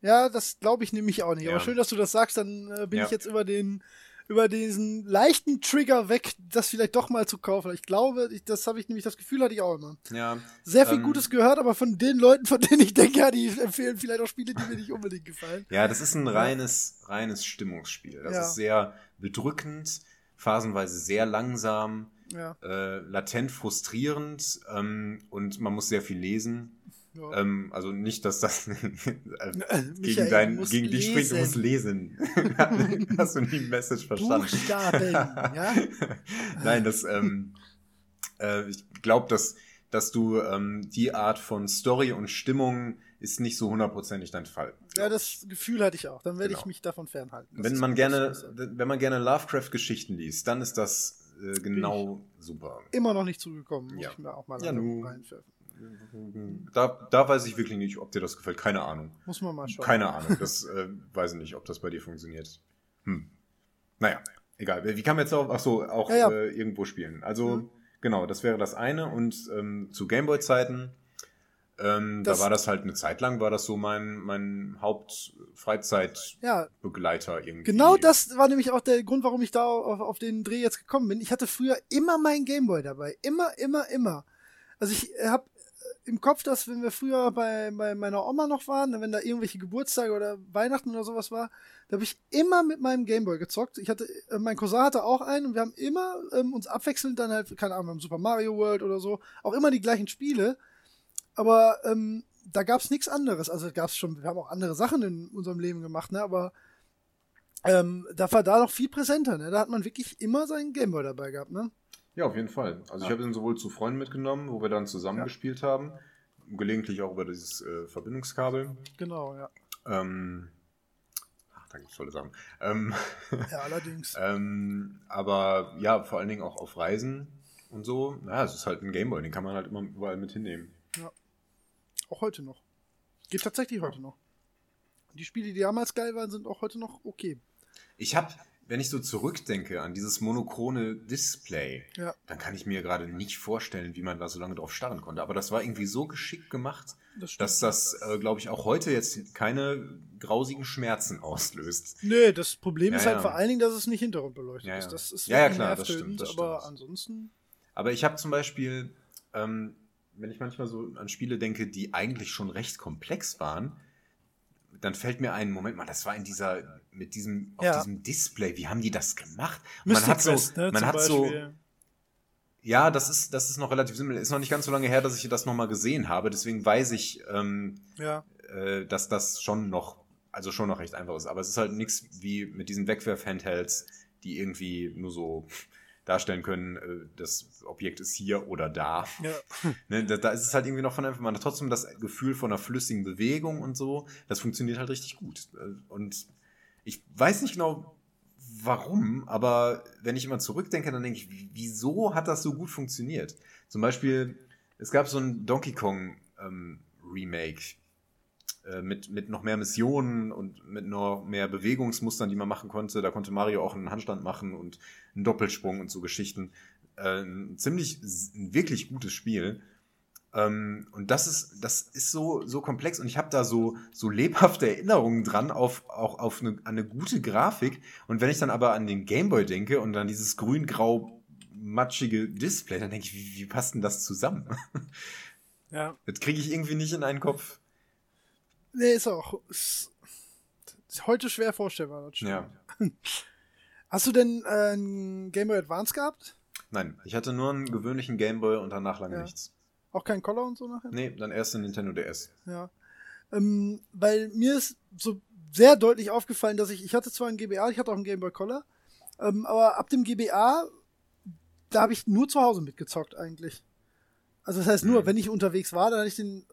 Ja, das glaube ich nämlich auch nicht. Ja. Aber schön, dass du das sagst, dann äh, bin Ja. ich jetzt über den über diesen leichten Trigger weg, das vielleicht doch mal zu kaufen. Ich glaube, ich, das habe ich nämlich das Gefühl hatte ich auch immer. Ja, Sehr viel Ähm, Gutes gehört, aber von den Leuten, von denen ich denke, ja, die empfehlen vielleicht auch Spiele, die mir nicht unbedingt gefallen. Ja, das ist ein reines, reines Stimmungsspiel. Das ist sehr bedrückend, phasenweise sehr langsam, Ja, äh, latent frustrierend ähm, und man muss sehr viel lesen. ja. Ähm, also nicht, dass das äh, Michael, gegen, dein, gegen dich spricht, du musst lesen. Hast du nie die Message verstanden? Buchstaben, ja? Nein, das, ähm, äh, ich glaube, dass, dass du ähm, die Art von Story und Stimmung ist nicht so hundertprozentig dein Fall. Ja, das Gefühl hatte ich auch. Dann werde ich Genau. mich davon fernhalten. Das Wenn man gerne, wenn man gerne Lovecraft-Geschichten liest, dann ist das äh, genau super. Immer noch nicht zugekommen, muss Ja. ich mir auch mal Ja, reinwerfen. Da, da weiß ich wirklich nicht, ob dir das gefällt. Keine Ahnung. Muss man mal schauen. Keine Ahnung. Das äh, weiß ich nicht, ob das bei dir funktioniert. Hm. Naja, egal. Wie kann man jetzt auf, ach so, auch Ja, ja. Äh, irgendwo spielen? Also, Mhm. genau, das wäre das eine. Und ähm, zu Gameboy-Zeiten, ähm, da war das halt eine Zeit lang, war das so mein, mein Hauptfreizeitbegleiter Ja, irgendwie. Genau das war nämlich auch der Grund, warum ich da auf, auf den Dreh jetzt gekommen bin. Ich hatte früher immer meinen Gameboy dabei. Immer, immer, immer. Also ich habe im Kopf, dass wenn wir früher bei, bei meiner Oma noch waren, wenn da irgendwelche Geburtstage oder Weihnachten oder sowas war, da habe ich immer mit meinem Gameboy gezockt. Ich hatte, äh, mein Cousin hatte auch einen und wir haben immer ähm, uns abwechselnd dann halt, keine Ahnung, beim Super Mario World oder so, auch immer die gleichen Spiele. Aber ähm, da gab's nichts anderes. Also gab's schon, wir haben auch andere Sachen in unserem Leben gemacht, ne? Aber ähm, da war da noch viel präsenter, ne? Da hat man wirklich immer seinen Gameboy dabei gehabt, ne? Ja, auf jeden Fall. Also ich Ja. habe ihn sowohl zu Freunden mitgenommen, wo wir dann zusammen Ja. gespielt haben, gelegentlich auch über dieses äh, Verbindungskabel. Genau, ja. Ähm, ach, da gibt's tolle Sachen. Ähm, Ja, allerdings. ähm, aber ja, vor allen Dingen auch auf Reisen und so. Ja, es ist halt ein Gameboy, den kann man halt immer überall mit hinnehmen. Auch heute noch. Geht tatsächlich heute noch. Die Spiele, die damals geil waren, sind auch heute noch okay. Ich habe, wenn ich so zurückdenke an dieses monochrone Display, Ja. dann kann ich mir gerade nicht vorstellen, wie man da so lange drauf starren konnte. Aber das war irgendwie so geschickt gemacht, Das dass das, äh, glaube ich, auch heute jetzt keine grausigen Schmerzen auslöst. Nee, das Problem Ja, ist halt ja. vor allen Dingen, dass es nicht hintergrundbeleuchtet Ja, ist. Das ist Ja, klar, das stimmt, das aber stimmt. ansonsten. Aber ich habe zum Beispiel, ähm, wenn ich manchmal so an Spiele denke, die eigentlich schon recht komplex waren, dann fällt mir ein, Moment mal, das war in dieser, mit diesem, auf Ja. diesem Display, wie haben die das gemacht? Mystic man hat so, Quest, ne, man hat so, Beispiel. ja, das ist, das ist noch relativ simpel. Ist noch nicht ganz so lange her, dass ich das nochmal gesehen habe. Deswegen weiß ich, ähm, Ja, äh, dass das schon noch, also schon noch recht einfach ist. Aber es ist halt nichts wie mit diesen Wegwerf-Handhelds, die irgendwie nur so darstellen können, äh, das Objekt ist hier oder da. ja. Ne, da, da ist es halt irgendwie noch von einfach, man hat trotzdem das Gefühl von einer flüssigen Bewegung und so. Das funktioniert halt richtig gut. Äh, Und ich weiß nicht genau, warum, aber wenn ich immer zurückdenke, dann denke ich, wie- wieso hat das so gut funktioniert? Zum Beispiel, es gab so ein Donkey Kong ähm, Remake äh, mit, mit noch mehr Missionen und mit noch mehr Bewegungsmustern, die man machen konnte. Da konnte Mario auch einen Handstand machen und einen Doppelsprung und so Geschichten. Äh, ein ziemlich, ein wirklich gutes Spiel. Ähm, und das ist, das ist so, so komplex und ich habe da so, so lebhafte Erinnerungen dran auf, auch auf eine, eine gute Grafik. Und wenn ich dann aber an den Gameboy denke und dann dieses grün-grau matschige Display, dann denke ich, wie, wie passt denn das zusammen? Ja. Das kriege ich irgendwie nicht in einen Kopf. Nee, ist auch. Ist, ist heute schwer vorstellbar. Das. Ja. Hast du denn äh, einen Game Boy Advance gehabt? Nein, ich hatte nur einen gewöhnlichen Gameboy und danach lange Ja. nichts. Auch kein Color und so nachher? Nee, dann erst den Nintendo DS. Ja. Ähm, weil mir ist so sehr deutlich aufgefallen, dass ich, ich hatte zwar einen GBA, ich hatte auch einen Game Boy Color, ähm, aber ab dem GBA, da habe ich nur zu Hause mitgezockt eigentlich. Also das heißt nur, Mhm. wenn ich unterwegs war, dann hatte ich den,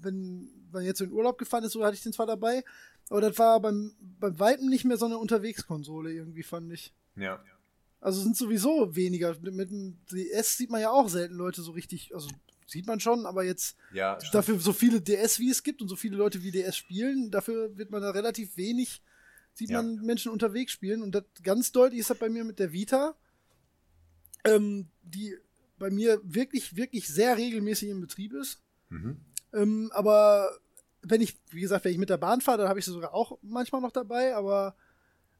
wenn man jetzt in Urlaub gefahren ist, so hatte ich den zwar dabei, aber das war beim, beim Weitem nicht mehr so eine Unterwegskonsole irgendwie, fand ich. Ja. Also sind sowieso weniger. Mit dem DS sieht man ja auch selten Leute so richtig, also sieht man schon, aber jetzt Ja, dafür so viele DS wie es gibt und so viele Leute wie DS spielen, dafür wird man da relativ wenig, sieht Ja. man Menschen unterwegs spielen. Und das ganz deutlich ist das bei mir mit der Vita, ähm, die bei mir wirklich, wirklich sehr regelmäßig im Betrieb ist. Mhm. Ähm, aber wenn ich, wie gesagt, wenn ich mit der Bahn fahre, dann habe ich sie sogar auch manchmal noch dabei, aber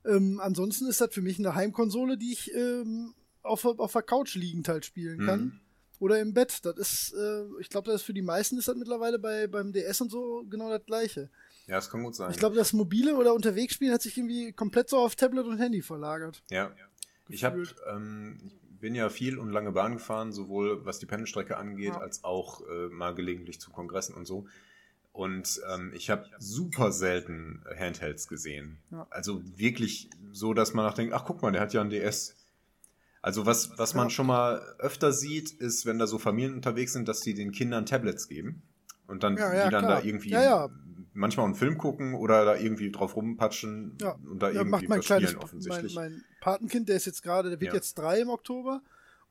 ähm, ansonsten ist das für mich eine Heimkonsole, die ich ähm, auf, auf der Couch liegend halt spielen kann. Mhm. Oder im Bett. Das ist, äh, ich glaube, das ist für die meisten ist das mittlerweile bei, beim DS und so genau das gleiche. Ja, das kann gut sein. Ich glaube, das mobile oder Unterwegsspielen hat sich irgendwie komplett so auf Tablet und Handy verlagert. Ja. Ich habe, Gefühlt. ähm, ich bin ja viel und lange Bahn gefahren, sowohl was die Pendelstrecke angeht, Ja. als auch äh, mal gelegentlich zu Kongressen und so. Und ähm, ich habe super selten Handhelds gesehen. Ja. Also wirklich so, dass man nachdenkt, ach guck mal, der hat ja ein DS. Also was, was man schon mal öfter sieht, ist, wenn da so Familien unterwegs sind, dass die den Kindern Tablets geben. Und dann Ja, ja, die dann klar. da irgendwie manchmal einen Film gucken oder da irgendwie drauf rumpatschen Ja. und da irgendwie macht mein was kleines, spielen mein, offensichtlich. mein Patenkind, der ist jetzt gerade, der wird jetzt drei im Oktober.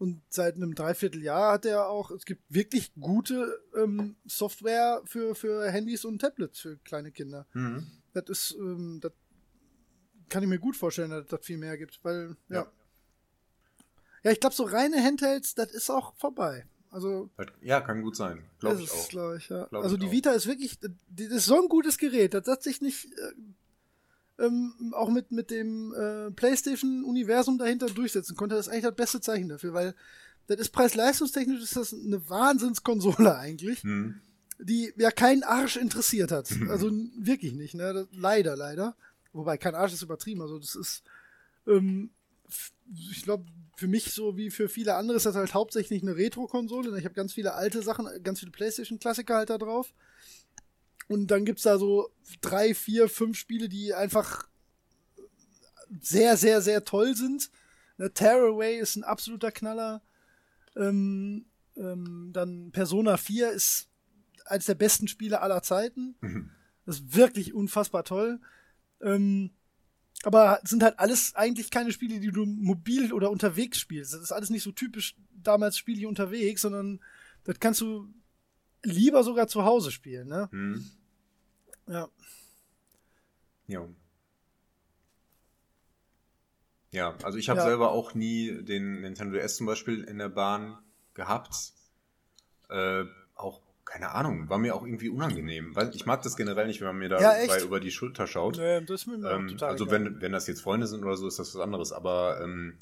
Und seit einem Dreivierteljahr hat er auch, es gibt wirklich gute ähm, Software für, für Handys und Tablets für kleine Kinder. Mhm. Das ist, ähm, das kann ich mir gut vorstellen, dass das viel mehr gibt, weil, ja. Ja. Ja, ich glaube, so reine Handhelds, das ist auch vorbei. Also, Ja, kann gut sein. Glaube ich auch. glaub ich, ja. Glaub also die auch. Vita ist wirklich, das ist so ein gutes Gerät. Das hat sich nicht äh, ähm, auch mit, mit dem äh, PlayStation-Universum dahinter durchsetzen konnte. Das ist eigentlich das beste Zeichen dafür, weil das ist preis-leistungstechnisch ist das eine Wahnsinnskonsole eigentlich, Hm. die ja keinen Arsch interessiert hat. Also n- wirklich nicht, ne? Das, leider, leider. Wobei kein Arsch ist übertrieben. Also das ist, ähm, ich glaube, für mich so wie für viele andere ist das halt hauptsächlich eine Retro-Konsole. ne? Ich habe ganz viele alte Sachen, ganz viele PlayStation-Klassiker halt da drauf. Und dann gibt's da so drei, vier, fünf Spiele, die einfach sehr, sehr, sehr toll sind. Ne, Tearaway ist ein absoluter Knaller. Ähm, ähm, dann Persona 4 ist eines der besten Spiele aller Zeiten. Mhm. Das ist wirklich unfassbar toll. Ähm, aber es sind halt alles eigentlich keine Spiele, die du mobil oder unterwegs spielst. Das ist alles nicht so typisch damals spiele ich unterwegs, sondern das kannst du lieber sogar zu Hause spielen, ne? Hm. Ja. Ja. Ja, also ich habe Ja. selber auch nie den Nintendo DS zum Beispiel in der Bahn gehabt. Äh, auch, keine Ahnung, war mir auch irgendwie unangenehm. Weil ich mag das generell nicht, wenn man mir da Ja, über die Schulter schaut. Mir Ähm, also egal. wenn, wenn das jetzt Freunde sind oder so, ist das was anderes. Aber ähm,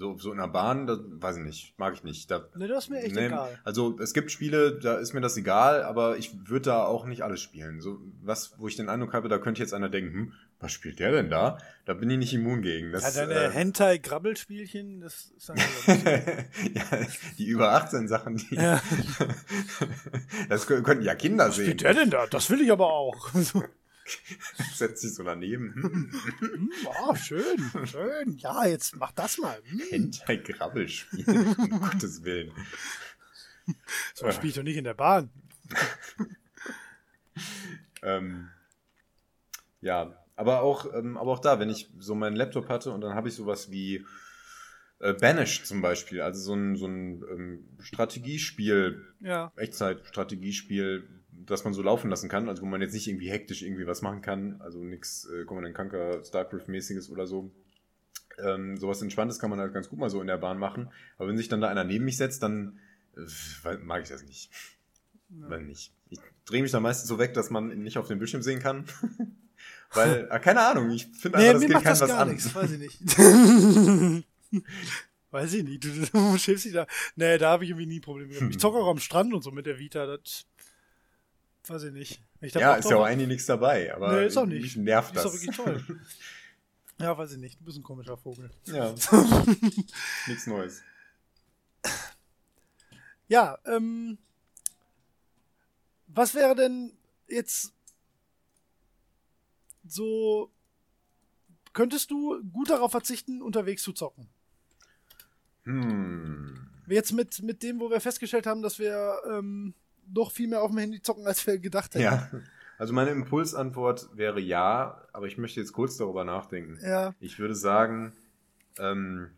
so, so in der Bahn, das weiß ich nicht, mag ich nicht. Da, Ne, das ist mir echt Nee, egal. Also es gibt Spiele, da ist mir das egal, aber ich würde da auch nicht alles spielen. So was, wo ich den Eindruck habe, da könnte jetzt einer denken, hm, was spielt der denn da? Da bin ich nicht immun gegen. Das, Ja, deine äh, Hentai-Grabbelspielchen, das ist ja, die über 18 Sachen, die Ja. das kö- könnten ja Kinder Was sehen. spielt der denn da? Das will ich aber auch. Setzt sich so daneben. oh, schön, schön. Ja, jetzt mach das mal. Hm. Hentai-Grabbelspiel, um Gottes Willen. So spiele ich doch nicht in der Bahn. Ähm, ja, aber auch, ähm, aber auch da, wenn ich so meinen Laptop hatte und dann habe ich sowas wie äh, Banished zum Beispiel, also so ein, so ein ähm, Strategiespiel, Ja. Echtzeit-Strategiespiel, das man so laufen lassen kann, also wo man jetzt nicht irgendwie hektisch irgendwie was machen kann, also nichts äh, Command Conquer, Starcraft-mäßiges oder so. Ähm, sowas Entspanntes kann man halt ganz gut mal so in der Bahn machen. Aber wenn sich dann da einer neben mich setzt, dann äh, mag ich das nicht. Ja. nicht. Ich drehe mich da meistens so weg, dass man ihn nicht auf dem Bildschirm sehen kann. Weil, äh, keine Ahnung, ich finde nee, einfach, das geht keinem was an. Nichts, weiß ich nicht. weiß ich nicht. Du, du schimpfst dich da. Nee, da habe ich irgendwie nie Probleme gehabt. Ich zocke auch am Strand und so mit der Vita. Das weiß ich nicht. Ich ja, ist ja auch eigentlich nichts dabei, aber nee, ist auch nicht. mich nervt das. Ist auch wirklich toll. ja, weiß ich nicht. Du bist ein komischer Vogel. Ja. nichts Neues. Ja, ähm, was wäre denn jetzt so, könntest du gut darauf verzichten, unterwegs zu zocken? Hm. Jetzt mit, mit dem, wo wir festgestellt haben, dass wir ähm, noch viel mehr auf dem Handy zocken, als wir gedacht hätten. Ja. Also meine Impulsantwort wäre ja, aber ich möchte jetzt kurz darüber nachdenken. Ja. Ich würde sagen, ähm,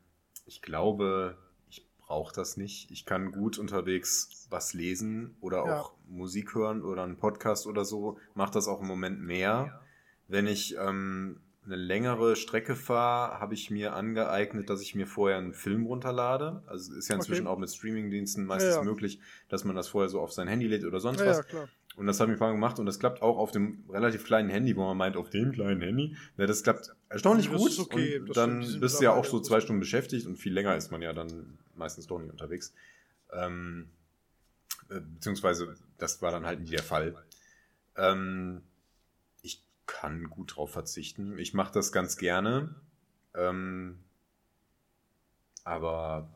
ich glaube, ich brauche das nicht. Ich kann gut unterwegs was lesen oder Ja. auch Musik hören oder einen Podcast oder so. Mache das auch im Moment mehr. Wenn ich ähm, eine längere Strecke fahre, habe ich mir angeeignet, dass ich mir vorher einen Film runterlade. Also es ist ja inzwischen Okay. auch mit Streamingdiensten meistens Ja, ja. möglich, dass man das vorher so auf sein Handy lädt oder sonst Ja, was. ja, klar. Und das habe ich mal gemacht und das klappt auch auf dem relativ kleinen Handy, wo man meint, auf dem kleinen Handy. Ja, das klappt erstaunlich Das gut. okay, Und das dann bist du ja auch so zwei Stunden beschäftigt und viel länger ist man ja dann meistens doch nicht unterwegs. Ähm, äh, beziehungsweise, das war dann halt nie der Fall. Ähm, kann gut drauf verzichten. Ich mache das ganz gerne. Ähm, aber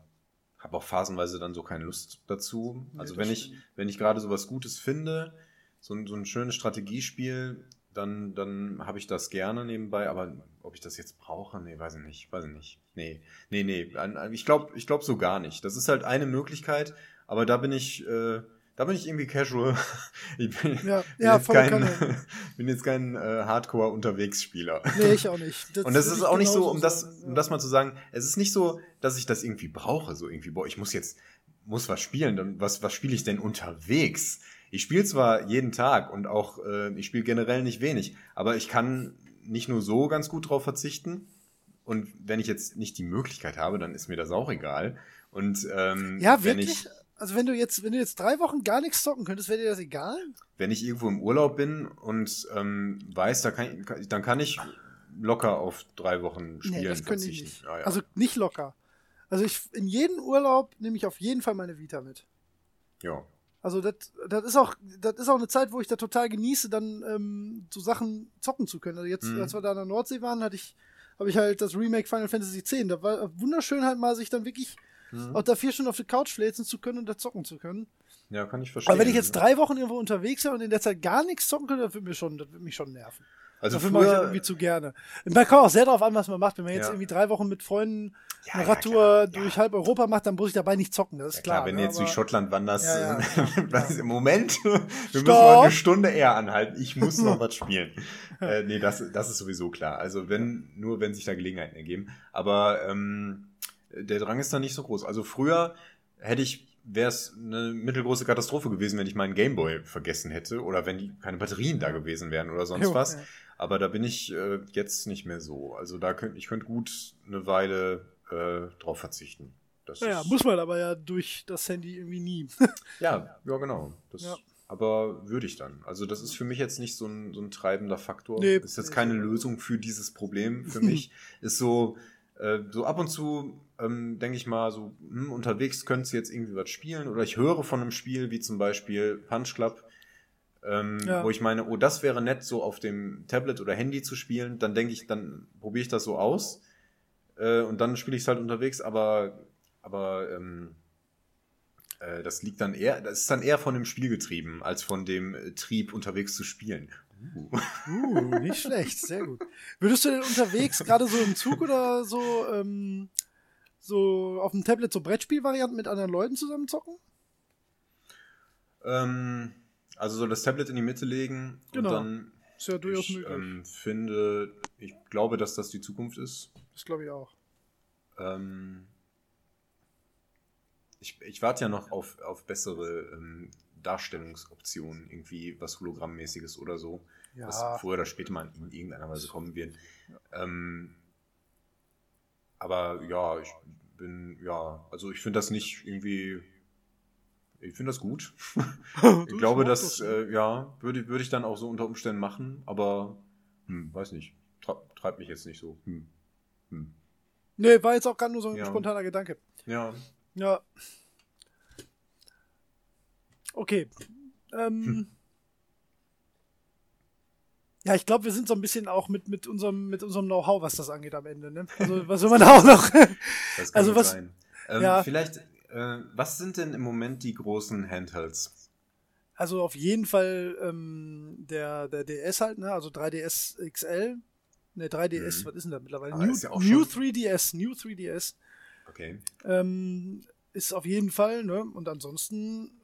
habe auch phasenweise dann so keine Lust dazu. Nee, Also das wenn ich, wenn ich gerade so was Gutes finde, so ein, so ein schönes Strategiespiel, dann, dann habe ich das gerne nebenbei, aber ob ich das jetzt brauche, nee, weiß ich nicht, weiß ich nicht. Nee, nee, nee, ich glaube ich glaub so gar nicht. Das ist halt eine Möglichkeit, aber da bin ich, äh, da bin ich irgendwie casual. Ich bin, Ja, bin ja jetzt kein, bin jetzt kein äh, Hardcore-Unterwegsspieler. Nee, ich auch nicht. Und das ist auch nicht so, um das, um das mal zu sagen, es ist nicht so, dass ich das irgendwie brauche, so irgendwie, boah, ich muss jetzt, muss was spielen, dann was, was spiele ich denn unterwegs? Ich spiele zwar jeden Tag und auch, äh, ich spiele generell nicht wenig, aber ich kann nicht nur so ganz gut drauf verzichten. Und wenn ich jetzt nicht die Möglichkeit habe, dann ist mir das auch egal. Und ähm, Ja, wenn wirklich? ich Also wenn du jetzt, wenn du jetzt drei Wochen gar nichts zocken könntest, wäre dir das egal? wenn ich irgendwo im Urlaub bin und ähm, weiß, da kann, ich- dann kann ich locker auf drei Wochen spielen Nee, das könnte ich nicht. Ja, ja. Also nicht locker. Also ich in jeden Urlaub nehme ich auf jeden Fall meine Vita mit. ja. Also das, ist auch, das ist auch eine Zeit, wo ich da total genieße, dann ähm, so Sachen zocken zu können. Also jetzt, Mhm. als wir da in der Nordsee waren, hatte ich, habe ich halt das Remake Final Fantasy X. Da war wunderschön halt mal, sich dann wirklich Mhm. auch da vier Stunden auf der Couch fläzen zu können und da zocken zu können. Ja, kann ich verstehen. Aber wenn ich jetzt drei Wochen irgendwo unterwegs wäre und in der Zeit gar nichts zocken könnte, das würde mir schon, das würde mich schon nerven. also Dafür mache ich das irgendwie zu gerne. Man kommt auch sehr darauf an, was man macht. Wenn man jetzt Ja. irgendwie drei Wochen mit Freunden Ja, eine ja, Radtour klar, durch ja. halb Europa macht, dann muss ich dabei nicht zocken. Das ist ja, klar. klar, wenn ne, du jetzt durch Schottland wanderst, Ja, ja, im Moment, wir müssen Stopp. mal eine Stunde eher anhalten. Ich muss noch was spielen. äh, nee, das, das ist sowieso klar. Also wenn, nur wenn sich da Gelegenheiten ergeben. Aber ähm, der Drang ist da nicht so groß. Also früher hätte ich, wäre es eine mittelgroße Katastrophe gewesen, wenn ich meinen Gameboy vergessen hätte oder wenn keine Batterien da gewesen wären oder sonst Jo, was. ja. Aber da bin ich äh, jetzt nicht mehr so. Also da könnte ich könnte gut eine Weile äh, drauf verzichten. Das Ja, ist, muss man aber ja durch das Handy irgendwie nie. ja, ja, genau. Das, Ja. Aber würde ich dann. Also das ist für mich jetzt nicht so ein, so ein treibender Faktor. Nee, ist jetzt keine. Lösung für dieses Problem für mich. ist so, äh, so ab und zu ähm, denke ich mal, so hm, unterwegs könntest du jetzt irgendwie was spielen oder ich höre von einem Spiel wie zum Beispiel Punch Club, ähm, Ja. wo ich meine, oh, das wäre nett, so auf dem Tablet oder Handy zu spielen. Dann denke ich, dann probiere ich das so aus äh, und dann spiele ich es halt unterwegs, aber, aber ähm, äh, das liegt dann eher, das ist dann eher von dem Spiel getrieben, als von dem äh, Trieb, unterwegs zu spielen. Uh. Uh, nicht schlecht, sehr gut. Würdest du denn unterwegs, gerade so im Zug oder so, ähm, so auf dem Tablet so Brettspielvarianten mit anderen Leuten zusammen zocken? Ähm, also so das Tablet in die Mitte legen Genau. und dann Ist ja durchaus ich möglich. ähm, finde, ich glaube, dass das die Zukunft ist. das glaube ich auch. Ähm, ich, ich warte ja noch auf, auf bessere ähm, Darstellungsoptionen, irgendwie was Hologrammmäßiges oder so, Ja. was früher oder später mal in irgendeiner Weise kommen wird. Ähm, aber ja, ich bin, ja, also ich finde das nicht irgendwie, Ich finde das gut. ich glaube, das, äh, ja, würde, würde ich dann auch so unter Umständen machen, aber hm, weiß nicht. Tre treibt mich jetzt nicht so. Hm. Hm. Nee, war jetzt auch gerade nur so ein ja. spontaner Gedanke. Ja. Ja. Okay. Ähm, hm. Ja, ich glaube, wir sind so ein bisschen auch mit, mit unserem, mit unserem Know-how, was das angeht am Ende. Ne? Also, was will man auch noch? Das kann also, was, sein. Ähm, ja. Vielleicht, äh, was sind denn im Moment die großen Handhelds? Also auf jeden Fall ähm, der, der DS halt, ne? also 3DS XL. Ne, 3DS, mhm. was ist denn da mittlerweile? Ah, New, ja New 3DS, New 3DS. Okay. Ähm, ist auf jeden Fall, ne? Und ansonsten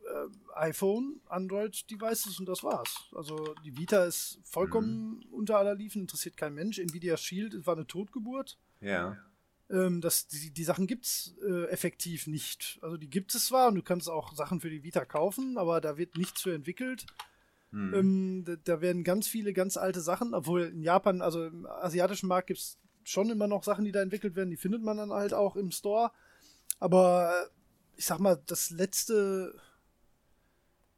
iPhone, Android-Devices und das war's. Also die Vita ist vollkommen mhm. unter aller Liefen, interessiert kein Mensch. Nvidia Shield war eine Totgeburt. Ja. Ähm, das, die, die Sachen gibt's äh, effektiv nicht. Also die gibt es zwar und du kannst auch Sachen für die Vita kaufen, aber da wird nichts für entwickelt. Mhm. Ähm, da, da, werden ganz viele ganz alte Sachen, obwohl in Japan, also im asiatischen Markt gibt es schon immer noch Sachen, die da entwickelt werden, die findet man dann halt auch im Store. Aber ich sag mal, das letzte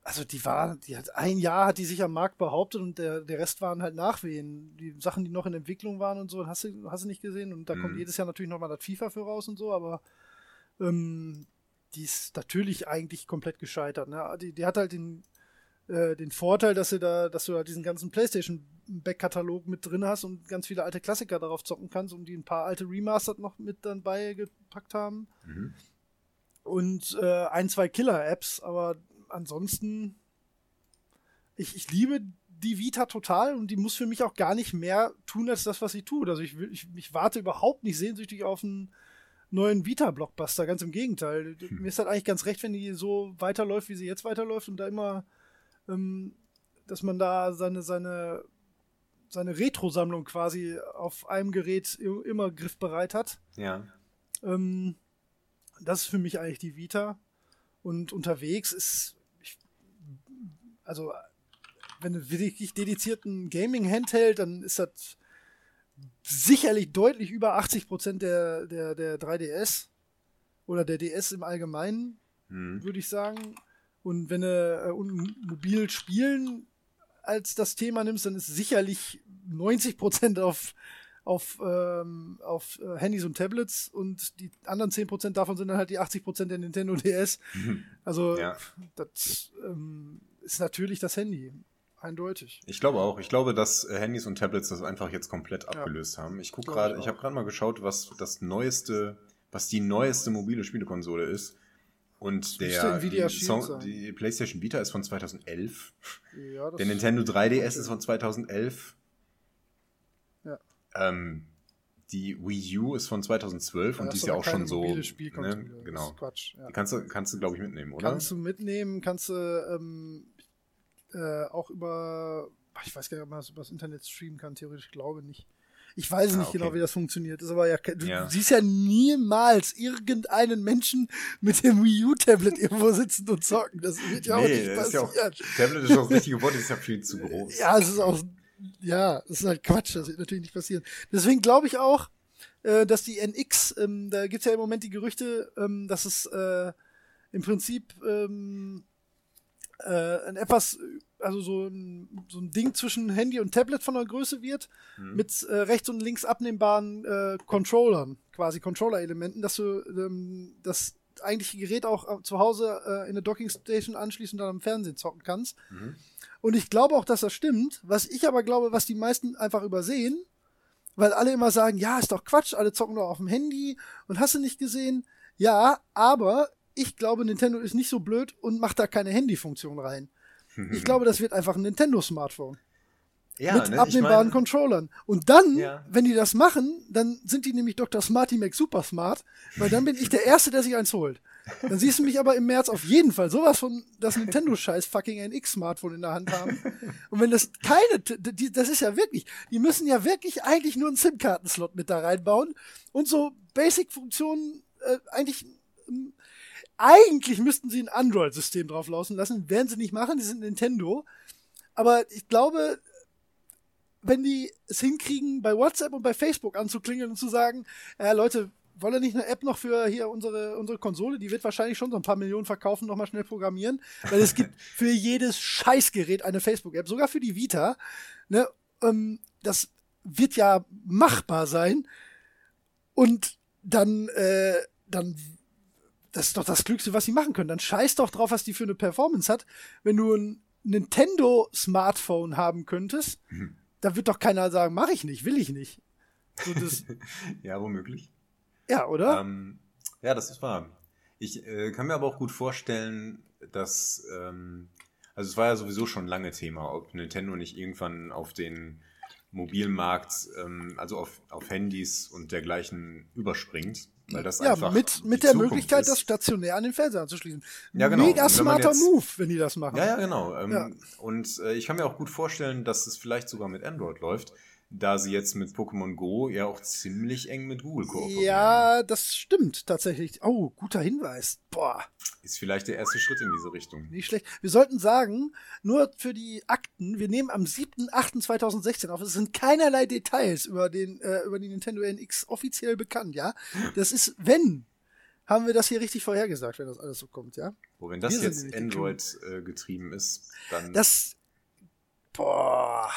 also die war, die hat ein Jahr hat die sich am Markt behauptet und der, der Rest waren halt Nachwehen. Die Sachen, die noch in Entwicklung waren und so, hast du, hast du nicht gesehen. Und da mhm. kommt jedes Jahr natürlich nochmal das FIFA für raus und so, aber ähm, die ist natürlich eigentlich komplett gescheitert. Ne? Die, die hat halt den, äh, den Vorteil, dass du da, dass du halt diesen ganzen PlayStation-Backkatalog mit drin hast und ganz viele alte Klassiker darauf zocken kannst und die ein paar alte Remastered noch mit dann beigepackt haben. Mhm. Und äh, ein, zwei Killer-Apps, aber ansonsten, ich, ich liebe die Vita total und die muss für mich auch gar nicht mehr tun als das, was sie tut. Also ich, will, ich, ich warte überhaupt nicht sehnsüchtig auf einen neuen Vita-Blockbuster, ganz im Gegenteil. Hm. Mir ist halt eigentlich ganz recht, wenn die so weiterläuft, wie sie jetzt weiterläuft und da immer, ähm, dass man da seine, seine, seine Retro-Sammlung quasi auf einem Gerät immer griffbereit hat. Ja. Ähm, das ist für mich eigentlich die Vita. Und unterwegs ist also wenn du wirklich dedizierten Gaming-Handheld, dann ist das sicherlich deutlich über 80% der, der, der 3DS oder der DS im Allgemeinen, hm. würde ich sagen. Und wenn du äh, mobil spielen als das Thema nimmst, dann ist sicherlich 90% auf, auf, ähm, auf äh, Handys und Tablets und die anderen 10% davon sind dann halt die 80% der Nintendo DS. Also ja. das ähm, ist natürlich das Handy. Eindeutig. Ich glaube auch. Ich glaube, dass äh, Handys und Tablets das einfach jetzt komplett abgelöst ja. haben. Ich gucke gerade, ich habe gerade mal geschaut, was das neueste, was die neueste mobile Spielekonsole ist. Und der die, Song, die, PlayStation Vita ist von 2011. Ja, der Nintendo 3DS ist von 2011. Ja. Ähm, die Wii U ist von 2012 ja, und die ist ja auch schon so. Ne, genau. Quatsch, ja. Die kannst du, kannst du glaube ich, mitnehmen, oder? Kannst du mitnehmen, kannst du ähm, äh, auch über, ich weiß gar nicht, ob man das über das Internet streamen kann, theoretisch glaube nicht. Ich weiß ah, nicht okay. genau, wie das funktioniert. Das ist aber ja, du ja. siehst ja niemals irgendeinen Menschen mit dem Wii U-Tablet irgendwo sitzen und zocken. Das wird ja nee, auch nicht passieren. Ja auch, Tablet ist auch richtig geworden, ist ja viel zu groß. Ja, es ist auch, ja, das ist halt Quatsch. Das wird natürlich nicht passieren. Deswegen glaube ich auch, äh, dass die NX, ähm, da gibt's ja im Moment die Gerüchte, ähm, dass es äh, im Prinzip ähm, äh, ein etwas, also so ein, so ein Ding zwischen Handy und Tablet von der Größe wird, mhm. mit äh, rechts und links abnehmbaren äh, Controllern, quasi Controller-Elementen, dass du ähm, das eigentliche Gerät auch äh, zu Hause äh, in eine Dockingstation anschließen und dann am Fernsehen zocken kannst. Mhm. Und ich glaube auch, dass das stimmt. Was ich aber glaube, was die meisten einfach übersehen, weil alle immer sagen, ja, ist doch Quatsch, alle zocken doch auf dem Handy und hast du nicht gesehen. Ja, aber ich glaube, Nintendo ist nicht so blöd und macht da keine Handyfunktion rein. Ich glaube, das wird einfach ein Nintendo-Smartphone. Ja, mit ne? abnehmbaren ich mein, Controllern. Und dann, ja. wenn die das machen, dann sind die nämlich Dr. Smarty Mac Super Smart, weil dann bin ich der Erste, der sich eins holt. Dann siehst du mich aber im März auf jeden Fall sowas von das Nintendo-Scheiß fucking NX-Smartphone in der Hand haben. Und wenn das keine, die, das ist ja wirklich, die müssen ja wirklich eigentlich nur einen SIM-Kartenslot mit da reinbauen und so Basic-Funktionen äh, eigentlich ähm, eigentlich müssten sie ein Android-System drauf laufen lassen, werden sie nicht machen, die sind Nintendo. Aber ich glaube, wenn die es hinkriegen, bei WhatsApp und bei Facebook anzuklingeln und zu sagen, äh, Leute, wollen nicht eine App noch für hier unsere, unsere Konsole? Die wird wahrscheinlich schon so ein paar Millionen verkaufen, nochmal schnell programmieren. Weil es gibt für jedes Scheißgerät eine Facebook-App, sogar für die Vita. Ne? Ähm, das wird ja machbar sein. Und dann, äh, dann, das ist doch das Klügste, was sie machen können. Dann scheiß doch drauf, was die für eine Performance hat. Wenn du ein Nintendo-Smartphone haben könntest, mhm. da wird doch keiner sagen, mach ich nicht, will ich nicht. So ja, womöglich. Ja, oder? Ähm, ja, das ist wahr. Ich äh, kann mir aber auch gut vorstellen, dass, ähm, also es war ja sowieso schon lange Thema, ob Nintendo nicht irgendwann auf den Mobilmarkt, ähm, also auf, auf Handys und dergleichen überspringt. Weil das ja, einfach mit, mit der Zukunft Möglichkeit, ist. das stationär an den Fernseher anzuschließen. Ja, genau. Mega smarter jetzt, Move, wenn die das machen. Ja, ja, genau. Ähm, ja. Und äh, ich kann mir auch gut vorstellen, dass es vielleicht sogar mit Android läuft da sie jetzt mit Pokémon Go ja auch ziemlich eng mit Google kooperieren. Ja, das stimmt tatsächlich. Oh, guter Hinweis. Boah. Ist vielleicht der erste Schritt in diese Richtung. Nicht schlecht. Wir sollten sagen, nur für die Akten, wir nehmen am 7.8.2016 auf. Es sind keinerlei Details über den, äh, über die Nintendo NX offiziell bekannt, ja. Das ist, wenn, haben wir das hier richtig vorhergesagt, wenn das alles so kommt, ja. Wo, wenn das wir jetzt Android äh, getrieben ist, dann. Das Boah.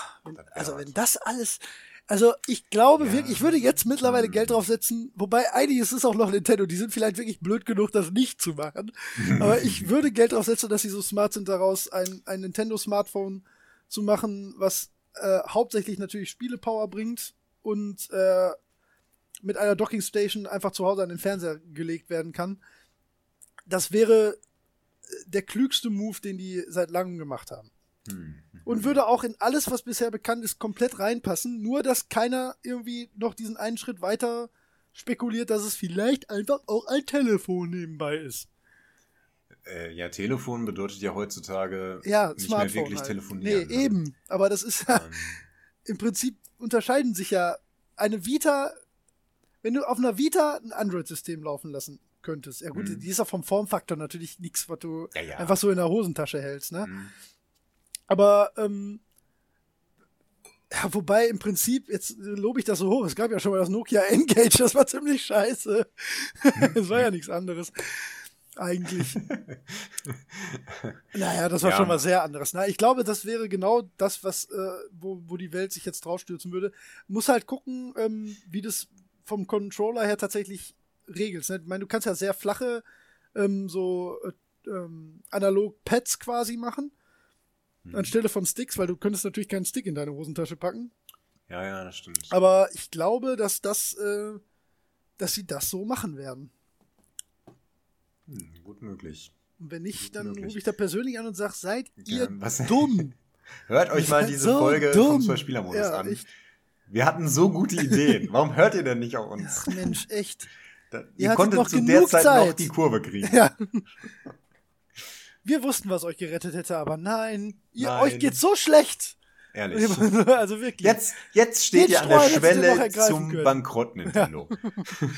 Also wenn das alles. Also ich glaube ja. wirklich, ich würde jetzt mittlerweile Geld draufsetzen, wobei einiges ist auch noch Nintendo, die sind vielleicht wirklich blöd genug, das nicht zu machen. Aber ich würde Geld draufsetzen, dass sie so smart sind, daraus ein, ein Nintendo-Smartphone zu machen, was äh, hauptsächlich natürlich Spielepower bringt und äh, mit einer Docking Station einfach zu Hause an den Fernseher gelegt werden kann. Das wäre äh, der klügste Move, den die seit langem gemacht haben. Hm. Und würde auch in alles, was bisher bekannt ist, komplett reinpassen. Nur, dass keiner irgendwie noch diesen einen Schritt weiter spekuliert, dass es vielleicht einfach auch ein Telefon nebenbei ist. Äh, ja, Telefon bedeutet ja heutzutage ja, nicht Smartphone mehr wirklich halt. telefonieren. Nee, ne? eben. Aber das ist ja, im Prinzip unterscheiden sich ja eine Vita, wenn du auf einer Vita ein Android-System laufen lassen könntest. Ja gut, mhm. die ist ja vom Formfaktor natürlich nichts, was du ja, ja. einfach so in der Hosentasche hältst, ne? Mhm. Aber ähm, ja, wobei im Prinzip, jetzt lobe ich das so hoch, es gab ja schon mal das Nokia Engage, das war ziemlich scheiße. Es war ja nichts anderes. Eigentlich. naja, das war ja. schon mal sehr anderes. Na, ich glaube, das wäre genau das, was, äh, wo, wo die Welt sich jetzt draufstürzen würde. Muss halt gucken, ähm, wie das vom Controller her tatsächlich regelst. Ne? Ich meine, du kannst ja sehr flache, ähm, so äh, ähm, analog Pads quasi machen mhm. anstelle von Sticks, weil du könntest natürlich keinen Stick in deine Hosentasche packen. Ja, ja, das stimmt. Aber ich glaube, dass das, äh, dass sie das so machen werden. Hm, gut möglich. Und wenn nicht, gut dann rufe ich da persönlich an und sage, seid ihr ja, dumm. Hört euch mal diese so Folge dumm. vom Zwei-Spieler-Modus ja, an. Ich, wir hatten so gute Ideen. Warum hört ihr denn nicht auf uns? Ach Mensch, echt. Da, ihr, ihr konntet zu der Zeit, Zeit noch die Kurve kriegen. Ja. Wir wussten, was euch gerettet hätte, aber nein, ihr, nein. euch geht's so schlecht. Ehrlich. Also wirklich. Jetzt, jetzt steht ihr an der Schwelle zum können. Bankrott, Nintendo. Ja.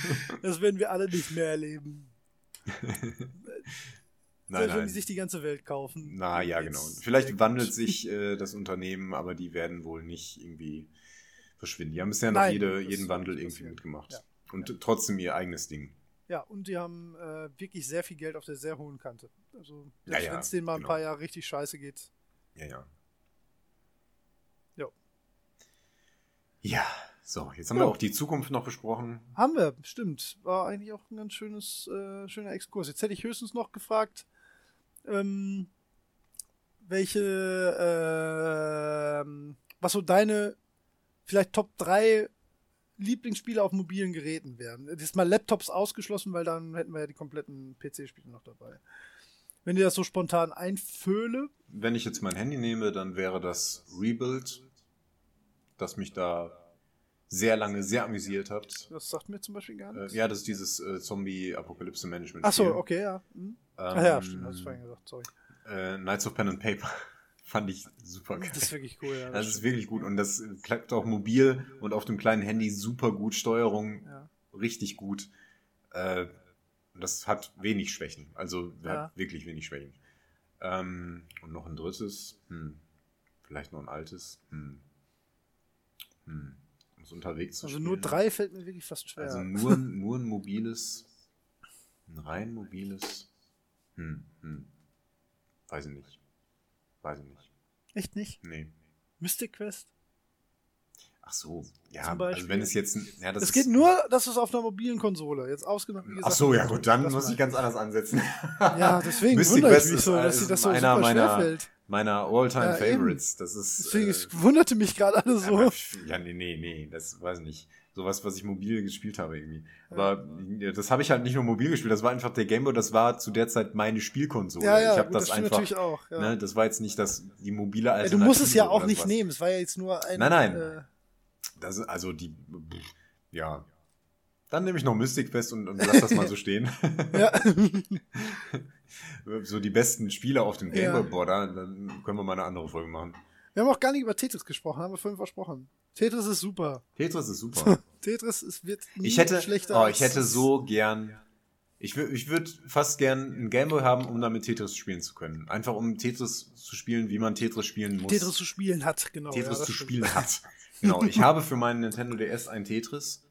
Das werden wir alle nicht mehr erleben. Nein, Selbst wenn die sich die ganze Welt kaufen. Na ja, genau. Vielleicht wandelt sich äh, das Unternehmen, aber die werden wohl nicht irgendwie verschwinden. Die haben bisher noch jede, jeden Wandel irgendwie mitgemacht. Ja. Und ja. trotzdem ihr eigenes Ding. Ja, und die haben äh, wirklich sehr viel Geld auf der sehr hohen Kante. Also, ja, ja, wenn es denen mal genau. ein paar Jahre richtig scheiße geht. Ja, ja. Ja. Ja, so, jetzt haben ja. wir auch die Zukunft noch besprochen. Haben wir, stimmt. War eigentlich auch ein ganz schönes, äh, schöner Exkurs. Jetzt hätte ich höchstens noch gefragt, ähm, welche, äh, was so deine vielleicht Top 3 Lieblingsspiele auf mobilen Geräten wären. Das ist mal Laptops ausgeschlossen, weil dann hätten wir ja die kompletten PC-Spiele noch dabei. Wenn ihr das so spontan einfühle. Wenn ich jetzt mein Handy nehme, dann wäre das Rebuild, das mich da sehr lange sehr amüsiert hat. Das sagt mir zum Beispiel gar nichts. Äh, ja, das ist dieses äh, Zombie-Apokalypse-Management. Ach so, okay, ja. Hm. Ähm, Ach ja, stimmt, hast du vorhin gesagt, sorry. Äh, Knights of Pen and Paper. Fand ich super geil. Das ist wirklich cool, ja. Das, das ist wirklich gut und das klappt auch mobil und auf dem kleinen Handy super gut. Steuerung ja. richtig gut. Äh, das hat wenig Schwächen. Also ja. hat wirklich wenig Schwächen. Ähm, und noch ein drittes. Hm. Vielleicht noch ein altes. Hm. Hm. um es unterwegs zu Also spielen. nur drei fällt mir wirklich fast schwer. Also nur, nur ein mobiles, ein rein mobiles, hm, hm. Weiß ich nicht. Weiß ich nicht. Echt nicht? Nee. Mystic Quest? Ach so, ja, Zum also wenn es jetzt, ja, das Es ist- geht nur, dass es auf einer mobilen Konsole. Jetzt ausgenommen, wie Ach so, ja gut, dann muss ich ganz anders ansetzen. Ja, deswegen Mystic wundere ich Quest mich ist, so, dass ist sie das so einer super schwer meiner, fällt. Meiner All-Time Ja. Favorites. Das ist, Deswegen, äh, wunderte mich gerade alle so. aber, ja, nee, nee, nee, das weiß ich nicht. Sowas, was ich mobil gespielt habe irgendwie. Aber ja, das habe ich halt nicht nur mobil gespielt, das war einfach der Gameboy, das war zu der Zeit meine Spielkonsole. Ja, ja, ich habe das, das einfach, natürlich auch. Ja. ne, das war jetzt nicht das, die mobile Ja, Alternative. du musst es ja auch nicht sowas. nehmen. Es war ja jetzt nur ein. Nein, nein. Äh, Das ist also die, ja. Dann nehme ich noch Mystic Quest und, und lass das mal so stehen. ja. so die besten Spiele auf dem Ja. Gameboy, boah, da, dann können wir mal eine andere Folge machen. Wir haben auch gar nicht über Tetris gesprochen, haben wir vorhin versprochen. Tetris ist super. Tetris ist super. Tetris ist, wird nie Ich hätte, schlechter. oh, ich hätte so gern, ich, ich würde fast gern einen Gameboy haben, um damit Tetris spielen zu können. Einfach um Tetris zu spielen, wie man Tetris spielen muss. Tetris zu spielen hat, genau. Tetris ja, zu stimmt. spielen hat. Genau, ich habe für meinen Nintendo DS ein Tetris,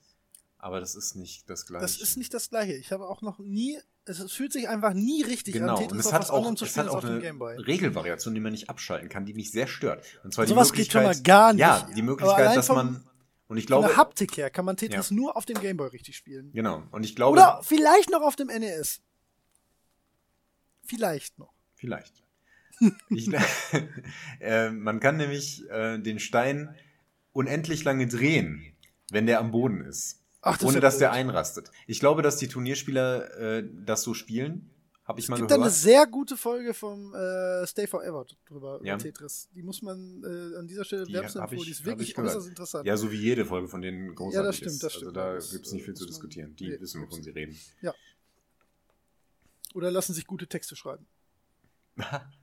aber das ist nicht das gleiche. Das ist nicht das gleiche. Ich habe auch noch nie, es, es fühlt sich einfach nie richtig Genau, an, und Tetris es auf hat auch, es hat auch eine. Regelvariation, die man nicht abschalten kann, die mich sehr stört. Und zwar Sowas die geht schon Möglichkeit, mal gar nicht. Ja, die Möglichkeit, dass man, und ich Von glaube, der Haptik her kann man Tetris Ja. nur auf dem Gameboy richtig spielen. genau, und ich glaube, Oder vielleicht noch auf dem NES. Vielleicht noch. Vielleicht. Ich, äh, man kann nämlich äh, den Stein unendlich lange drehen, wenn der am Boden ist. Ach, das ohne ja dass der blöd. einrastet. Ich glaube, dass die Turnierspieler äh, das so spielen. Habe ich Es mal gibt da eine gehört. sehr gute Folge vom äh, Stay Forever drüber, über Ja. Tetris. Die muss man äh, an dieser Stelle Die wärmstens hab empfohlen. ich- Die ist wirklich ich gehört. äußerst interessant. Ja, so wie jede Folge von denen großartig Ja, das stimmt, ist. das stimmt. Also da gibt es nicht viel zu diskutieren. Die nee, wissen, wovon sie reden. Oder lassen sich gute Texte schreiben.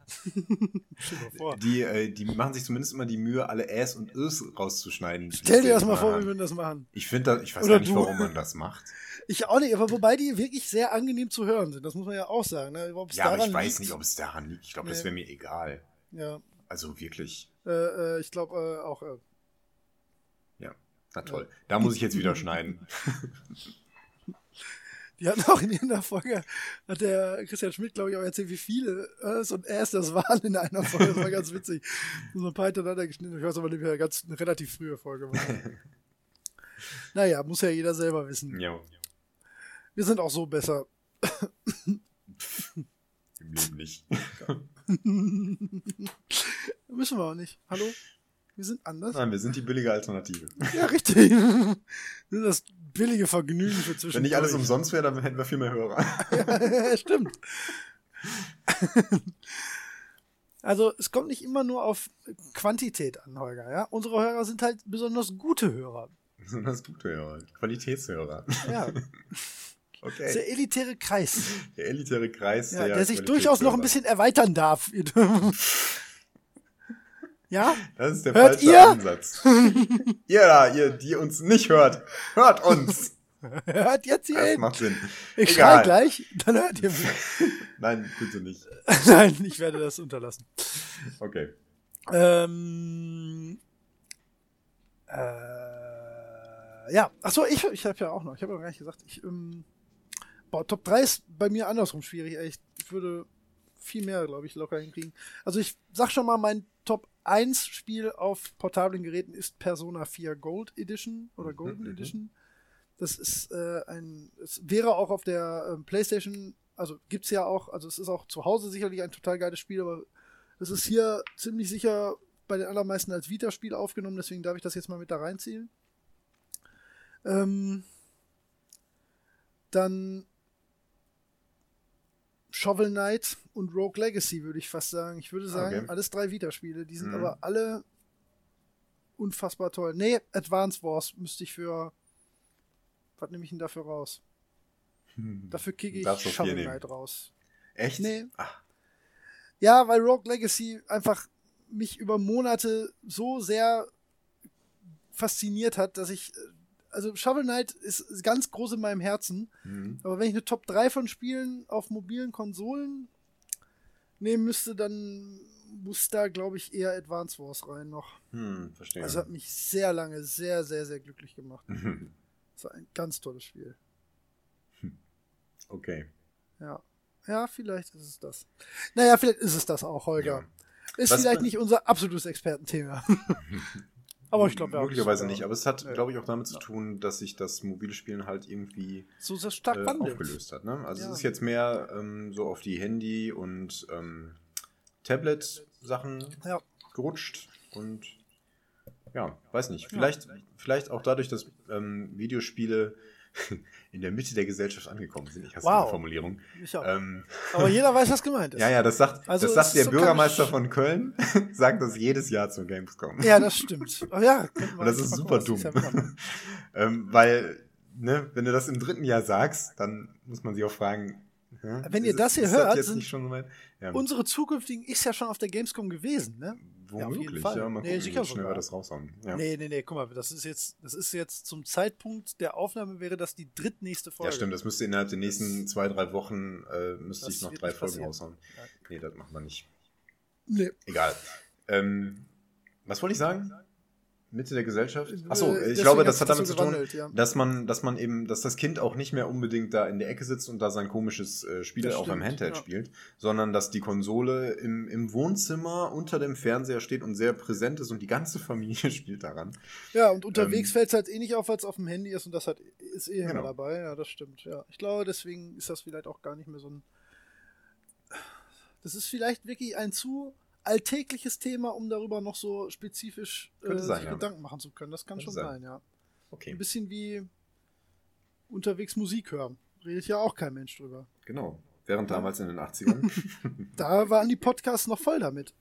Die, äh, die machen sich zumindest immer die Mühe, alle Äs und Ös rauszuschneiden. Stell dir das mal vor, haben. wie wir das machen. Ich finde das, ich weiß Oder gar nicht, du. warum man das macht. Ich auch nicht, aber wobei die wirklich sehr angenehm zu hören sind. Das muss man ja auch sagen. Ne? Ja, aber ich weiß liegt, nicht, ob es daran liegt. Ich glaube, das Nee. wäre mir egal. Ja, Also wirklich. äh, äh, ich glaube äh, auch. Äh, Ja, na toll. Da muss ich jetzt wieder schneiden. die hatten auch in irgendeiner Folge, hat der Christian Schmidt, glaube ich, auch erzählt, wie viele Ös und Äs das waren in einer Folge. Das war ganz witzig. So ein paar hintereinander geschnitten. Ich weiß aber nicht mehr, ganz eine relativ frühe Folge war. naja, muss ja jeder selber wissen. ja, Wir sind auch so besser. im Leben nicht. Müssen wir auch nicht. Hallo? Wir sind anders. Nein, wir sind die billige Alternative. Ja, richtig. Das billige Vergnügen für zwischen. Wenn nicht alles umsonst wäre, dann hätten wir viel mehr Hörer. Ja, stimmt. Also es kommt nicht immer nur auf Quantität an, Holger. Ja? Unsere Hörer sind halt besonders gute Hörer. Besonders gute Hörer. Qualitätshörer. Ja, Okay. das ist der elitäre Kreis, Der elitäre Kreis, ja, der, der sich durchaus noch ein bisschen erweitern darf. ja, Das ist der Hört falsche ihr? Ansatz. ihr da, ihr, die uns nicht hört, hört uns. hört jetzt hier Das hin. macht Sinn. Ich Egal. schrei gleich, dann hört ihr mich. Nein, bitte nicht. Nein, ich werde das unterlassen. Okay. Ähm, äh, ja, achso, ich, ich habe ja auch noch, ich habe ja gar nicht gesagt, ich, ähm, boah, Top 3 ist bei mir andersrum schwierig, ey. ich, ich würde viel mehr, glaube ich, locker hinkriegen. Also ich sag schon mal, mein Top 1 Spiel auf portablen Geräten ist Persona 4 Gold Edition oder Golden mhm. Edition. Das ist äh, ein, es wäre auch auf der ähm, PlayStation, also gibt's ja auch, also es ist auch zu Hause sicherlich ein total geiles Spiel, aber es ist hier ziemlich sicher bei den allermeisten als Vita-Spiel aufgenommen, deswegen darf ich das jetzt mal mit da reinziehen. Ähm, dann Shovel Knight und Rogue Legacy, würde ich fast sagen. Ich würde sagen, Okay. alles drei Vita-Spiele. Die sind Mhm. aber alle unfassbar toll. Nee, Advance Wars müsste ich für. Was nehme ich denn dafür raus? Dafür kicke ich Shovel nehmen. Knight raus. Echt? Nee. Ach, Ja, weil Rogue Legacy einfach mich über Monate so sehr fasziniert hat, dass ich. Also Shovel Knight ist ganz groß in meinem Herzen. hm. Aber wenn ich eine Top 3 von Spielen auf mobilen Konsolen nehmen müsste, dann muss da, glaube ich, eher Advance Wars rein noch. Hm, verstehe. Also hat mich sehr lange sehr, sehr, sehr glücklich gemacht. Das war ein ganz tolles Spiel. okay. Ja. Ja, vielleicht ist es das. Naja, vielleicht ist es das auch, Holger. Ja. Ist Was- vielleicht nicht unser absolutes Expertenthema. Aber ich glaube, haben Möglicherweise nicht, aber es hat, Ja. glaube ich, auch damit zu tun, dass sich das mobile Spielen halt irgendwie so sehr stark äh, aufgelöst hat. Ne? Also Ja. es ist jetzt mehr ähm, so auf die Handy- und ähm, Tablet-Sachen Ja. gerutscht und ja, weiß nicht. Vielleicht, vielleicht auch dadurch, dass ähm, Videospiele in der Mitte der Gesellschaft angekommen sind. Ich hasse Wow. die Formulierung. Ähm, Aber jeder weiß, was gemeint ist. ja, ja, das sagt, Also das sagt der so Bürgermeister von Köln, sagt das jedes Jahr zur Gamescom. Ja, das stimmt. Aber ja, Und das ist super dumm. ähm, weil, ne, wenn du das im dritten Jahr sagst, dann muss man sich auch fragen, hä, Wenn ihr das hier hört, jetzt sind? Ja, Unsere zukünftigen ist ja schon auf der Gamescom gewesen, ne? Ja, auf jeden womöglich, Fall. ja, mal Nee, gucken, wie schnell sogar. wir das raushauen. Ja. Nee, nee, nee, guck mal, das ist jetzt, das ist jetzt zum Zeitpunkt der Aufnahme wäre das die drittnächste Folge. ja, stimmt, das müsste innerhalb der nächsten zwei, drei Wochen, äh, müsste Das ich noch drei Folgen passieren. raushauen. Ja. Nee, das machen wir nicht. Nee. Egal. Ähm, was wollte ich sagen? Mitte der Gesellschaft? Achso, Äh, ich deswegen glaube, das hat damit so zu tun, ja. dass man, dass man eben, dass das Kind auch nicht mehr unbedingt da in der Ecke sitzt und da sein komisches äh, Spiel Das am stimmt, Handheld ja. spielt, sondern dass die Konsole im, im Wohnzimmer unter dem Fernseher steht und sehr präsent ist und die ganze Familie spielt daran. Ja, und unterwegs Ähm, fällt es halt eh nicht auf, weil es auf dem Handy ist und das hat, ist eh immer Genau. dabei. Ja, das stimmt. Ja, ich glaube, deswegen ist das vielleicht auch gar nicht mehr so ein. Das ist vielleicht wirklich ein zu alltägliches Thema, um darüber noch so spezifisch äh, sein, ja. Gedanken machen zu können. Das kann Könnte schon sein. sein, ja. Ein Okay, bisschen wie unterwegs Musik hören. Redet ja auch kein Mensch drüber. genau. Während damals in den 80ern. Da waren die Podcasts noch voll damit.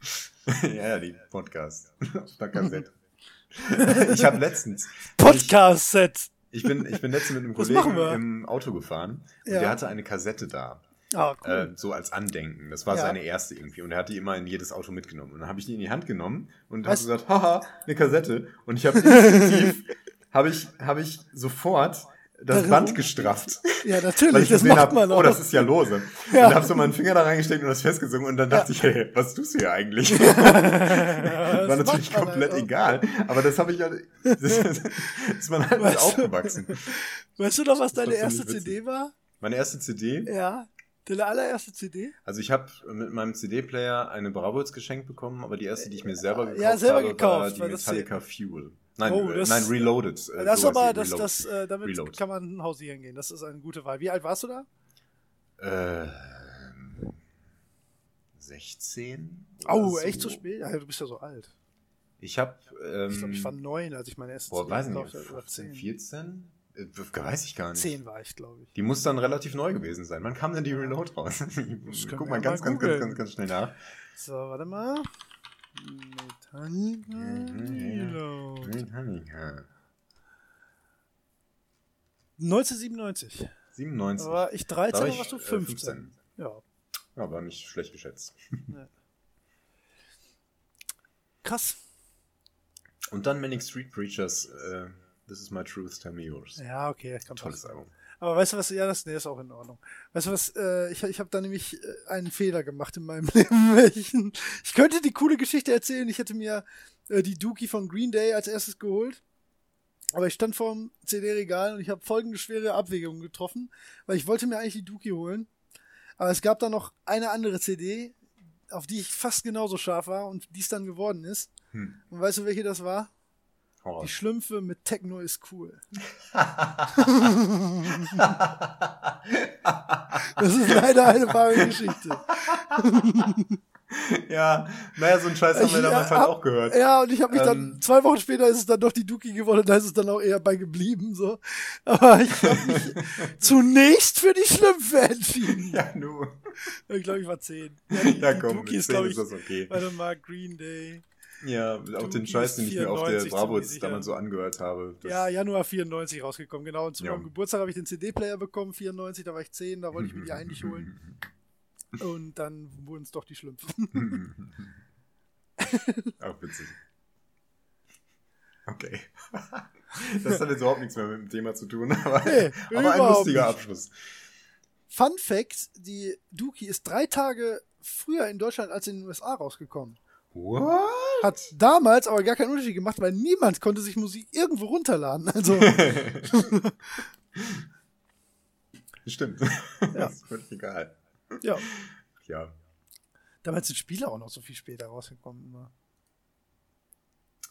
ja, ja, die Podcast. Auf der Kassette. ich habe letztens. Podcast-Set! Ich bin, ich bin letztens mit einem Kollegen im Auto gefahren und Ja. der hatte eine Kassette da. Ah, cool. Äh, so als Andenken. Das war Ja. seine erste irgendwie. Und er hat die immer in jedes Auto mitgenommen. Und dann habe ich die in die Hand genommen und habe gesagt, haha, eine Kassette. Und ich habe instinktiv, habe ich, habe ich sofort das Darin Band gestrafft. ja, Weil natürlich, ich das macht habe, man auch. oh, das ist ja lose. Ja. Und habe so meinen Finger da reingesteckt und das festgezogen. Und dann dachte ich, hey, was tust du hier eigentlich? das war natürlich man komplett halt egal. Aber das habe ich ja, das ist man halt Weißt du- aufgewachsen. Weißt du noch, was deine Das erste CD war? Meine erste CD, Ja. Deine allererste CD? also ich habe mit meinem CD-Player eine Bravos geschenkt bekommen, aber die erste, die ich mir selber gekauft Ja, selber habe, gekauft, war die Metallica Fuel. Nein, Oh, äh, das- nein, Reloaded. äh, das so aber, das, das, äh, damit Reload. kann man hausieren gehen. Das ist eine gute Wahl. Wie alt warst du da? Ähm, 16? oder Oh, echt so spät? Ja, du bist ja so alt. Ich habe, ähm, Ich glaube, ich war neun, als ich meine erste boah, weiß nicht, gekauft habe. Oder 15, 10. 14? Äh, weiß ich gar nicht. Zehn war ich, glaube ich. Die muss dann relativ neu gewesen sein. Wann kam denn die Reload raus? Guck mal ja ganz, ganz, ganz, ganz, ganz schnell nach. So, warte mal. Metallica Reload. Metallica. 1997. Da 97. war ich 13, Da war da ich, warst du äh, 15. 15. Ja. Ja, war nicht schlecht geschätzt. Krass. Und dann Manic Street Preachers, äh, This is my truth, tell me yours. Ja, okay, das kann Tolles passen. Album. Aber weißt du was, ja, das nee, ist auch in Ordnung. Weißt du was, äh, ich, ich habe da nämlich äh, einen Fehler gemacht in meinem Leben. ich könnte die coole Geschichte erzählen, ich hätte mir äh, die Dookie von Green Day als erstes geholt. Aber ich stand vor dem CD-Regal und ich habe folgende schwere Abwägungen getroffen, weil ich wollte mir eigentlich die Dookie holen. Aber es gab da noch eine andere CD, auf die ich fast genauso scharf war und die es dann geworden ist. Hm. Und weißt du, welche das war? Die. Schlümpfe mit Techno ist cool. Das ist leider eine wahre Geschichte. ja, naja, so einen Scheiß haben wir damals halt auch gehört. Ja, und ich habe mich dann, Ähm. zwei Wochen später ist es dann doch die Dookie geworden, da ist es dann auch eher bei geblieben, so. Aber ich habe mich zunächst für die Schlümpfe entschieden. Ja, nu. Ich glaube, ich war zehn. Ja, die, Ja, die komm, mit ist, 10 glaube ist ich, das okay. warte mal, Green Day. Ja, auch den Scheiß, den ich mir auf der 94 Bravo jetzt damals so angehört habe. Das Ja, Januar 94 rausgekommen, genau. Und zu Ja. meinem Geburtstag habe ich den CD-Player bekommen, 94, da war ich 10, da wollte ich mir die eigentlich holen. Und dann wurden es doch die Schlümpfe. Auch witzig. Okay. Das hat jetzt überhaupt nichts mehr mit dem Thema zu tun, aber, Nee, aber ein lustiger nicht. Abschluss. Fun Fact: Die Dookie ist drei Tage früher in Deutschland als in den USA rausgekommen. What? Hat damals aber gar keinen Unterschied gemacht, weil niemand konnte sich Musik irgendwo runterladen. Also, Stimmt. Ja. Das ist völlig egal. ja. Ja, Damals sind Spiele auch noch so viel später rausgekommen. Immer.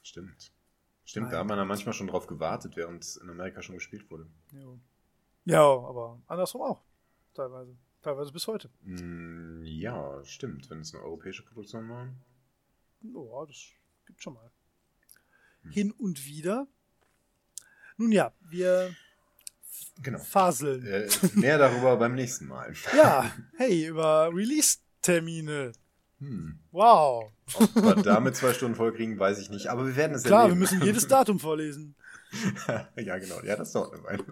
stimmt. Stimmt, da hat man dann manchmal schon drauf gewartet, während es in Amerika schon gespielt wurde. Jo. Ja, aber andersrum auch. Teilweise. Teilweise bis heute. Mm, ja, stimmt, wenn es eine europäische Produktion war. Ja, das gibt schon mal. Hin und wieder. Nun ja, wir Genau. faseln. Äh, mehr darüber beim nächsten Mal. Ja, hey, über Release-Termine. Hm. Wow. Ob wir damit zwei Stunden voll kriegen, weiß ich nicht. Aber wir werden es Klar, wir erleben. müssen jedes Datum vorlesen. ja, genau. Ja, das dauert eine Weile.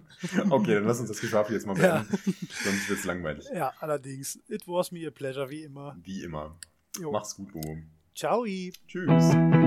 Okay, dann lass uns das Geschwafel jetzt mal Ja. beenden. Sonst wird es langweilig. Ja, allerdings. It was me a pleasure, wie immer. Wie immer. Jo. Mach's gut, Bobo. Ciao. Tschüss.